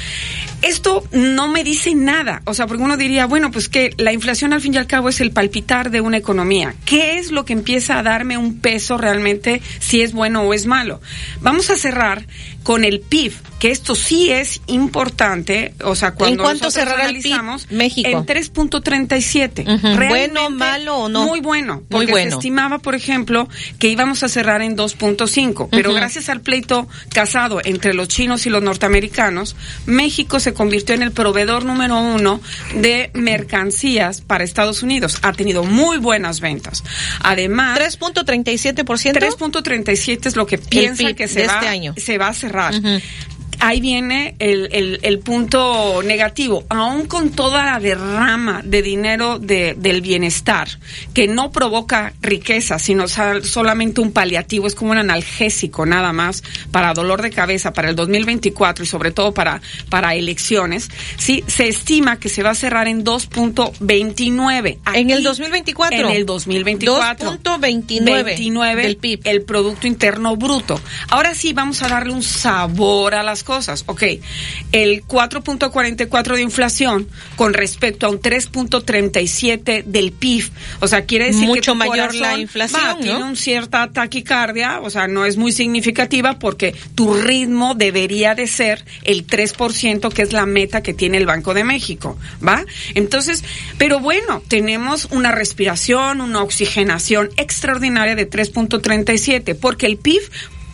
Esto no me dice nada, o sea, porque uno diría, bueno, pues que la inflación al fin y al cabo es el palpitar de una economía. ¿Qué es lo que empieza a darme un peso realmente si es bueno o es malo? Vamos a cerrar con el PIB, que esto sí es importante, o sea, cuando ¿En cuánto cerrará el analizamos, PIB México? en 3.37. Ujú. Realmente ¿Bueno, malo o no? Muy bueno, Muy porque bueno. se estimaba, por ejemplo, que íbamos a cerrar en 2.5, pero Ujú. gracias al pleito casado entre los chinos y los norteamericanos, México se convirtió en el proveedor número uno de mercancías para Estados Unidos. Ha tenido muy buenas ventas. Además, 3.37%. 3.37 es lo que piensa que se va, este año. se va a cerrar. 嗯哼。Ahí viene el, el, el punto negativo. Aún con toda la derrama de dinero de, del bienestar, que no provoca riqueza, sino solamente un paliativo, es como un analgésico nada más para dolor de cabeza para el 2024 y sobre todo para, para elecciones, sí, se estima que se va a cerrar en 2.29. En el Aquí, 2024. En el 2024. 2.29 29 del PIB. el Producto Interno Bruto. Ahora sí vamos a darle un sabor a las cosas. Ok, el 4.44 de inflación con respecto a un 3.37 del PIB. O sea, quiere decir que Mucho tu mayor la inflación, va, ¿no? Tiene un cierta taquicardia, o sea, no es muy significativa porque tu ritmo debería de ser el 3%, que es la meta que tiene el Banco de México, ¿va? Entonces, pero bueno, tenemos una respiración, una oxigenación extraordinaria de 3.37, porque el PIB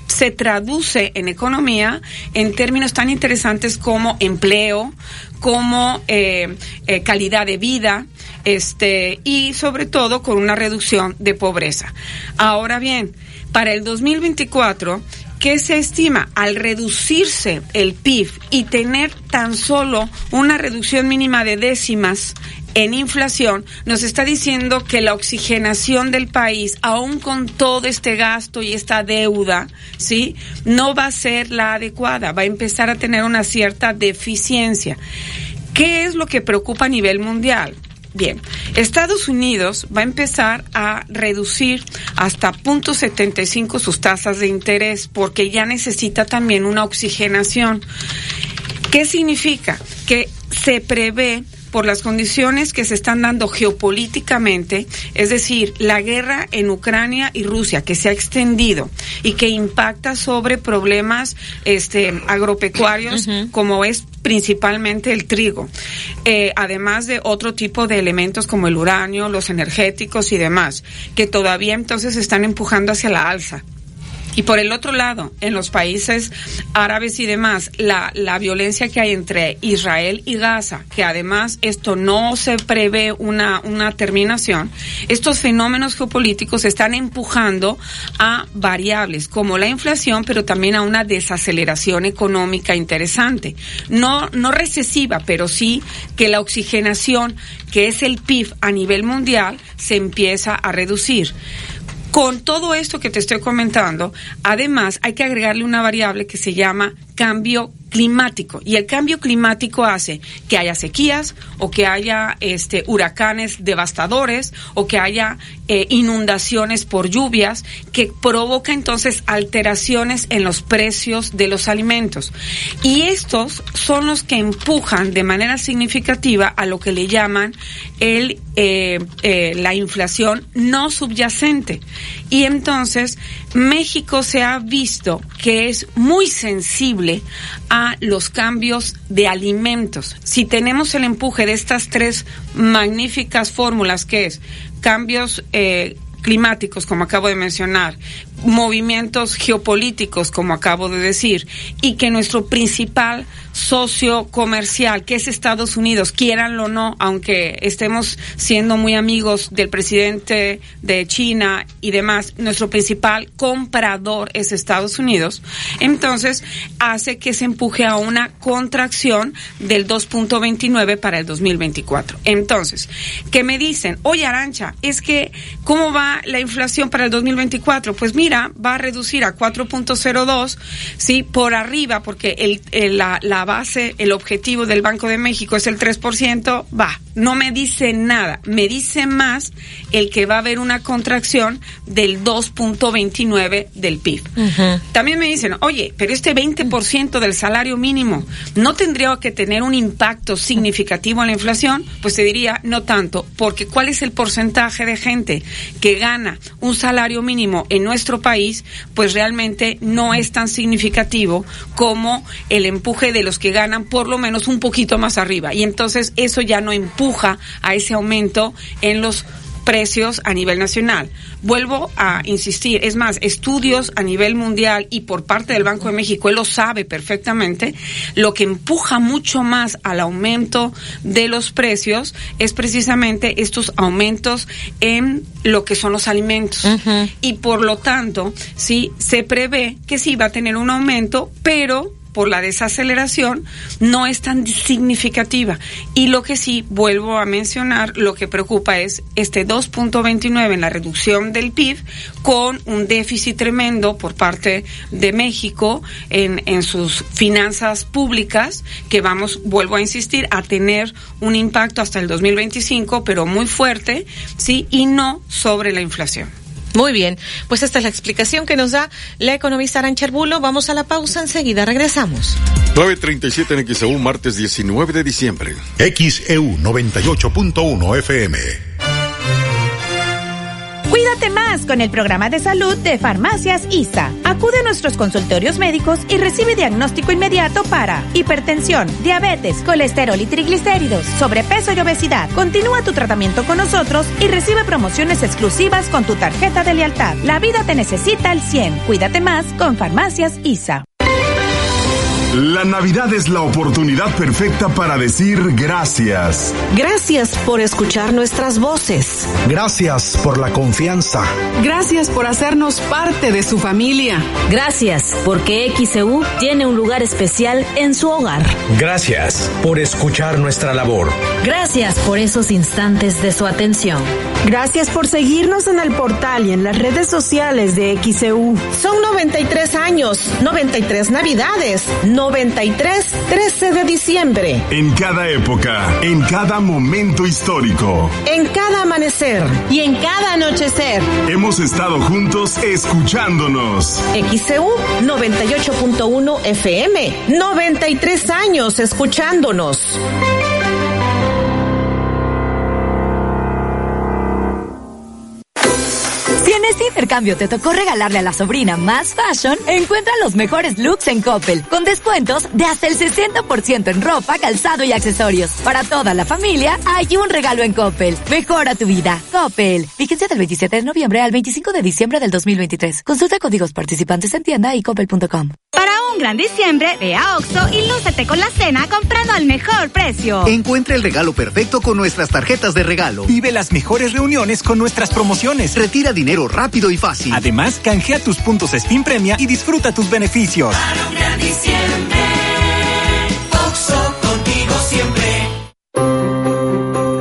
se traduce en economía en términos tan interesantes como empleo, como eh, eh, calidad de vida, este y sobre todo con una reducción de pobreza. Ahora bien, para el 2024 ¿Qué se estima? Al reducirse el PIB y tener tan solo una reducción mínima de décimas en inflación, nos está diciendo que la oxigenación del país, aún con todo este gasto y esta deuda, ¿sí? No va a ser la adecuada, va a empezar a tener una cierta deficiencia. ¿Qué es lo que preocupa a nivel mundial? Bien, Estados Unidos va a empezar a reducir hasta 0.75 sus tasas de interés porque ya necesita también una oxigenación. ¿Qué significa? Que se prevé por las condiciones que se están dando geopolíticamente, es decir, la guerra en Ucrania y Rusia que se ha extendido y que impacta sobre problemas este agropecuarios como es principalmente el trigo, eh, además de otro tipo de elementos como el uranio, los energéticos y demás, que todavía entonces están empujando hacia la alza. Y por el otro lado, en los países árabes y demás, la, la violencia que hay entre Israel y Gaza, que además esto no se prevé una, una terminación, estos fenómenos geopolíticos están empujando a variables como la inflación, pero también a una desaceleración económica interesante. No, no recesiva, pero sí que la oxigenación, que es el PIB a nivel mundial, se empieza a reducir. Con todo esto que te estoy comentando, además hay que agregarle una variable que se llama cambio climático. Y el cambio climático hace que haya sequías o que haya este huracanes devastadores o que haya eh, inundaciones por lluvias que provoca entonces alteraciones en los precios de los alimentos. Y estos son los que empujan de manera significativa a lo que le llaman el eh, eh, la inflación no subyacente. Y entonces México se ha visto que es muy sensible a los cambios de alimentos. Si tenemos el empuje de estas tres magníficas fórmulas que es cambios eh, climáticos, como acabo de mencionar, movimientos geopolíticos, como acabo de decir, y que nuestro principal socio comercial, que es Estados Unidos, quieranlo o no, aunque estemos siendo muy amigos del presidente de China y demás, nuestro principal comprador es Estados Unidos, entonces hace que se empuje a una contracción del 2.29 para el 2024. Entonces, ¿qué me dicen? Oye, Arancha, es que, ¿cómo va la inflación para el 2024? Pues mira, va a reducir a 4.02, ¿sí? Por arriba, porque el, la, la base, el objetivo del Banco de México es el 3%, va, no me dice nada, me dice más el que va a haber una contracción del 2.29 del PIB. También me dicen, oye, pero este 20% del salario mínimo no tendría que tener un impacto significativo en la inflación, pues te diría, no tanto, porque ¿cuál es el porcentaje de gente que gana un salario mínimo en nuestro país? Pues realmente no es tan significativo como el empuje de los que ganan por lo menos un poquito más arriba. Y entonces eso ya no empuja a ese aumento en los precios a nivel nacional. Vuelvo a insistir, es más, estudios a nivel mundial y por parte del Banco de México, él lo sabe perfectamente, lo que empuja mucho más al aumento de los precios es precisamente estos aumentos en lo que son los alimentos. Y por lo tanto, sí, se prevé que sí va a tener un aumento, pero por la desaceleración no es tan significativa. Y lo que sí vuelvo a mencionar, lo que preocupa es este 2.29 en la reducción del PIB con un déficit tremendo por parte de México en, en sus finanzas públicas que vamos, vuelvo a insistir, a tener un impacto hasta el 2025, pero muy fuerte, sí, y no sobre la inflación. Muy bien, pues esta es la explicación que nos da la economista Arancha Arbulo. Vamos a la pausa, enseguida regresamos. 9.37 en XEU, martes 19 de diciembre. XEU 98.1 FM. Cuídate más con el programa de salud de Farmacias ISA. Acude a nuestros consultorios médicos y recibe diagnóstico inmediato para hipertensión, diabetes, colesterol y triglicéridos, sobrepeso y obesidad. Continúa tu tratamiento con nosotros y recibe promociones exclusivas con tu tarjeta de lealtad. La vida te necesita al 100. Cuídate más con Farmacias ISA. La Navidad es la oportunidad perfecta para decir gracias. Gracias por escuchar nuestras voces. Gracias por la confianza. Gracias por hacernos parte de su familia. Gracias porque XEU tiene un lugar especial en su hogar. Gracias por escuchar nuestra labor. Gracias por esos instantes de su atención. Gracias por seguirnos en el portal y en las redes sociales de XEU. Son 93 años, 93 Navidades. 93, 13 de diciembre. En cada época, en cada momento histórico. En cada amanecer. Y en cada anochecer. Hemos estado juntos escuchándonos. XCU 98.1 FM. 93 años escuchándonos. Este intercambio te tocó regalarle a la sobrina más fashion, encuentra los mejores looks en Coppel, con descuentos de hasta el 60% en ropa, calzado y accesorios. Para toda la familia, hay un regalo en Coppel. Mejora tu vida. Coppel. Vigencia del 27 de noviembre al 25 de diciembre del 2023. Consulta códigos participantes en tienda y coppel.com. gran diciembre, ve a Oxo y lúcete con la cena comprando al mejor precio. Encuentra el regalo perfecto con nuestras tarjetas de regalo. Vive las mejores reuniones con nuestras promociones. Retira dinero rápido y fácil. Además, canjea tus puntos Steam Premia y disfruta tus beneficios. Para un gran diciembre,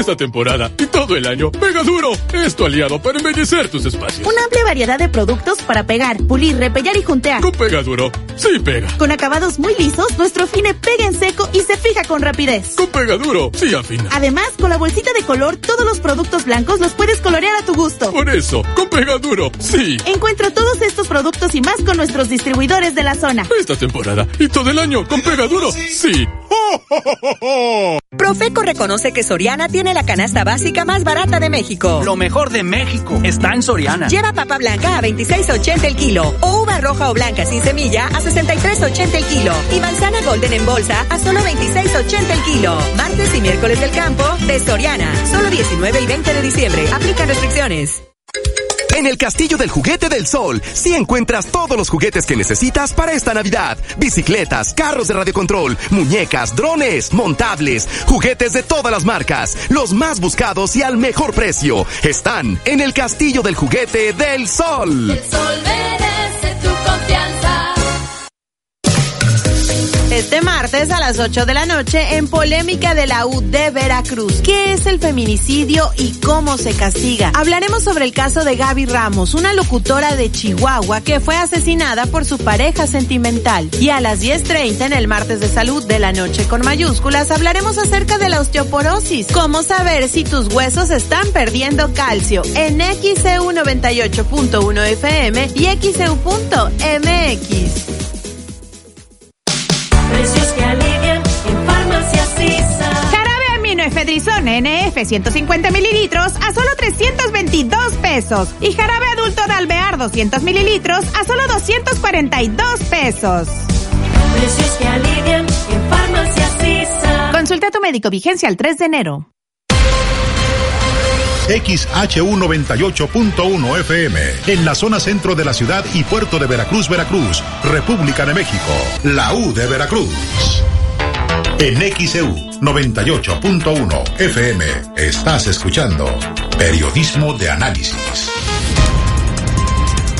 Esta temporada y todo el año, Pega Duro es tu aliado para embellecer tus espacios. Una amplia variedad de productos para pegar, pulir, repellar y juntear. Con Pega Duro, sí pega. Con acabados muy lisos, nuestro fine pega en seco y se fija con rapidez. Con Pega Duro, sí afina. Además, con la bolsita de color, todos los productos blancos los puedes colorear a tu gusto. Por eso, con Pega Duro, sí. Encuentra todos estos productos y más con nuestros distribuidores de la zona. Esta temporada y todo el año, con Pega Duro, sí. Profeco reconoce que Soriana tiene la canasta básica más barata de México. Lo mejor de México está en Soriana. Lleva papa blanca a 26.80 el kilo o uva roja o blanca sin semilla a 63.80 el kilo y manzana golden en bolsa a solo 26.80 el kilo. Martes y miércoles del campo de Soriana. Solo 19 y 20 de diciembre. Aplican restricciones. En el Castillo del Juguete del Sol, sí encuentras todos los juguetes que necesitas para esta Navidad. Bicicletas, carros de radiocontrol, muñecas, drones, montables, juguetes de todas las marcas, los más buscados y al mejor precio. Están en el Castillo del Juguete del Sol. El sol merece tu confianza. Este martes a las 8 de la noche en Polémica de la U de Veracruz. ¿Qué es el feminicidio y cómo se castiga? Hablaremos sobre el caso de Gaby Ramos, una locutora de Chihuahua que fue asesinada por su pareja sentimental. Y a las 10.30 en el martes de salud de la noche con mayúsculas hablaremos acerca de la osteoporosis. Cómo saber si tus huesos están perdiendo calcio en XCU 98.1 FM y XCU.mx. Aminoefedrison NF 150 mililitros a solo 322 pesos. Y jarabe adulto de alvear 200 mililitros a solo 242 pesos. Precios que alivian en Farmacias ISA. Consulta a tu médico vigencia el 3 de enero. XHU 98.1 FM, en la zona centro de la ciudad y puerto de Veracruz, Veracruz, República de México, la U de Veracruz. En XEU 98.1 FM estás escuchando Periodismo de Análisis.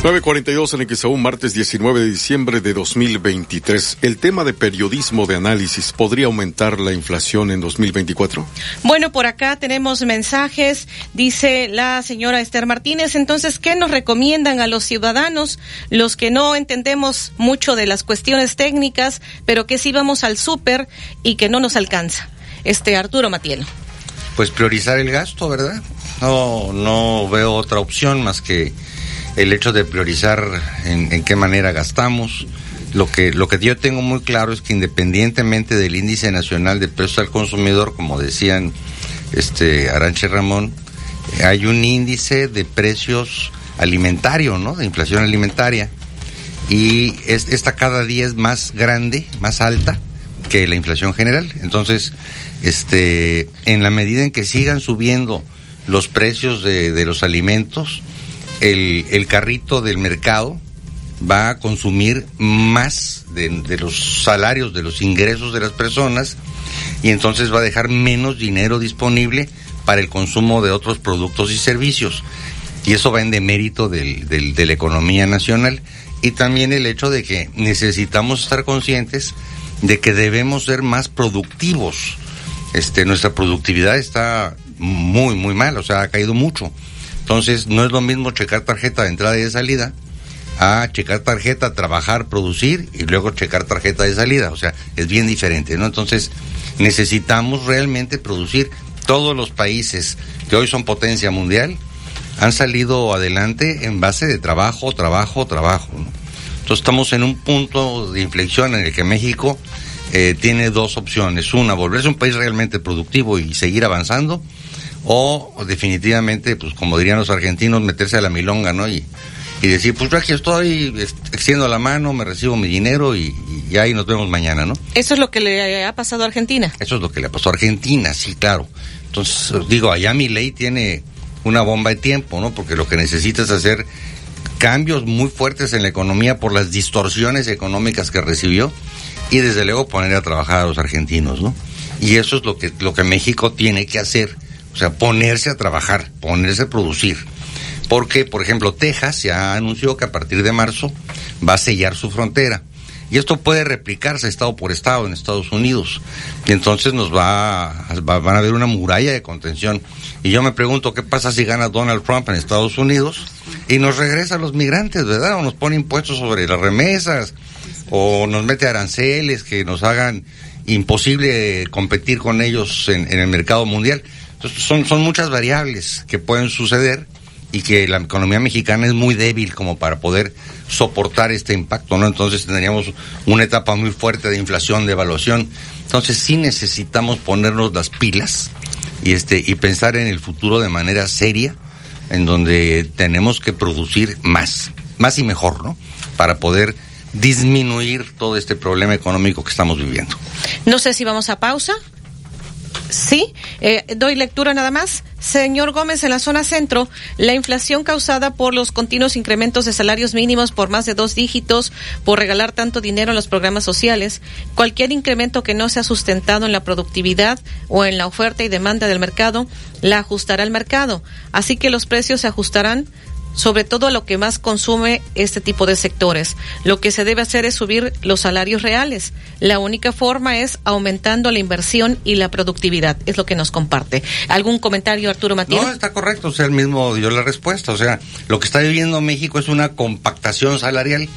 942 en XAU, martes 19 de diciembre de 2023. ¿El tema de periodismo de análisis podría aumentar la inflación en 2024? Bueno, por acá tenemos mensajes, dice la señora Esther Martínez. Entonces, ¿qué nos recomiendan a los ciudadanos, los que no entendemos mucho de las cuestiones técnicas, pero que sí vamos al súper y que no nos alcanza? Este Arturo Matiel. Pues priorizar el gasto, ¿verdad? No, no veo otra opción más que el hecho de priorizar en, en, qué manera gastamos. Lo que, lo que yo tengo muy claro es que independientemente del índice nacional de precios al consumidor, como decían este Aranche Ramón, hay un índice de precios alimentario, ¿no? De inflación alimentaria. Y es, esta cada día es más grande, más alta que la inflación general. Entonces, este, en la medida en que sigan subiendo los precios de, de los alimentos, el, el, carrito del mercado va a consumir más de, los salarios, de los ingresos de las personas y entonces va a dejar menos dinero disponible para el consumo de otros productos y servicios. Y eso va en demérito del, del, de la economía nacional. Y también el hecho de que necesitamos estar conscientes de que debemos ser más productivos. Este, nuestra productividad está muy, muy mal, o sea, ha caído mucho. Entonces, no es lo mismo checar tarjeta de entrada y de salida a checar tarjeta, trabajar, producir y luego checar tarjeta de salida. O sea, es bien diferente, ¿no? Entonces, Necesitamos realmente producir. Todos los países que hoy son potencia mundial han salido adelante en base de trabajo, trabajo, trabajo. Entonces estamos en un punto de inflexión en el que México eh, tiene dos opciones. Una, volverse un país realmente productivo y seguir avanzando, o definitivamente, pues como dirían los argentinos, meterse a la milonga, ¿no? Y, y decir, pues yo aquí estoy, extiendo la mano, me recibo mi dinero y, y, ahí nos vemos mañana, ¿no? Eso es lo que le ha pasado a Argentina. Eso es lo que le ha pasado a Argentina, sí, claro. Entonces, digo, allá mi ley tiene una bomba de tiempo, ¿no? Porque lo que necesita es hacer cambios muy fuertes en la economía por las distorsiones económicas que recibió y desde luego poner a trabajar a los argentinos, ¿no? Y eso es lo que, lo que México tiene que hacer, o sea, ponerse a trabajar, ponerse a producir. Porque, por ejemplo, Texas ya anunció que a partir de marzo va a sellar su frontera. Y esto puede replicarse estado por estado en Estados Unidos. Y entonces nos va, va, van a haber una muralla de contención. Y yo me pregunto, ¿qué pasa si gana Donald Trump en Estados Unidos? Y nos regresa a los migrantes, ¿verdad? O nos pone impuestos sobre las remesas, o nos mete aranceles que nos hagan imposible competir con ellos en, en el mercado mundial. Son, son muchas variables que pueden suceder y que la economía mexicana es muy débil como para poder soportar este impacto, ¿no? Entonces tendríamos una etapa muy fuerte de inflación, de evaluación. Entonces sí necesitamos ponernos las pilas y este y pensar en el futuro de manera seria, en donde tenemos que producir más, más y mejor, ¿no? Para poder disminuir todo este problema económico que estamos viviendo. No sé si vamos a pausa. Sí, eh, doy lectura nada más. Señor Gómez, en la zona centro, la inflación causada por los continuos incrementos de salarios mínimos por más de dos dígitos, por regalar tanto dinero en los programas sociales, cualquier incremento que no sea sustentado en la productividad o en la oferta y demanda del mercado, la ajustará el mercado. Así que los precios se ajustarán sobre todo lo que más consume este tipo de sectores. Lo que se debe hacer es subir los salarios reales. La única forma es aumentando la inversión y la productividad, es lo que nos comparte. ¿Algún comentario, Arturo Matías? No, está correcto, o sea, el mismo dio la respuesta. O sea, lo que está viviendo México es una compactación salarial.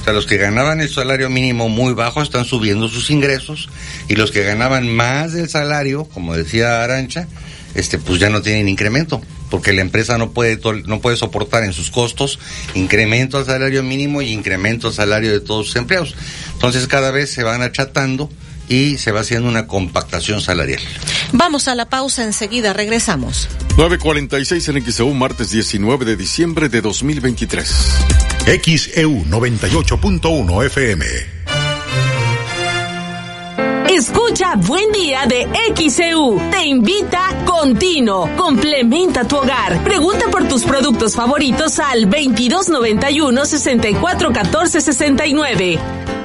O sea, los que ganaban el salario mínimo muy bajo están subiendo sus ingresos y los que ganaban más del salario, como decía Arancha, este, pues ya no tienen incremento porque la empresa no puede no puede soportar en sus costos incremento al salario mínimo y incremento al salario de todos sus empleados. Entonces cada vez se van achatando y se va haciendo una compactación salarial. Vamos a la pausa enseguida, regresamos. 9.46 en XEU, martes 19 de diciembre de 2023. XEU 98.1 FM. Escucha Buen Día de XEU. Te invita Contino. Complementa tu hogar. Pregunta por tus productos favoritos al 2291 6414 69.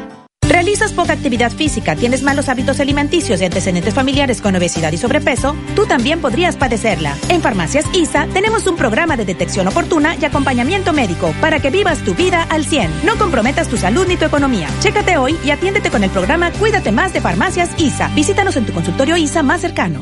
¿Realizas poca actividad física, tienes malos hábitos alimenticios y antecedentes familiares con obesidad y sobrepeso? Tú también podrías padecerla. En Farmacias ISA tenemos un programa de detección oportuna y acompañamiento médico para que vivas tu vida al 100. No comprometas tu salud ni tu economía. Chécate hoy y atiéndete con el programa Cuídate más de Farmacias ISA. Visítanos en tu consultorio ISA más cercano.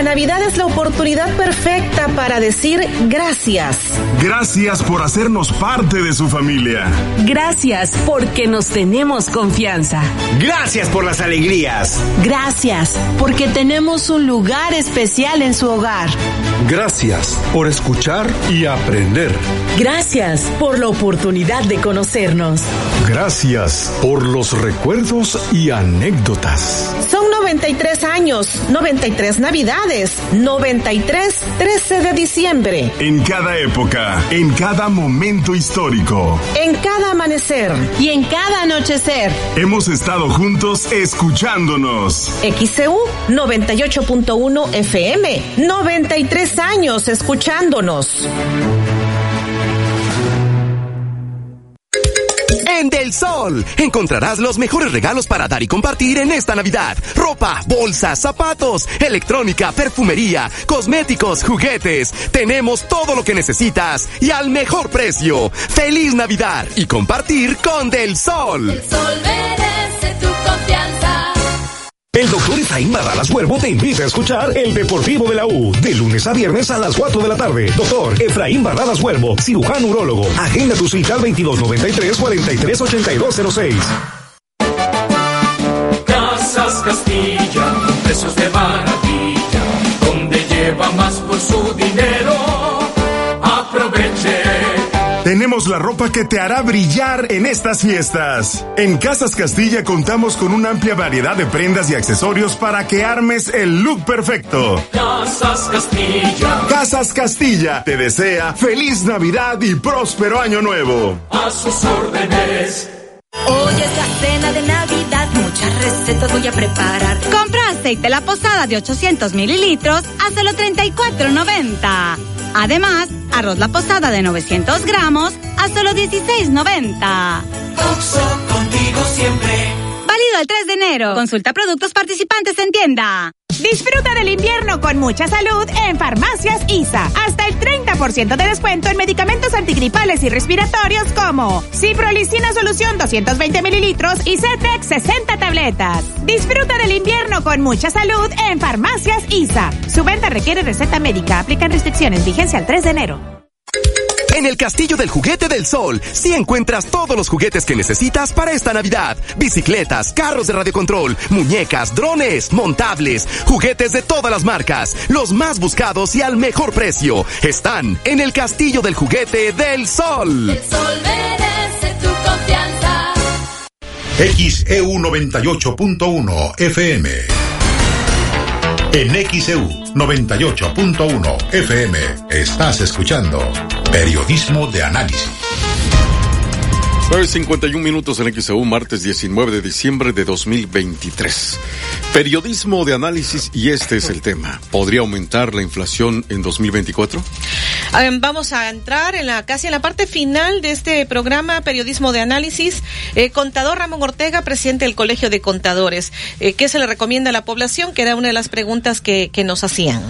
La Navidad es la oportunidad perfecta para decir gracias. Gracias por hacernos parte de su familia. Gracias porque nos tenemos confianza. Gracias por las alegrías. Gracias porque tenemos un lugar especial en su hogar. Gracias por escuchar y aprender. Gracias por la oportunidad de conocernos. Gracias por los recuerdos y anécdotas. 93 años, 93 Navidades 93 13 de diciembre. En cada época, en cada momento histórico. En cada amanecer. Y en cada anochecer. Hemos estado juntos escuchándonos. XCU 98.1 FM. 93 años escuchándonos. En Del Sol. Encontrarás los mejores regalos para dar y compartir en esta Navidad. Ropa, bolsas, zapatos, electrónica, perfumería, cosméticos, juguetes. Tenemos todo lo que necesitas y al mejor precio. ¡Feliz Navidad! Y compartir con Del Sol. El sol merece tu confianza. El doctor Efraín Barralas Huervo te invita a escuchar El Deportivo de la U, de lunes a viernes a las 4 de la tarde. Doctor Efraín Barralas Huervo, cirujano urólogo. Agenda tu cita al 2293-438206. Casas Castilla, precios de maravilla, donde lleva más por su dinero. Tenemos la ropa que te hará brillar en estas fiestas. En Casas Castilla contamos con una amplia variedad de prendas y accesorios para que armes el look perfecto. Casas Castilla, Casas Castilla te desea feliz Navidad y próspero año nuevo. a sus órdenes. Hoy es la cena de Navidad, muchas recetas voy a preparar. Compra aceite La Posada de 800 mililitros a solo 34.90. Además, arroz La Posada de 900 gramos a solo 16.90. contigo siempre. Válido el 3 de enero. Consulta productos participantes en tienda. Disfruta del invierno con mucha salud en Farmacias ISA. Hasta el 30% de descuento en medicamentos antigripales y respiratorios como Ciprolicina Solución 220 mililitros y Cetex 60 tabletas. Disfruta del invierno con mucha salud en Farmacias ISA. Su venta requiere receta médica. Aplican restricciones. Vigencia el 3 de enero. En el Castillo del Juguete del Sol, sí encuentras todos los juguetes que necesitas para esta Navidad. Bicicletas, carros de radiocontrol, muñecas, drones, montables, juguetes de todas las marcas, los más buscados y al mejor precio. Están en el Castillo del Juguete del Sol. El sol merece tu confianza. XEU 98.1 FM. En XEU 98.1 FM estás escuchando Periodismo de Análisis. 9.51 minutos en XEU, martes 19 de diciembre de 2023. Periodismo de análisis y este es el tema. ¿Podría aumentar la inflación en 2024? Eh, Vamos a entrar en la casi en la parte final de este programa Periodismo de Análisis. Eh, contador Ramón Ortega, presidente del Colegio de Contadores. Eh, ¿Qué se le recomienda a la población? Que era una de las preguntas que, que nos hacían.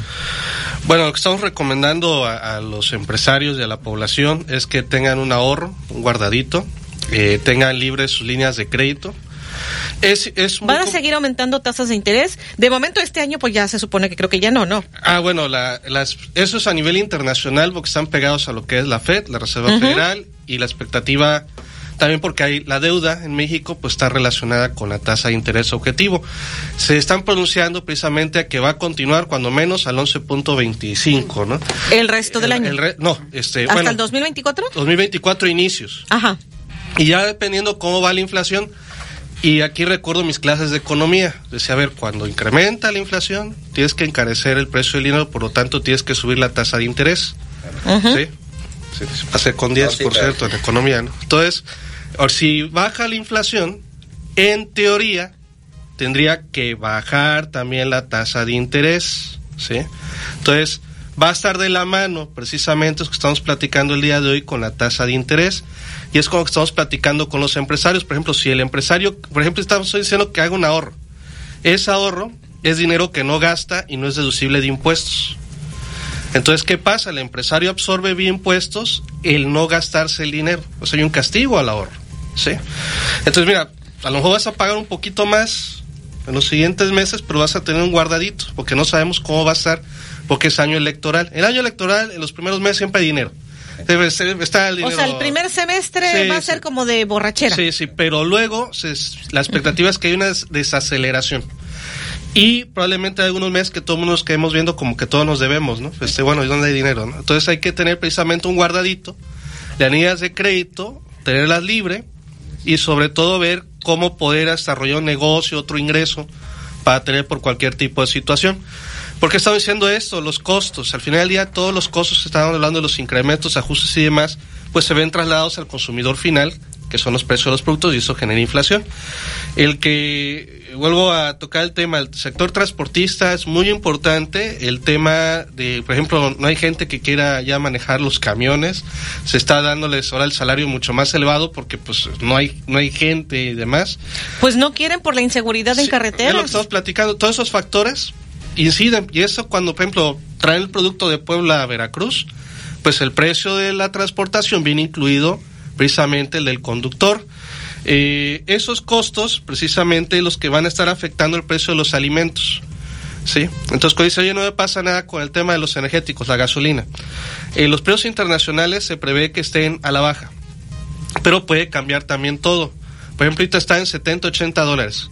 Bueno, lo que estamos recomendando a, a los empresarios y a la población es que tengan un ahorro, un guardadito, eh, tengan libres sus líneas de crédito. Es, es ¿Van a seguir aumentando tasas de interés? De momento este año pues ya se supone que creo que ya no, ¿no? Ah, bueno, la, las, eso es a nivel internacional porque están pegados a lo que es la FED, la Reserva. Federal, y la expectativa también porque hay la deuda en México pues está relacionada con la tasa de interés objetivo. Se están pronunciando precisamente a que va a continuar cuando menos al 11.25, ¿no? El resto del El- año. el re- no, este, ¿Hasta bueno, el 2024? 2024 inicios. Ajá. Y ya dependiendo cómo va la inflación, y aquí recuerdo mis clases de economía, decía, a ver, cuando incrementa la inflación, tienes que encarecer el precio del dinero, por lo tanto tienes que subir la tasa de interés. ¿Sí? Sí, pasé con 10, sí, por claro. cierto, en economía, ¿no? Entonces, ahora, si baja la inflación, en teoría, tendría que bajar también la tasa de interés, ¿sí? Entonces, va a estar de la mano precisamente eso que estamos platicando el día de hoy con la tasa de interés. Y es como que estamos platicando con los empresarios. Por ejemplo, si el empresario, por ejemplo, estamos diciendo que haga un ahorro. Ese ahorro es dinero que no gasta y no es deducible de impuestos. Entonces, ¿qué pasa? El empresario absorbe vía impuestos el no gastarse el dinero. O sea, hay un castigo al ahorro. ¿sí? Entonces, mira, a lo mejor vas a pagar un poquito más en los siguientes meses, pero vas a tener un guardadito, porque no sabemos cómo va a estar, porque es año electoral. El año electoral, en los primeros meses siempre hay dinero. Debe ser- está el O sea, el primer semestre Sí, va a sí. ser como de borrachera. Sí, sí, pero luego se- la expectativa es que hay una des- desaceleración. Y probablemente hay algunos meses que todos nos quedemos viendo como que todos nos debemos, ¿no? Este, bueno, ¿y dónde hay dinero? no? Entonces hay que tener precisamente un guardadito de anillas de crédito, tenerlas libre y sobre todo ver cómo poder desarrollar un negocio, otro ingreso para tener por cualquier tipo de situación. ¿Por qué estamos diciendo esto? Los costos. Al final del día, todos los costos que estaban hablando de los incrementos, ajustes y demás, pues se ven trasladados al consumidor final que son los precios de los productos y eso genera inflación. El que vuelvo a tocar el tema, el sector transportista es muy importante, el tema de, por ejemplo, no hay gente que quiera ya manejar los camiones, se está dándoles ahora el salario mucho más elevado porque pues no hay no hay gente y demás. Pues no quieren por la inseguridad en lo que estamos platicando, todos esos factores inciden y eso cuando, por ejemplo, traen el producto de Puebla a Veracruz, pues el precio de la transportación viene incluido precisamente el del conductor. Eh, esos costos, precisamente, los que van a estar afectando el precio de los alimentos. ¿Sí? Entonces, cuando dice, oye, no me pasa nada con el tema de los energéticos, la gasolina. Eh, los precios internacionales se prevé que estén a la baja, pero puede cambiar también todo. Por ejemplo, ahorita está en 70, 80 dólares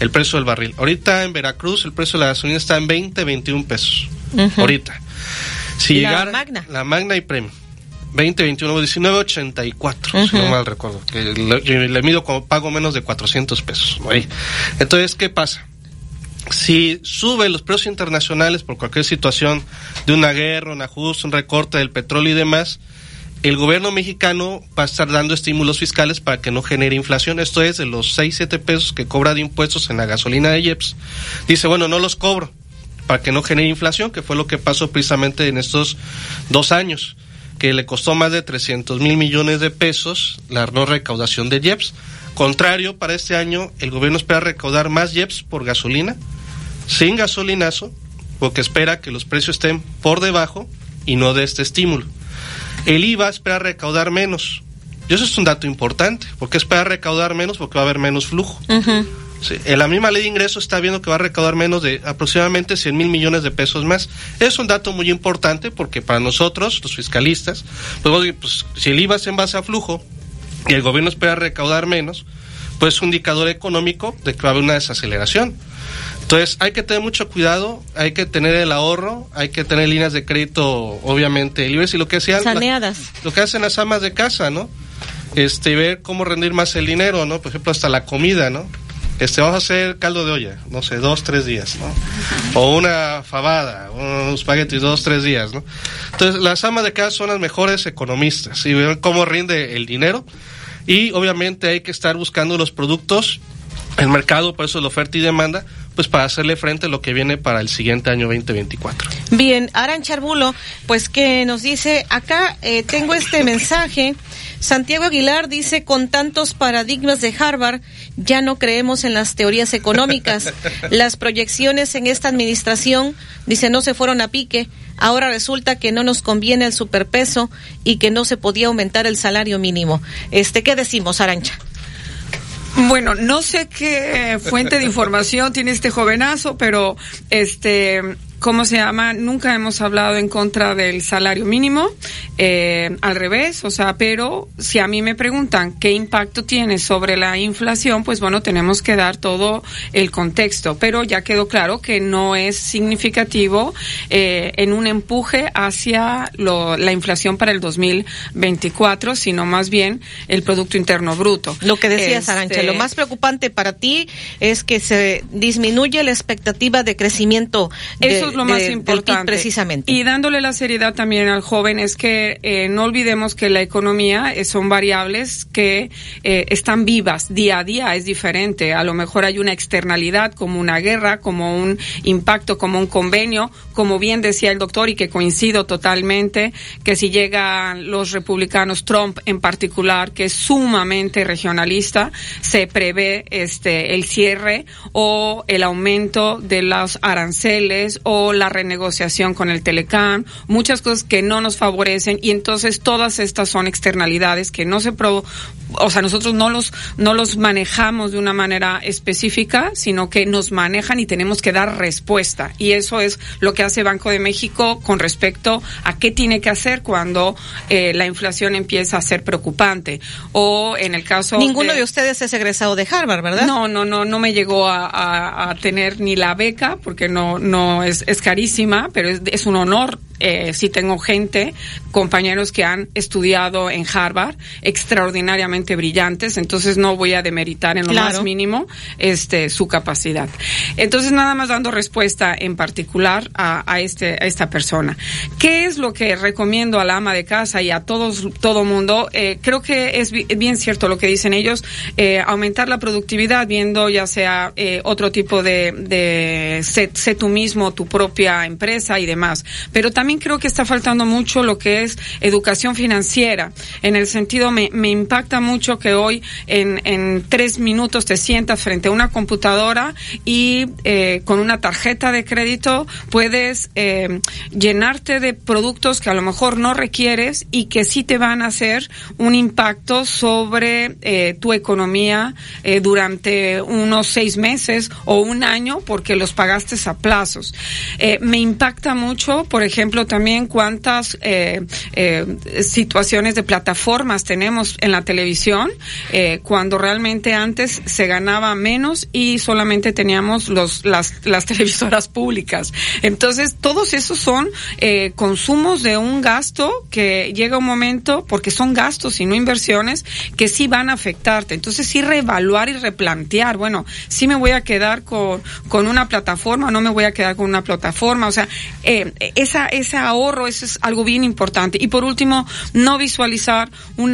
el precio del barril. Ahorita en Veracruz el precio de la gasolina está en 20, 21 pesos. Ahorita. Si la Magna? La Magna y Premium. 20, 21, 19, 84, si no mal recuerdo. Que le, le, mido como pago menos de 400 pesos. Entonces, ¿qué pasa? Si suben los precios internacionales por cualquier situación de una guerra, un ajuste, un recorte del petróleo y demás, el gobierno mexicano va a estar dando estímulos fiscales para que no genere inflación. Esto es de los 6, 7 pesos que cobra de impuestos en la gasolina de IEPS. Dice, bueno, no los cobro para que no genere inflación, que fue lo que pasó precisamente en estos dos años que le costó más de 300 mil millones de pesos la no recaudación de IEPS. Contrario, para este año el gobierno espera recaudar más IEPS por gasolina, sin gasolinazo, porque espera que los precios estén por debajo y no de este estímulo. El IVA espera recaudar menos. Y eso es un dato importante, porque espera recaudar menos porque va a haber menos flujo. Sí, en la misma ley de ingresos está viendo que va a recaudar menos de aproximadamente 100 mil millones de pesos más. Es un dato muy importante porque para nosotros, los fiscalistas, pues, pues si el IVA es en base a flujo y el gobierno espera recaudar menos, pues es un indicador económico de que va a haber una desaceleración. Entonces hay que tener mucho cuidado, hay que tener el ahorro, hay que tener líneas de crédito obviamente libres y lo que hacían... Saneadas. lo que hacen las amas de casa, ¿no? Este, ver cómo rendir más el dinero, ¿no? Por ejemplo, hasta la comida, ¿no? este, vamos a hacer caldo de olla, no sé, dos, tres días, ¿no? O una fabada, unos espaguetis, dos, tres días, ¿no? Entonces, las amas de casa son las mejores economistas y ven cómo rinde el dinero y obviamente hay que estar buscando los productos, el mercado, por eso la oferta y demanda, pues para hacerle frente a lo que viene para el siguiente año 2024. Bien, Aran Charbulo, pues que nos dice, acá eh, tengo este mensaje Santiago Aguilar dice, con tantos paradigmas de Harvard, ya no creemos en las teorías económicas. Las proyecciones en esta administración, dice, no se fueron a pique. Ahora resulta que no nos conviene el superpeso y que no se podía aumentar el salario mínimo. Este, ¿qué decimos, Arancha? Bueno, no sé qué fuente de información tiene este jovenazo, pero este ¿cómo se llama? Nunca hemos hablado en contra del salario mínimo, eh, al revés, o sea, pero si a mí me preguntan qué impacto tiene sobre la inflación, pues bueno, tenemos que dar todo el contexto, pero ya quedó claro que no es significativo eh, en un empuje hacia lo, la inflación para el 2024, sino más bien el Producto Interno Bruto. Lo que decías, este, lo más preocupante para ti es que se disminuye la expectativa de crecimiento. Eso lo más importante. Precisamente. Y dándole la seriedad también al joven es que eh, no olvidemos que la economía eh, son variables que eh, están vivas día a día, es diferente. A lo mejor hay una externalidad como una guerra, como un impacto, como un convenio, como bien decía el doctor y que coincido totalmente, que si llegan los republicanos, Trump en particular, que es sumamente regionalista, se prevé este el cierre o el aumento de los aranceles o la renegociación con el Telecam, muchas cosas que no nos favorecen y entonces todas estas son externalidades que no se pro, o sea, nosotros no los no los manejamos de una manera específica, sino que nos manejan y tenemos que dar respuesta y eso es lo que hace Banco de México con respecto a qué tiene que hacer cuando eh, la inflación empieza a ser preocupante o en el caso ninguno de, ustedes es egresado de Harvard, ¿verdad? No, no, no, no me llegó a, a, a tener ni la beca porque no no es, es carísima, pero es, un honor eh, sí tengo gente, compañeros que han estudiado en Harvard, extraordinariamente brillantes, entonces no voy a demeritar en lo más mínimo este su capacidad. Entonces nada más dando respuesta en particular a, a este a esta persona. ¿Qué es lo que recomiendo a la ama de casa y a todos todo mundo? Eh, creo que es bien cierto lo que dicen ellos, eh, aumentar la productividad viendo ya sea eh, otro tipo de, de sé, sé tú mismo, tu propia empresa y demás. Pero también creo que está faltando mucho lo que es educación financiera. En el sentido, me, me impacta mucho que hoy en, tres minutos te sientas frente a una computadora y eh, con una tarjeta de crédito puedes eh, llenarte de productos que a lo mejor no requieres y que sí te van a hacer un impacto sobre eh, tu economía durante unos seis meses o un año porque los pagaste a plazos. Me impacta mucho, por ejemplo, también cuántas eh, eh, situaciones de plataformas tenemos en la televisión eh, cuando realmente antes se ganaba menos y solamente teníamos los las, las televisoras públicas. Entonces, todos esos son eh, consumos de un gasto que llega un momento, porque son gastos y no inversiones, que sí van a afectarte. Entonces, sí reevaluar y replantear, bueno, sí me voy a quedar con, con una plataforma, no me voy a quedar con una plataforma, o sea, eh, esa, ese ahorro, eso es algo bien importante. Y por último, no visualizar una